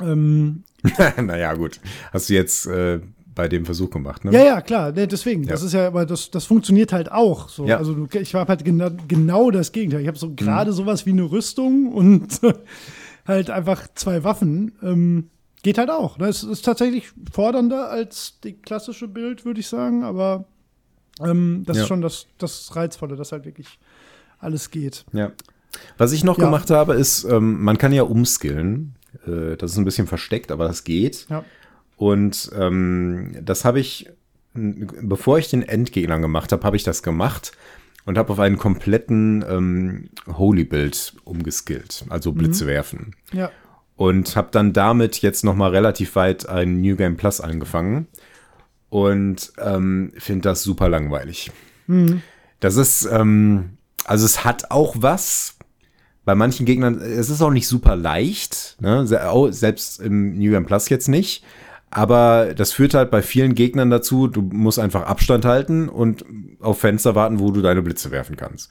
Ähm, naja, gut. Hast du jetzt äh, bei dem Versuch gemacht, ne? ja, ja, klar, ne, deswegen. Ja. Das ist ja, aber das, das funktioniert halt auch. So. Ja. Also ich habe halt genau, genau das Gegenteil. Ich habe Mhm. so gerade sowas wie eine Rüstung und halt einfach zwei Waffen. Ähm, geht halt auch. Ne? Es ist tatsächlich fordernder als die klassische Bild, würde ich sagen, aber ähm, das Ja. ist schon das, das Reizvolle, dass halt wirklich alles geht. Ja. Was ich noch Ja. gemacht habe, ist, ähm, man kann ja umskillen. Äh, das ist ein bisschen versteckt, aber das geht. Ja. Und ähm, das habe ich, bevor ich den Endgegner gemacht habe, habe ich das gemacht und habe auf einen kompletten ähm, Holy-Build umgeskillt, also Blitze werfen. Ja. Und habe dann damit jetzt noch mal relativ weit ein New Game Plus angefangen und ähm, finde das super langweilig. Das ist, ähm, also es hat auch was. Bei manchen Gegnern, es ist auch nicht super leicht, ne? Selbst im New Game Plus jetzt nicht. Aber das führt halt bei vielen Gegnern dazu, du musst einfach Abstand halten und auf Fenster warten, wo du deine Blitze werfen kannst.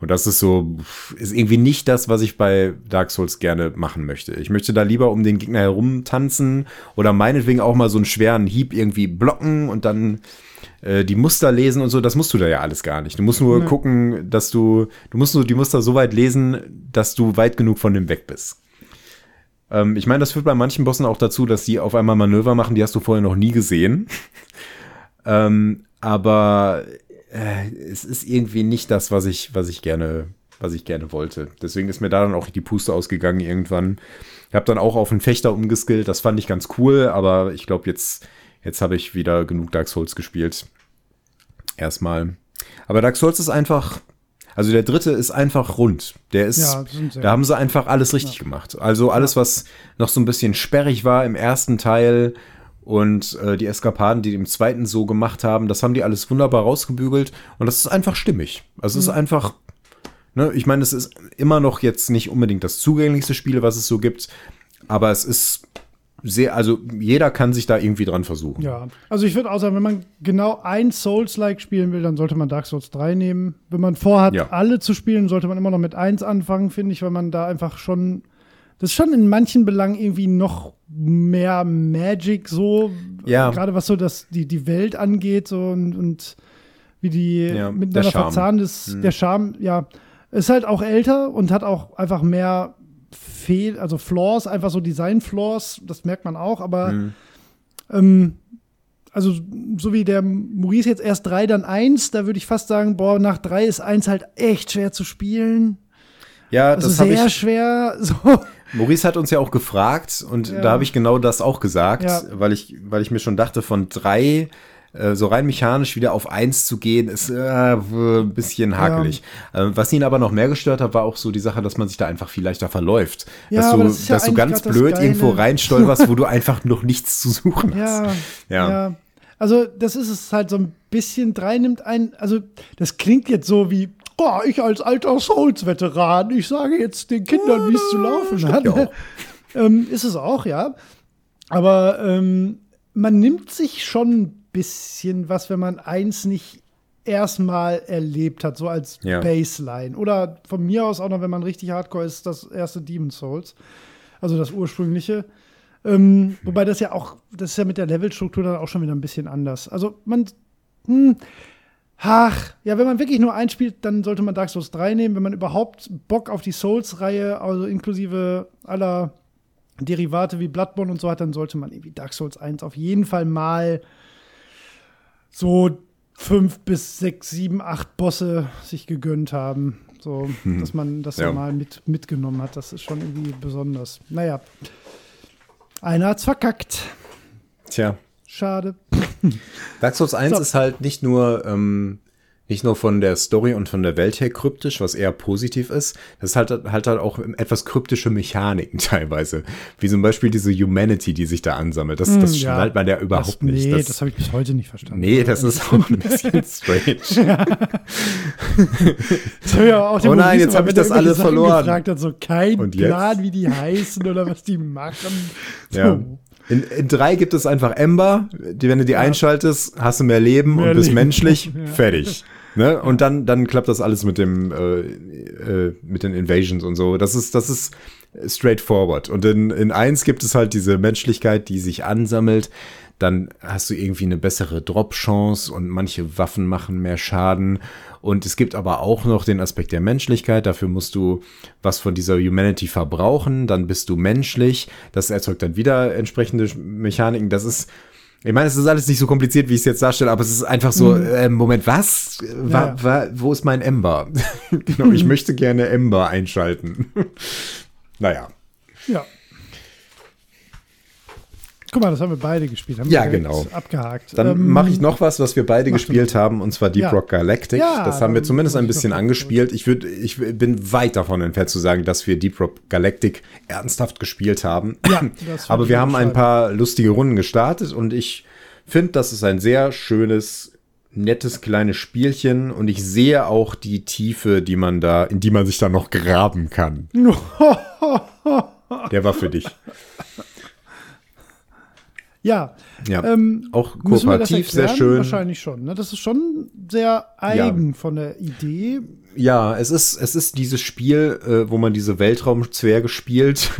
Und das ist so, ist irgendwie nicht das, was ich bei Dark Souls gerne machen möchte. Ich möchte da lieber um den Gegner herum tanzen oder meinetwegen auch mal so einen schweren Hieb irgendwie blocken und dann äh, die Muster lesen und so. Das musst du da ja alles gar nicht. Du musst nur gucken, dass du, du musst nur die Muster so weit lesen, dass du weit genug von dem weg bist. Ähm, ich meine, das führt bei manchen Bossen auch dazu, dass die auf einmal Manöver machen, die hast du vorher noch nie gesehen. ähm, aber äh, es ist irgendwie nicht das, was ich, was ich gerne, was ich gerne wollte. Deswegen ist mir da dann auch die Puste ausgegangen irgendwann. Ich habe dann auch auf einen Fechter umgeskillt. Das fand ich ganz cool, aber ich glaube, jetzt, jetzt habe ich wieder genug Dark Souls gespielt. Erstmal. Aber Dark Souls ist einfach, also der dritte ist einfach rund. Der ist, Ja, da haben sie einfach alles richtig gemacht. Also alles, was noch so ein bisschen sperrig war im ersten Teil und äh, die Eskapaden, die im zweiten so gemacht haben, das haben die alles wunderbar rausgebügelt und das ist einfach stimmig. Also es ist einfach, ne, ich meine, es ist immer noch jetzt nicht unbedingt das zugänglichste Spiel, was es so gibt, aber es ist sehr, also jeder kann sich da irgendwie dran versuchen. Ja, also ich würde auch sagen, wenn man genau ein Souls-like spielen will, dann sollte man Dark Souls 3 nehmen. Wenn man vorhat, Ja. alle zu spielen, sollte man immer noch mit 1 anfangen, finde ich, weil man da einfach schon, das ist schon in manchen Belangen irgendwie noch mehr Magic so, Ja. Gerade was so das, die, die Welt angeht so und, und wie die Ja, der miteinander verzahnt ist. Mhm. Der Charme, ja, ist halt auch älter und hat auch einfach mehr Fehl, also Flaws, einfach so Design-Flaws, das merkt man auch, aber Mhm. ähm, also so wie der Maurice jetzt erst drei, dann eins, da würde ich fast sagen, boah, nach drei ist eins halt echt schwer zu spielen. Ja, Also das habe sehr ich. schwer. So. Maurice hat uns ja auch gefragt und Ja. da habe ich genau das auch gesagt, Ja. weil ich, weil ich mir schon dachte, von drei so rein mechanisch wieder auf eins zu gehen, ist äh, ein bisschen hakelig. Äh, was ihn aber noch mehr gestört hat, war auch so die Sache, dass man sich da einfach viel leichter verläuft. Ja, dass du, das ja dass du ganz blöd irgendwo reinstolperst, wo du einfach noch nichts zu suchen hast. Ja, Ja. ja. Also, das ist es halt so ein bisschen. Drei nimmt ein. Also, das klingt jetzt so wie. Oh, ich als alter Souls-Veteran, ich sage jetzt den Kindern, wie es zu laufen hat. ja ähm, ist es auch, ja. Aber ähm, man nimmt sich schon ein bisschen was, wenn man eins nicht erstmal erlebt hat, so als Ja. Baseline. Oder von mir aus auch noch, wenn man richtig hardcore ist, das erste Demon Souls. Also das ursprüngliche. Ähm, wobei das ja auch, das ist ja mit der Levelstruktur dann auch schon wieder ein bisschen anders. Also man, hm, ach, ja, wenn man wirklich nur einspielt, dann sollte man Dark Souls 3 nehmen. Wenn man überhaupt Bock auf die Souls-Reihe, also inklusive aller Derivate wie Bloodborne und so hat, dann sollte man irgendwie Dark Souls 1 auf jeden Fall mal so fünf bis sechs, sieben, acht Bosse sich gegönnt haben. So, dass man das Ja. mal mit, mitgenommen hat. Das ist schon irgendwie besonders. Naja. Einer hat's verkackt. Tja. Schade. Dark Souls 1 So. ist halt nicht nur, ähm, nicht nur von der Story und von der Welt her kryptisch, was eher positiv ist. Das ist halt, halt, halt auch etwas kryptische Mechaniken teilweise. Wie zum Beispiel diese Humanity, die sich da ansammelt. Das, das Hm, ja. schnallt man ja überhaupt das, nicht. Nee, das, das, habe ich bis heute nicht verstanden. nee, das ist auch ein bisschen strange. Aber auch Oh nein, jetzt immer, hab ich das alles verloren. gefragt hat, so kein Und jetzt? Plan, wie die heißen oder was die machen. So. Ja. In, in drei gibt es einfach Ember, die, wenn du die einschaltest, hast du mehr Leben Mehr und bist Leben. menschlich, Ja. fertig. Ne? Und dann, dann klappt das alles mit dem, äh, äh, mit den Invasions und so. Das ist, das ist straightforward. Und in, in eins gibt es halt diese Menschlichkeit, die sich ansammelt. Dann hast du irgendwie eine bessere Drop-Chance und manche Waffen machen mehr Schaden. Und es gibt aber auch noch den Aspekt der Menschlichkeit. Dafür musst du was von dieser Humanity verbrauchen. Dann bist du menschlich. Das erzeugt dann wieder entsprechende Mechaniken. Das ist, ich meine, es ist alles nicht so kompliziert, wie ich es jetzt darstelle, aber es ist einfach so, äh, Moment, was? Wa, Ja. wa, wo ist mein Ember? genau, ich möchte gerne Ember einschalten. naja. Ja. Guck mal, das haben wir beide gespielt. Haben Ja, genau. Abgehakt. Dann Ähm, mache ich noch was, was wir beide gespielt haben, und zwar Deep Ja. Rock Galactic. Ja, das haben wir zumindest ein bisschen angespielt. Ich, würd, ich bin weit davon entfernt zu sagen, dass wir Deep Rock Galactic ernsthaft gespielt haben. Ja, Aber wir haben ein paar lustige Runden gestartet und ich finde, das ist ein sehr schönes, nettes kleines Spielchen und ich sehe auch die Tiefe, die man da, in die man sich da noch graben kann. Der war für dich. Ja, Ja. ähm, auch kooperativ sehr schön. Wahrscheinlich schon. Ne? Das ist schon sehr eigen von der Idee. Ja, es ist, es ist dieses Spiel, äh, wo man diese Weltraumzwerge spielt,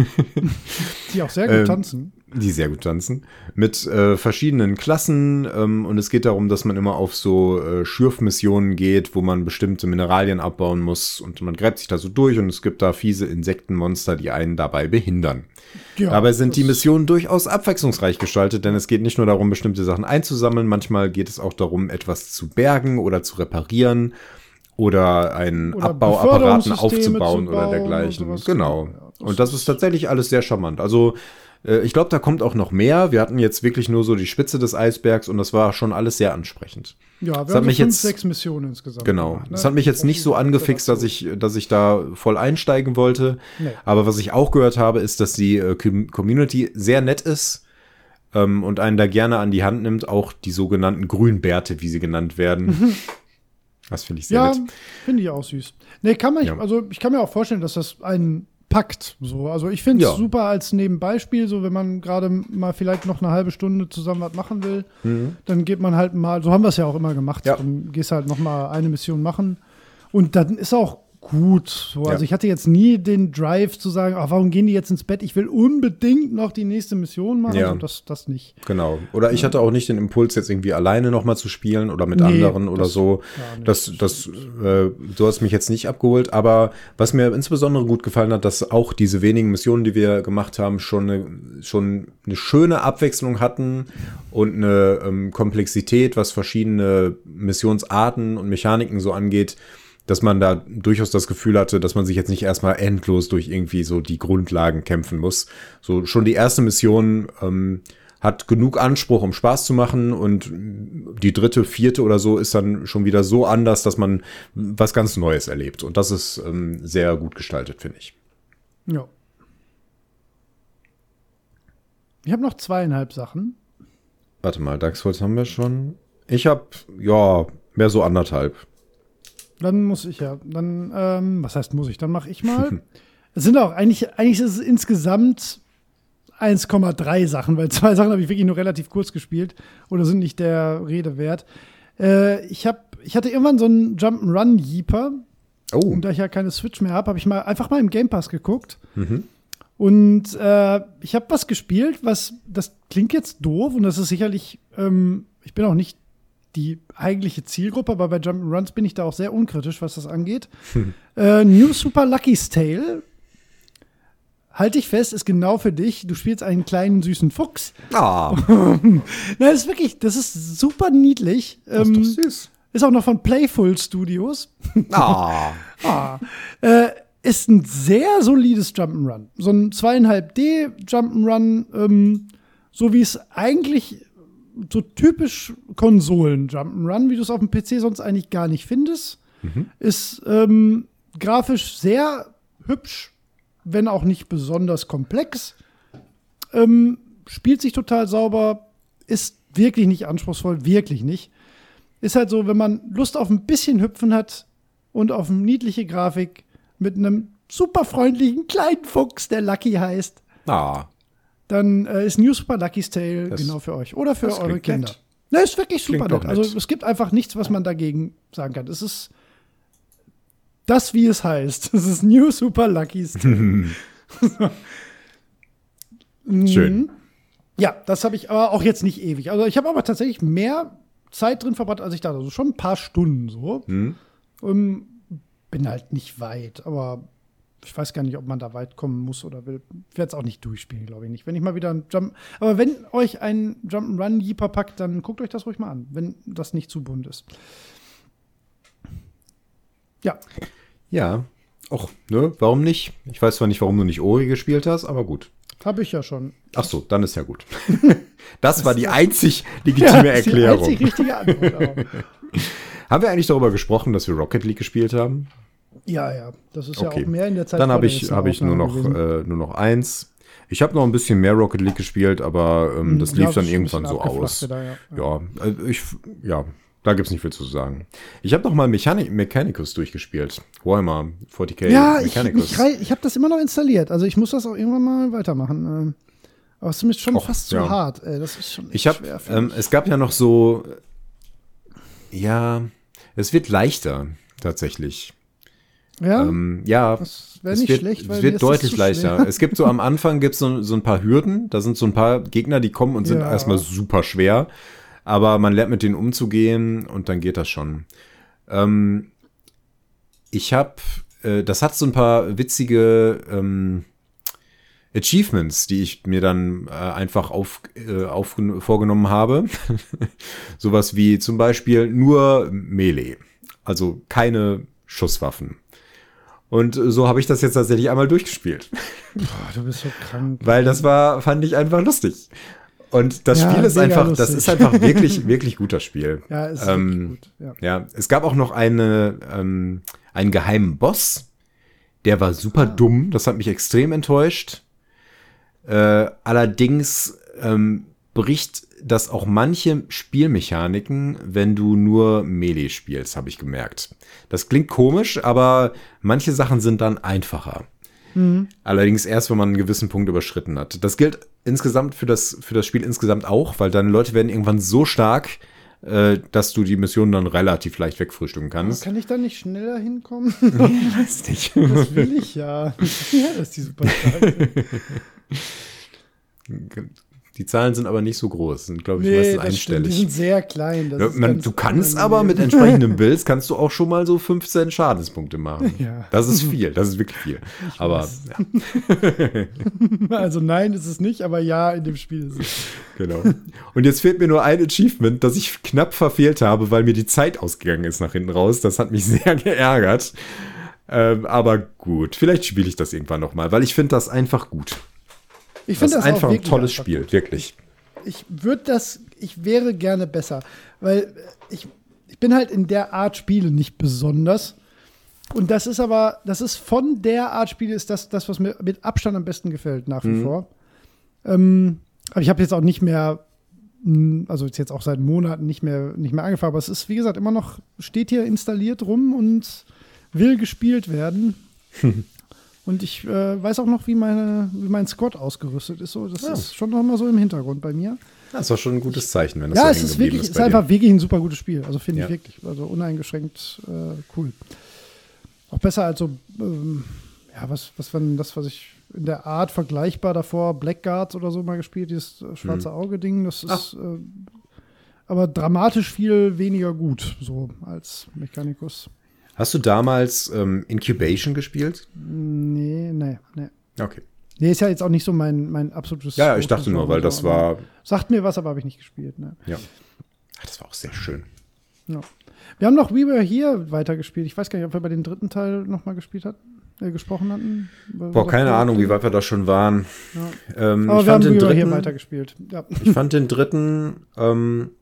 Die auch sehr gut Ähm, tanzen. Die sehr gut tanzen, mit äh, verschiedenen Klassen. Ähm, und es geht darum, dass man immer auf so äh, Schürfmissionen geht, wo man bestimmte Mineralien abbauen muss. Und man gräbt sich da so durch und es gibt da fiese Insektenmonster, die einen dabei behindern. Ja, Dabei sind die Missionen durchaus abwechslungsreich gestaltet, denn es geht nicht nur darum, bestimmte Sachen einzusammeln, manchmal geht es auch darum, etwas zu bergen oder zu reparieren oder einen Oder Abbauapparaten aufzubauen zu oder dergleichen. Genau. Ja, das Und das ist tatsächlich alles sehr charmant. Also ich glaube, da kommt auch noch mehr. Wir hatten jetzt wirklich nur so die Spitze des Eisbergs und das war schon alles sehr ansprechend. Ja, wir Das haben hat so fünf, jetzt- sechs Missionen insgesamt. Genau. gemacht, ne? Das hat mich jetzt nicht so angefixt, dass ich, dass ich da voll einsteigen wollte. Nee. Aber was ich auch gehört habe, ist, dass die äh, Com- Community sehr nett ist ähm, und einen da gerne an die Hand nimmt. Auch die sogenannten Grünbärte, wie sie genannt werden. Das finde ich sehr Ja, nett. finde ich auch süß. Nee, kann man, Ja. also ich kann mir auch vorstellen, dass das einen packt. So. Also ich finde es Ja. super als Nebenbeispiel, so wenn man gerade mal vielleicht noch eine halbe Stunde zusammen was machen will, dann geht man halt mal, so haben wir es ja auch immer gemacht, Ja. dann gehst halt noch mal eine Mission machen und dann ist auch gut. So, Ja. Also ich hatte jetzt nie den Drive zu sagen, ach, warum gehen die jetzt ins Bett? Ich will unbedingt noch die nächste Mission machen. Ja. Also das, das nicht. Genau. Oder ich hatte auch nicht den Impuls, jetzt irgendwie alleine nochmal zu spielen oder mit Nee, anderen oder so. Das, das, äh, du hast mich jetzt nicht abgeholt. Aber was mir insbesondere gut gefallen hat, dass auch diese wenigen Missionen, die wir gemacht haben, schon eine, schon eine schöne Abwechslung hatten und eine ähm, Komplexität, was verschiedene Missionsarten und Mechaniken so angeht, dass man da durchaus das Gefühl hatte, dass man sich jetzt nicht erstmal endlos durch irgendwie so die Grundlagen kämpfen muss. So schon die erste Mission ähm, hat genug Anspruch, um Spaß zu machen und die dritte, vierte oder so ist dann schon wieder so anders, dass man was ganz Neues erlebt. Und das ist ähm, sehr gut gestaltet, finde ich. Ja. Ich habe noch zweieinhalb Sachen. Warte mal, Dark Souls haben wir schon. Ich habe, ja, mehr so anderthalb. Dann muss ich ja. Dann, ähm, was heißt muss ich? Dann mache ich mal. es sind auch, eigentlich, eigentlich ist es insgesamt 1,3 Sachen, weil zwei Sachen habe ich wirklich nur relativ kurz gespielt oder sind nicht der Rede wert. Äh, ich, hab, ich hatte irgendwann so einen Jump'n'Run-Jeeper Oh, und da ich ja keine Switch mehr habe, habe ich mal einfach mal im Game Pass geguckt. Und äh, ich habe was gespielt, was, das klingt jetzt doof und das ist sicherlich, ähm, ich bin auch nicht die eigentliche Zielgruppe, aber bei Jump'n'Runs bin ich da auch sehr unkritisch, was das angeht. äh, New Super Lucky's Tale, halte ich fest, ist genau für dich. Du spielst einen kleinen süßen Fuchs. ah, Nein, das ist wirklich, das ist super niedlich. das ist Ähm, doch süß. ist auch noch von Playful Studios. Ah, Ah, äh, ist ein sehr solides Jump'n'Run. So ein 2,5D Jump'n'Run, ähm, so wie es eigentlich so typisch Konsolen Jump'n'Run, wie du es auf dem PC sonst eigentlich gar nicht findest, ist ähm, grafisch sehr hübsch, wenn auch nicht besonders komplex. Ähm, spielt sich total sauber, ist wirklich nicht anspruchsvoll, wirklich nicht. Ist halt so, wenn man Lust auf ein bisschen Hüpfen hat und auf eine niedliche Grafik mit einem super freundlichen kleinen Fuchs, der Lucky heißt, ah. Dann äh, ist New Super Lucky's Tale Das- genau für euch. Oder für eure Kinder. nett. Ne, ist wirklich super nett. Also es gibt einfach nichts, was man dagegen sagen kann. Es ist das, wie es heißt. Es ist New Super Lucky's Tale. Schön. Mhm. Ja, das habe ich aber auch jetzt nicht ewig. Also ich habe aber tatsächlich mehr Zeit drin verbracht, als ich dachte. Also schon ein paar Stunden so. Hm. Ähm, bin halt nicht weit, aber ich weiß gar nicht, ob man da weit kommen muss oder will. Ich werde es auch nicht durchspielen, glaube ich nicht. Wenn ich mal wieder ein Jump. Aber wenn euch ein Jump'n'Run Jeeper packt, dann guckt euch das ruhig mal an, wenn das nicht zu bunt ist. Ja, Ja. Och, ne, warum nicht? Ich weiß zwar nicht, warum du nicht Ori gespielt hast, aber gut. habe ich ja schon. Ach so, dann ist ja gut. Das war die einzig legitime das ist die Erklärung. einzig richtige Antwort. Haben wir eigentlich darüber gesprochen, dass wir Rocket League gespielt haben? Ja, ja, das ist Okay. ja auch mehr in der Zeit. Dann habe ich, hab ich nur, noch, äh, nur noch eins. Ich habe noch ein bisschen mehr Rocket League gespielt, aber ähm, das gewesen. lief dann irgendwann so aus. wieder, ja. Ja, äh, ich, ja, da gibt's nicht viel zu sagen. Ich habe noch mal Mechani Mechanicus durchgespielt. Warhammer 40k Ja, ich, Mechanicus. rei- ich habe das immer noch installiert. Also ich muss das auch irgendwann mal weitermachen. ähm. Aber es ist schon Och, fast zu ja. hart. Ey. Das ist schon Ich habe, schwer. ähm, es gab ja noch so, ja, es wird leichter tatsächlich. Ja, Ähm, ja, das wäre es nicht wird, schlecht, weil es wird deutlich leichter. schwer. Es gibt so am Anfang gibt so, so ein paar Hürden, da sind so ein paar Gegner, die kommen und sind Ja. erstmal super schwer, aber man lernt mit denen umzugehen und dann geht das schon. Ähm, ich habe, äh, das hat so ein paar witzige ähm, Achievements, die ich mir dann äh, einfach auf, äh, auf, vorgenommen habe. Sowas wie zum Beispiel nur Melee, also keine Schusswaffen. Und so habe ich das jetzt tatsächlich einmal durchgespielt. Boah, du bist so krank. Weil das war, fand ich einfach lustig. Und das Ja, Spiel ist einfach, das lustig. ist einfach wirklich, wirklich guter Spiel. Ja, ist Ähm, gut. Ja. Ja, es gab auch noch eine, ähm, einen geheimen Boss. Der war super dumm. Das hat mich extrem enttäuscht. Äh, allerdings ähm, bricht das auch manche Spielmechaniken, wenn du nur Melee spielst, habe ich gemerkt. Das klingt komisch, aber manche Sachen sind dann einfacher. Allerdings erst, wenn man einen gewissen Punkt überschritten hat. Das gilt insgesamt für das, für das Spiel insgesamt auch, weil deine Leute werden irgendwann so stark, äh, dass du die Mission dann relativ leicht wegfrühstücken kannst. Kann ich da nicht schneller hinkommen? Ich weiß nicht. Das will ich ja. Ja, das ist die super stark. Die Zahlen sind aber nicht so groß, sind glaube ich Nee, meistens das stimmt. Die einstellig. sind sehr klein. Ja, man, du kannst unangenehm. aber mit entsprechendem Builds kannst du auch schon mal so 15 Schadenspunkte machen. Ja. Das ist viel, das ist wirklich viel. aber weiß. ja, Also nein, ist es nicht, aber ja, in dem Spiel ist es. genau. Und jetzt fehlt mir nur ein Achievement, das ich knapp verfehlt habe, weil mir die Zeit ausgegangen ist nach hinten raus. Das hat mich sehr geärgert. Ähm, aber gut, vielleicht spiele ich das irgendwann noch mal, weil ich finde das einfach gut. Ich Das finde ist das, einfach ein tolles einfach Spiel, wirklich. Ich würde das, ich wäre gerne besser, weil ich, ich bin halt in der Art Spiele nicht besonders. Und das ist aber, das ist von der Art Spiele, ist das, das was mir mit Abstand am besten gefällt, nach wie Mhm. vor. Ähm, aber ich habe jetzt auch nicht mehr, mh, also jetzt, jetzt auch seit Monaten nicht mehr, nicht mehr angefangen, aber es ist, wie gesagt, immer noch, steht hier installiert rum und will gespielt werden. Und ich äh, weiß auch noch, wie, meine, wie mein Squad ausgerüstet ist. So, das Ja. ist schon noch mal so im Hintergrund bei mir. Das ist doch schon ein gutes Zeichen, wenn das Ja, so es ist wirklich, es ist dir. einfach wirklich ein super gutes Spiel. Also finde Ja. ich wirklich, also uneingeschränkt äh, cool. Auch besser als so, ähm, ja, was, was wenn das, was ich in der Art vergleichbar davor, Blackguards oder so mal gespielt, dieses äh, schwarze Auge-Ding, das ist äh, aber dramatisch viel weniger gut, so als Mechanicus. Hast du damals ähm, Incubation gespielt? Nee, nee, nee. Okay. Nee, ist ja jetzt auch nicht so mein, mein absolutes. Ja, ja, ich dachte nur, weil das war, Sagt mir was, aber habe ich nicht gespielt. Ne? ja. Ach, das war auch sehr schön. Ja. Wir haben noch We Were Here weitergespielt. Ich weiß gar nicht, ob wir bei dem dritten Teil nochmal gespielt hatten, äh, gesprochen hatten. Boah, keine Ahnung, wie weit wir da schon waren. Ja. Ähm, Aber ich, wir haben fand We den Were Here weitergespielt. Ja. ich fand den dritten, ähm,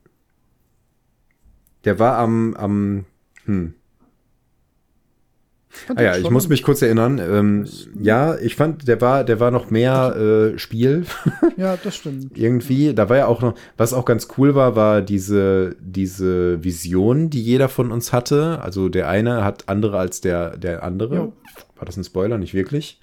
der war am, am, hm. Ah ja, ich muss mich kurz erinnern. Ähm, ja, ich fand, der war, der war noch mehr äh, Spiel Ja, das stimmt. irgendwie. Da war ja auch noch, was auch ganz cool war, war diese, diese Vision, die jeder von uns hatte. Also der eine hat andere als der, der andere. Jo. War das ein Spoiler? Nicht wirklich.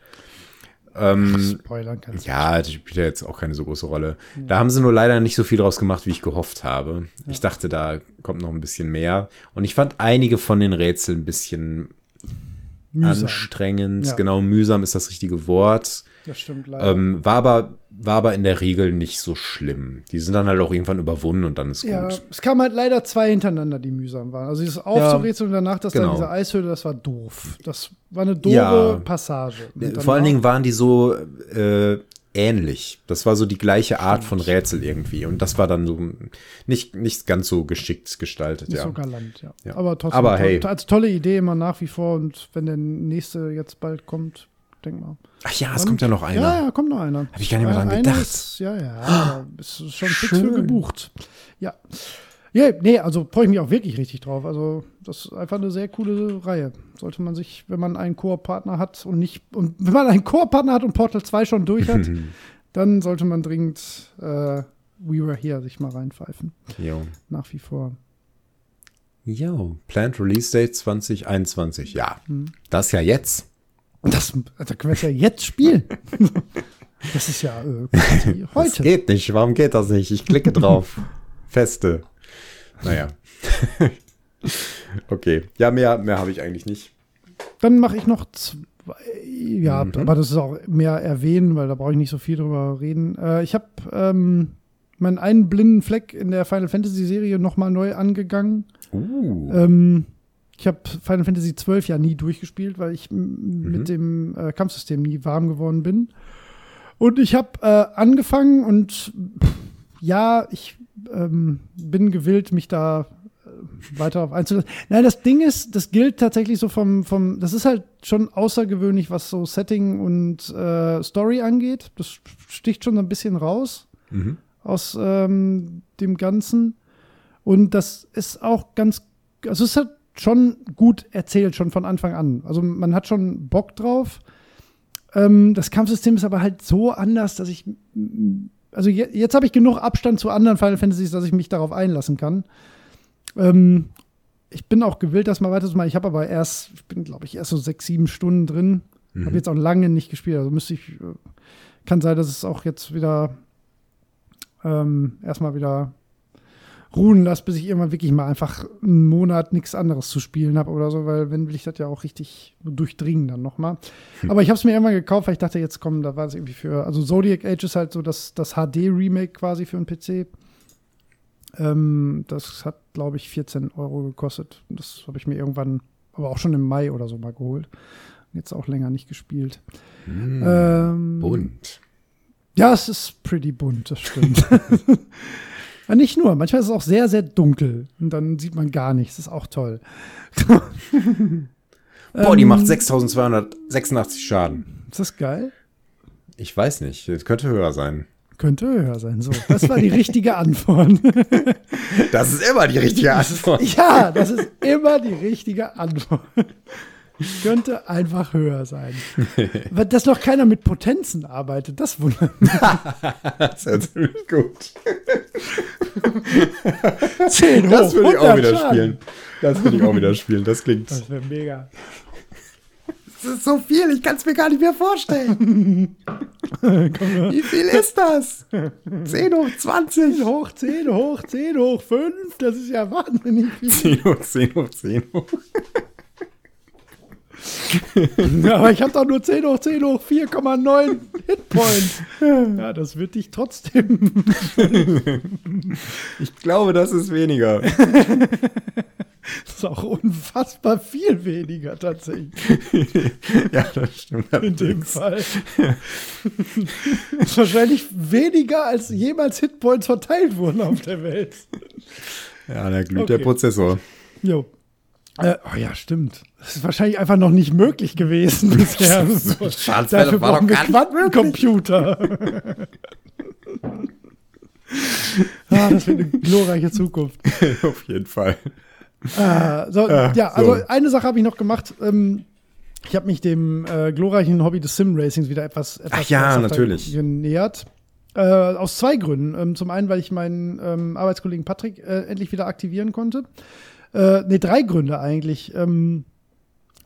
Ähm, Spoilern kannst du. ja, das spielt ja jetzt auch keine so große Rolle. Da haben sie nur leider nicht so viel draus gemacht, wie ich gehofft habe. Ich dachte, da kommt noch ein bisschen mehr. Und ich fand einige von den Rätseln ein bisschen Mühsam. anstrengend. Ja. Genau, mühsam ist das richtige Wort. Das stimmt leider. Ähm, war, aber, war aber in der Regel nicht so schlimm. Die sind dann halt auch irgendwann überwunden und dann ist ja, gut. es kamen halt leider zwei hintereinander, die mühsam waren. Also dieses Aufzurätseln und danach das genau. dann diese Eishöhle, das war doof. Das war eine doofe Ja. Passage. Vor allen Dingen waren die so äh, ähnlich. Das war so die gleiche Art von Rätsel irgendwie. Und das war dann so nicht, nicht ganz so geschickt gestaltet, Nicht ja. so galant, ja. Ja. Aber trotzdem, Aber to- hey. als tolle Idee immer nach wie vor. Und wenn der nächste jetzt bald kommt, denk mal. Ach ja, es Und- kommt ja noch einer. Ja, ja, kommt noch einer. Hab ich gar nicht mehr dran Einer gedacht. Ist, ja, ja, es ist schon fix für Schön. gebucht. Ja. Ja, nee, also freue ich mich auch wirklich richtig drauf. Also, das ist einfach eine sehr coole Reihe. Sollte man sich, wenn man einen Koop-Partner hat und nicht, und wenn man einen Koop-Partner hat und Portal 2 schon durch hat, dann sollte man dringend äh, We Were Here sich mal reinpfeifen. Jo. Nach wie vor. Jo, Planned Release Date 2021. Ja, Hm. das ja jetzt. Das, da können wir es ja jetzt spielen. Das ist ja äh, quasi Das heute. geht nicht. Warum geht das nicht? Ich klicke drauf. Feste. Naja. okay. Ja, mehr, mehr habe ich eigentlich nicht. Dann mache ich noch zwei. Ja, Mhm. aber das ist auch mehr erwähnen, weil da brauche ich nicht so viel drüber reden. Äh, ich habe ähm, meinen einen blinden Fleck in der Final Fantasy Serie nochmal neu angegangen. Uh. Ähm, ich habe Final Fantasy XII ja nie durchgespielt, weil ich Mhm. mit dem äh, Kampfsystem nie warm geworden bin. Und ich habe äh, angefangen und pff, ja, ich ähm, bin gewillt, mich da weiter auf einzulassen. Nein, das Ding ist, das gilt tatsächlich so vom, vom das ist halt schon außergewöhnlich, was so Setting und äh, Story angeht. Das sticht schon so ein bisschen raus Mhm. aus ähm, dem Ganzen. Und das ist auch ganz, also es ist halt schon gut erzählt, schon von Anfang an. Also man hat schon Bock drauf. Ähm, das Kampfsystem ist aber halt so anders, dass ich, also je, jetzt habe ich genug Abstand zu anderen Final Fantasies, dass ich mich darauf einlassen kann. Ähm, ich bin auch gewillt, das mal weiterzumachen. Ich habe aber erst, ich bin glaube ich erst so sechs, sieben Stunden drin. Mhm. Habe jetzt auch lange nicht gespielt. Also müsste ich, äh, kann sein, dass es auch jetzt wieder ähm, erstmal wieder ruhen lasse, bis ich irgendwann wirklich mal einfach einen Monat nichts anderes zu spielen habe oder so, weil wenn will ich das ja auch richtig durchdringen dann nochmal. Aber ich habe es mir irgendwann gekauft, weil ich dachte, jetzt kommen, da war es irgendwie für, also Zodiac Age ist halt so das, das HD-Remake quasi für einen PC. Ähm, das hat, glaube ich, 14 Euro gekostet. Das habe ich mir irgendwann, aber auch schon im Mai oder so mal geholt. Jetzt auch länger nicht gespielt. Ähm, Bunt. ja, es ist pretty bunt, das stimmt. Nicht nur, manchmal ist es auch sehr, sehr dunkel und dann sieht man gar nichts. Das ist auch toll. Boah, die Ähm, macht 6286 Schaden. Ist das geil? Ich weiß nicht, das könnte höher sein. Könnte höher sein. So, das war die richtige Antwort. Das ist immer die richtige Antwort. ja, das ist immer die richtige Antwort. Könnte einfach höher sein. Weil Dass noch keiner mit Potenzen arbeitet, das wundert mich. Das ist ja ziemlich gut. 10 Das würde ich auch 100 wieder Schaden. spielen. Das würde ich auch wieder spielen. Das klingt. Das wäre mega. Ist so viel, ich kann es mir gar nicht mehr vorstellen. Wie viel ist das? 10 hoch 20. 10 hoch 10 hoch 10 hoch 5, das ist ja wahnsinnig viel. 10 hoch 10 hoch 10 hoch. Ja, aber ich habe doch nur 10 hoch 10 hoch 4,9 Hitpoints. Ja, das wird dich trotzdem. Ich glaube, das ist weniger. Das ist auch unfassbar viel weniger tatsächlich ja, das stimmt. in dem Fall. Das ist wahrscheinlich weniger, als jemals Hitpoints verteilt wurden auf der Welt. Ja, da glüht Okay. der Prozessor. Jo. Äh, oh ja, stimmt. Das ist wahrscheinlich einfach noch nicht möglich gewesen bisher. So, Dafür war doch gar nicht Quantencomputer. ah, das wird eine glorreiche Zukunft. Auf jeden Fall. Ah, so, Ah, ja, also so. eine Sache habe ich noch gemacht. Ähm, ich habe mich dem äh, glorreichen Hobby des Sim-Racings wieder etwas, etwas Ach ja, natürlich. genähert. Äh, aus zwei Gründen. Ähm, zum einen, weil ich meinen ähm, Arbeitskollegen Patrick äh, endlich wieder aktivieren konnte. Äh, ne, drei Gründe eigentlich. Ähm,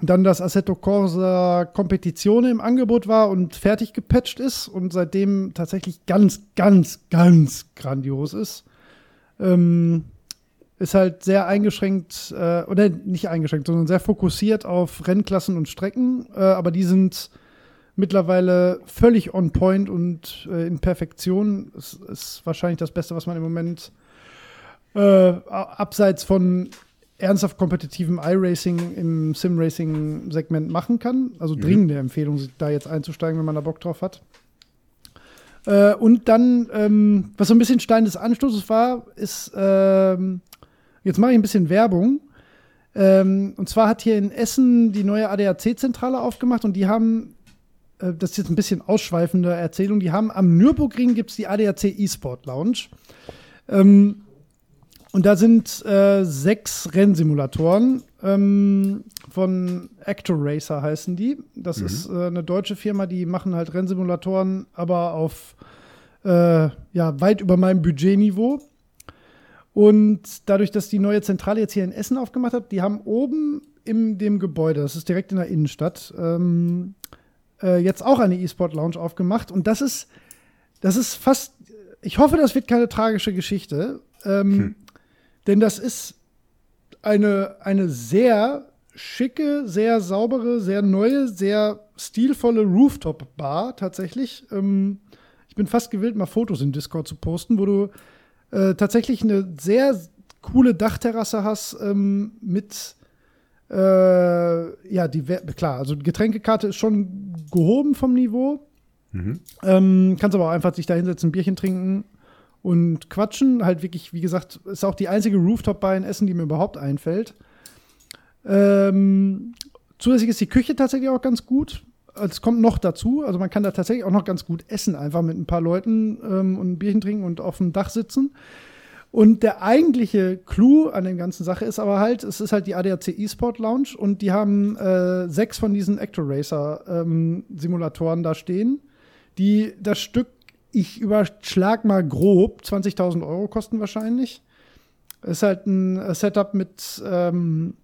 dann, dass Assetto Corsa Competizione im Angebot war und fertig gepatcht ist und seitdem tatsächlich ganz, ganz, ganz grandios ist. Ähm, ist halt sehr eingeschränkt, äh, oder nicht eingeschränkt, sondern sehr fokussiert auf Rennklassen und Strecken, äh, aber die sind mittlerweile völlig on point und äh, in Perfektion. Es ist wahrscheinlich das Beste, was man im Moment äh, abseits von ernsthaft kompetitivem iRacing im Sim-Racing-Segment machen kann. Also dringende Empfehlung, da jetzt einzusteigen, wenn man da Bock drauf hat. Äh, und dann, ähm, was so ein bisschen Stein des Anstoßes war, ist, ähm, jetzt mache ich ein bisschen Werbung. Ähm, und zwar hat hier in Essen die neue ADAC-Zentrale aufgemacht und die haben, äh, das ist jetzt ein bisschen ausschweifende Erzählung, die haben am Nürburgring gibt es die ADAC E-Sport Lounge. Ähm, und da sind äh, sechs Rennsimulatoren ähm, von Actor Racer heißen die. Das ist äh, eine deutsche Firma, die machen halt Rennsimulatoren, aber auf äh, ja, weit über meinem Budgetniveau. Und dadurch, dass die neue Zentrale jetzt hier in Essen aufgemacht hat, die haben oben in dem Gebäude, das ist direkt in der Innenstadt, ähm, äh, jetzt auch eine E-Sport Lounge aufgemacht. Und das ist, das ist fast, ich hoffe, das wird keine tragische Geschichte. Ähm, Denn das ist eine, eine sehr schicke, sehr saubere, sehr neue, sehr stilvolle Rooftop-Bar tatsächlich. Ähm, ich bin fast gewillt, mal Fotos in Discord zu posten, wo du äh, tatsächlich eine sehr coole Dachterrasse hast ähm, mit äh, ja, die, klar, also die Getränkekarte ist schon gehoben vom Niveau. Ähm, kannst aber auch einfach sich da hinsetzen, ein Bierchen trinken und quatschen. Halt wirklich, wie gesagt, ist auch die einzige Rooftop-Bar in Essen, die mir überhaupt einfällt. Ähm, zusätzlich ist die Küche tatsächlich auch ganz gut. Es kommt noch dazu, also man kann da tatsächlich auch noch ganz gut essen, einfach mit ein paar Leuten ähm, und ein Bierchen trinken und auf dem Dach sitzen. Und der eigentliche Clou an der ganzen Sache ist aber halt, es ist halt die ADAC eSport Lounge und die haben äh, sechs von diesen Actor Racer ähm, Simulatoren da stehen, die das Stück, ich überschlag mal grob, 20.000 Euro kosten wahrscheinlich. Ist halt ein äh, Setup mit ähm,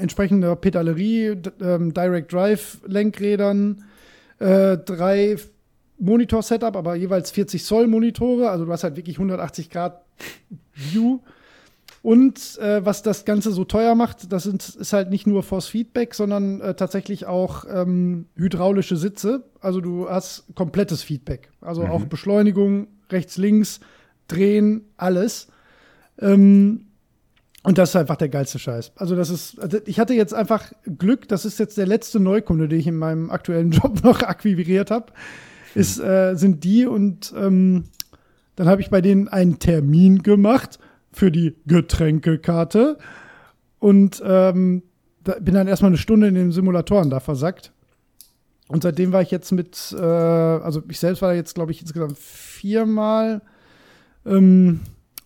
entsprechender Pedalerie, ähm, Direct Drive Lenkrädern, äh, drei Monitor-Setup, aber jeweils 40 Zoll Monitore, also du hast halt wirklich 180 Grad View. Und äh, was das Ganze so teuer macht, das sind, ist halt nicht nur Force Feedback, sondern äh, tatsächlich auch ähm, hydraulische Sitze. Also du hast komplettes Feedback. Also auch Beschleunigung, rechts, links, drehen, alles. Ähm, und das ist einfach der geilste Scheiß. Also das ist, also ich hatte jetzt einfach Glück, das ist jetzt der letzte Neukunde, den ich in meinem aktuellen Job noch akquiriert habe, ist, äh, sind die und ähm, dann habe ich bei denen einen Termin gemacht für die Getränkekarte und ähm, da bin dann erstmal eine Stunde in den Simulatoren da versackt. Und seitdem war ich jetzt mit, äh, also ich selbst war da jetzt, glaube ich, insgesamt viermal ähm,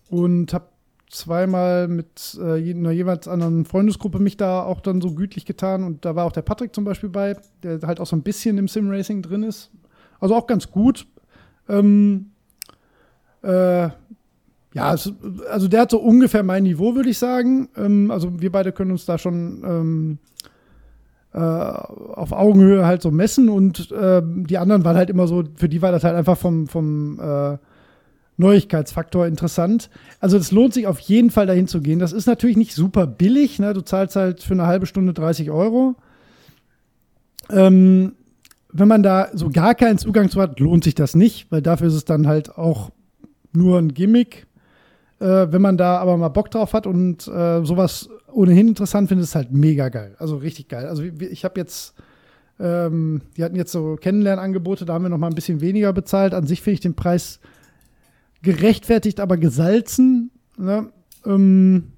und habe zweimal mit äh, einer jeweils anderen Freundesgruppe mich da auch dann so gütlich getan. Und da war auch der Patrick zum Beispiel bei, der halt auch so ein bisschen im Sim-Racing drin ist. Also auch ganz gut. Ähm, äh, ja, es, also der hat so ungefähr mein Niveau, würde ich sagen. Ähm, also wir beide können uns da schon ähm, äh, auf Augenhöhe halt so messen und ähm, die anderen waren halt immer so, für die war das halt einfach vom, vom äh, Neuigkeitsfaktor interessant. Also es lohnt sich auf jeden Fall dahin zu gehen. Das ist natürlich nicht super billig. Ne? Du zahlst halt für eine halbe Stunde 30 Euro. Ähm, wenn man da so gar keinen Zugang zu hat, lohnt sich das nicht, weil dafür ist es dann halt auch nur ein Gimmick. Äh, wenn man da aber mal Bock drauf hat und äh, sowas ohnehin interessant findet, ist es halt mega geil. Also richtig geil. Also ich habe jetzt, ähm, die hatten jetzt so Kennenlernangebote, da haben wir noch mal ein bisschen weniger bezahlt. An sich finde ich den Preis gerechtfertigt, aber gesalzen. Ne? Ähm,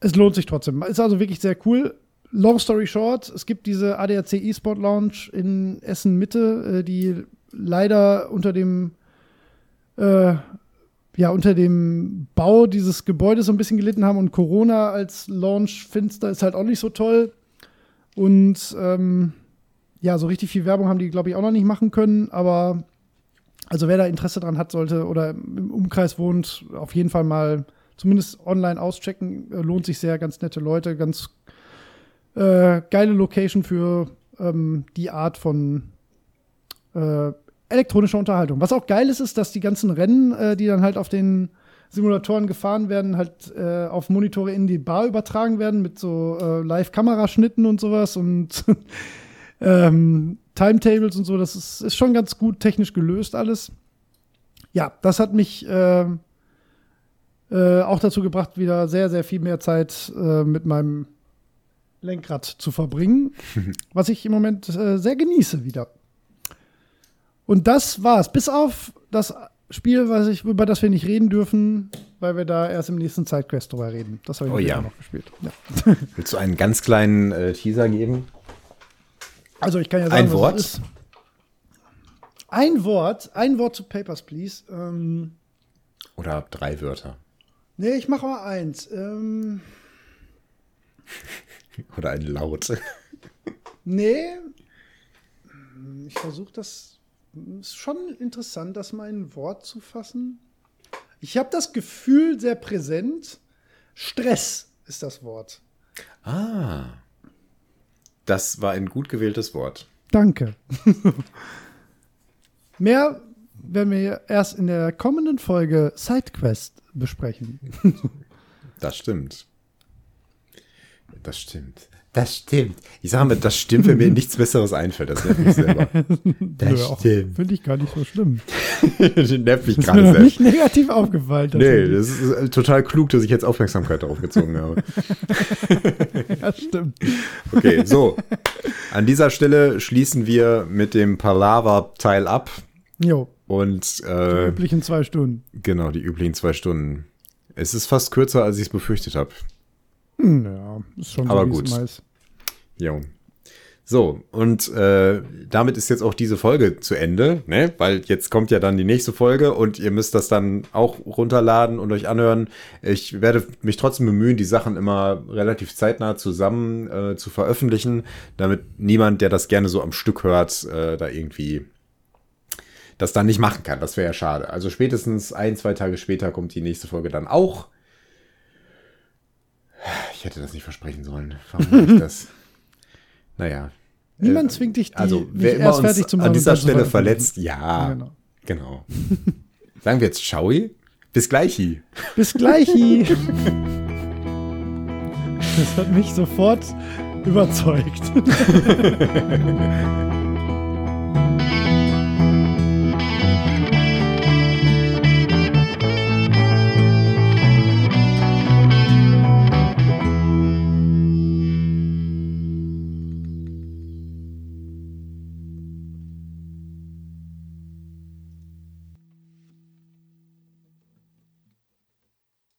es lohnt sich trotzdem. Ist also wirklich sehr cool. Long story short, es gibt diese ADAC eSport Lounge in Essen Mitte, äh, die leider unter dem äh, ja, unter dem Bau dieses Gebäudes so ein bisschen gelitten haben und Corona als Launch-Finster ist halt auch nicht so toll. Und ähm, ja, so richtig viel Werbung haben die, glaube ich, auch noch nicht machen können, aber also wer da Interesse dran hat, sollte oder im Umkreis wohnt, auf jeden Fall mal zumindest online auschecken. Äh, Lohnt sich sehr, ganz nette Leute, ganz äh, geile Location für ähm, die Art von äh, elektronischer Unterhaltung. Was auch geil ist, ist, dass die ganzen Rennen, äh, die dann halt auf den Simulatoren gefahren werden, halt äh, auf Monitore in die Bar übertragen werden mit so äh, Live-Kameraschnitten und sowas und ähm, Timetables und so. Das ist, ist schon ganz gut technisch gelöst alles. Ja, das hat mich äh, äh, auch dazu gebracht, wieder sehr, sehr viel mehr Zeit äh, mit meinem Lenkrad zu verbringen, was ich im Moment äh, sehr genieße wieder. Und das war's. Bis auf das Spiel, was ich, über das wir nicht reden dürfen, weil wir da erst im nächsten Sidequest drüber reden. Das habe ich Oh ja. noch gespielt. Ja. Willst du einen ganz kleinen äh, Teaser geben? Also ich kann ja sagen, Ein was Wort? es ist. Ein Wort, ein Wort zu Papers, Please. Ähm, Oder drei Wörter? nee, ich mache mal eins. Ähm, Oder ein Laut? nee, ich versuche das. Ist schon interessant, das mal in ein Wort zu fassen. Ich habe das Gefühl sehr präsent. Stress ist das Wort. Ah. Das war ein gut gewähltes Wort. Danke. Mehr werden wir erst in der kommenden Folge Sidequest besprechen. Das stimmt. Das stimmt. Das stimmt. Ich sage mal, das stimmt, wenn mir nichts Besseres einfällt. Das nervt mich selber. Das auch stimmt. Finde ich gar nicht so schlimm. das nervt mich Das ist gerade selbst. nicht negativ aufgefallen. Nee, tatsächlich. das ist äh, total klug, dass ich jetzt Aufmerksamkeit darauf gezogen habe. ja, stimmt. Okay, so. An dieser Stelle schließen wir mit dem Palaver-Teil ab. Jo, Und äh, üblichen zwei Stunden. genau, die üblichen zwei Stunden. Es ist fast kürzer, als ich es befürchtet habe. Hm, ja, ist schon Aber so, gut. ist. Jo. So, und äh, damit ist jetzt auch diese Folge zu Ende, ne? Weil jetzt kommt ja dann die nächste Folge und ihr müsst das dann auch runterladen und euch anhören. Ich werde mich trotzdem bemühen, die Sachen immer relativ zeitnah zusammen äh, zu veröffentlichen, damit niemand, der das gerne so am Stück hört, äh, da irgendwie das dann nicht machen kann. Das wäre ja schade. Also spätestens ein, zwei Tage später kommt die nächste Folge dann auch. Ich hätte das nicht versprechen sollen. Warum ich das? Naja. Niemand Äh, zwingt dich, die Also, wer immer erst fertig zu machen. an dieser Stelle verletzt, ja, Genau. genau. Sagen wir jetzt Schaui? Bis gleich. Bis gleich. Das hat mich sofort überzeugt.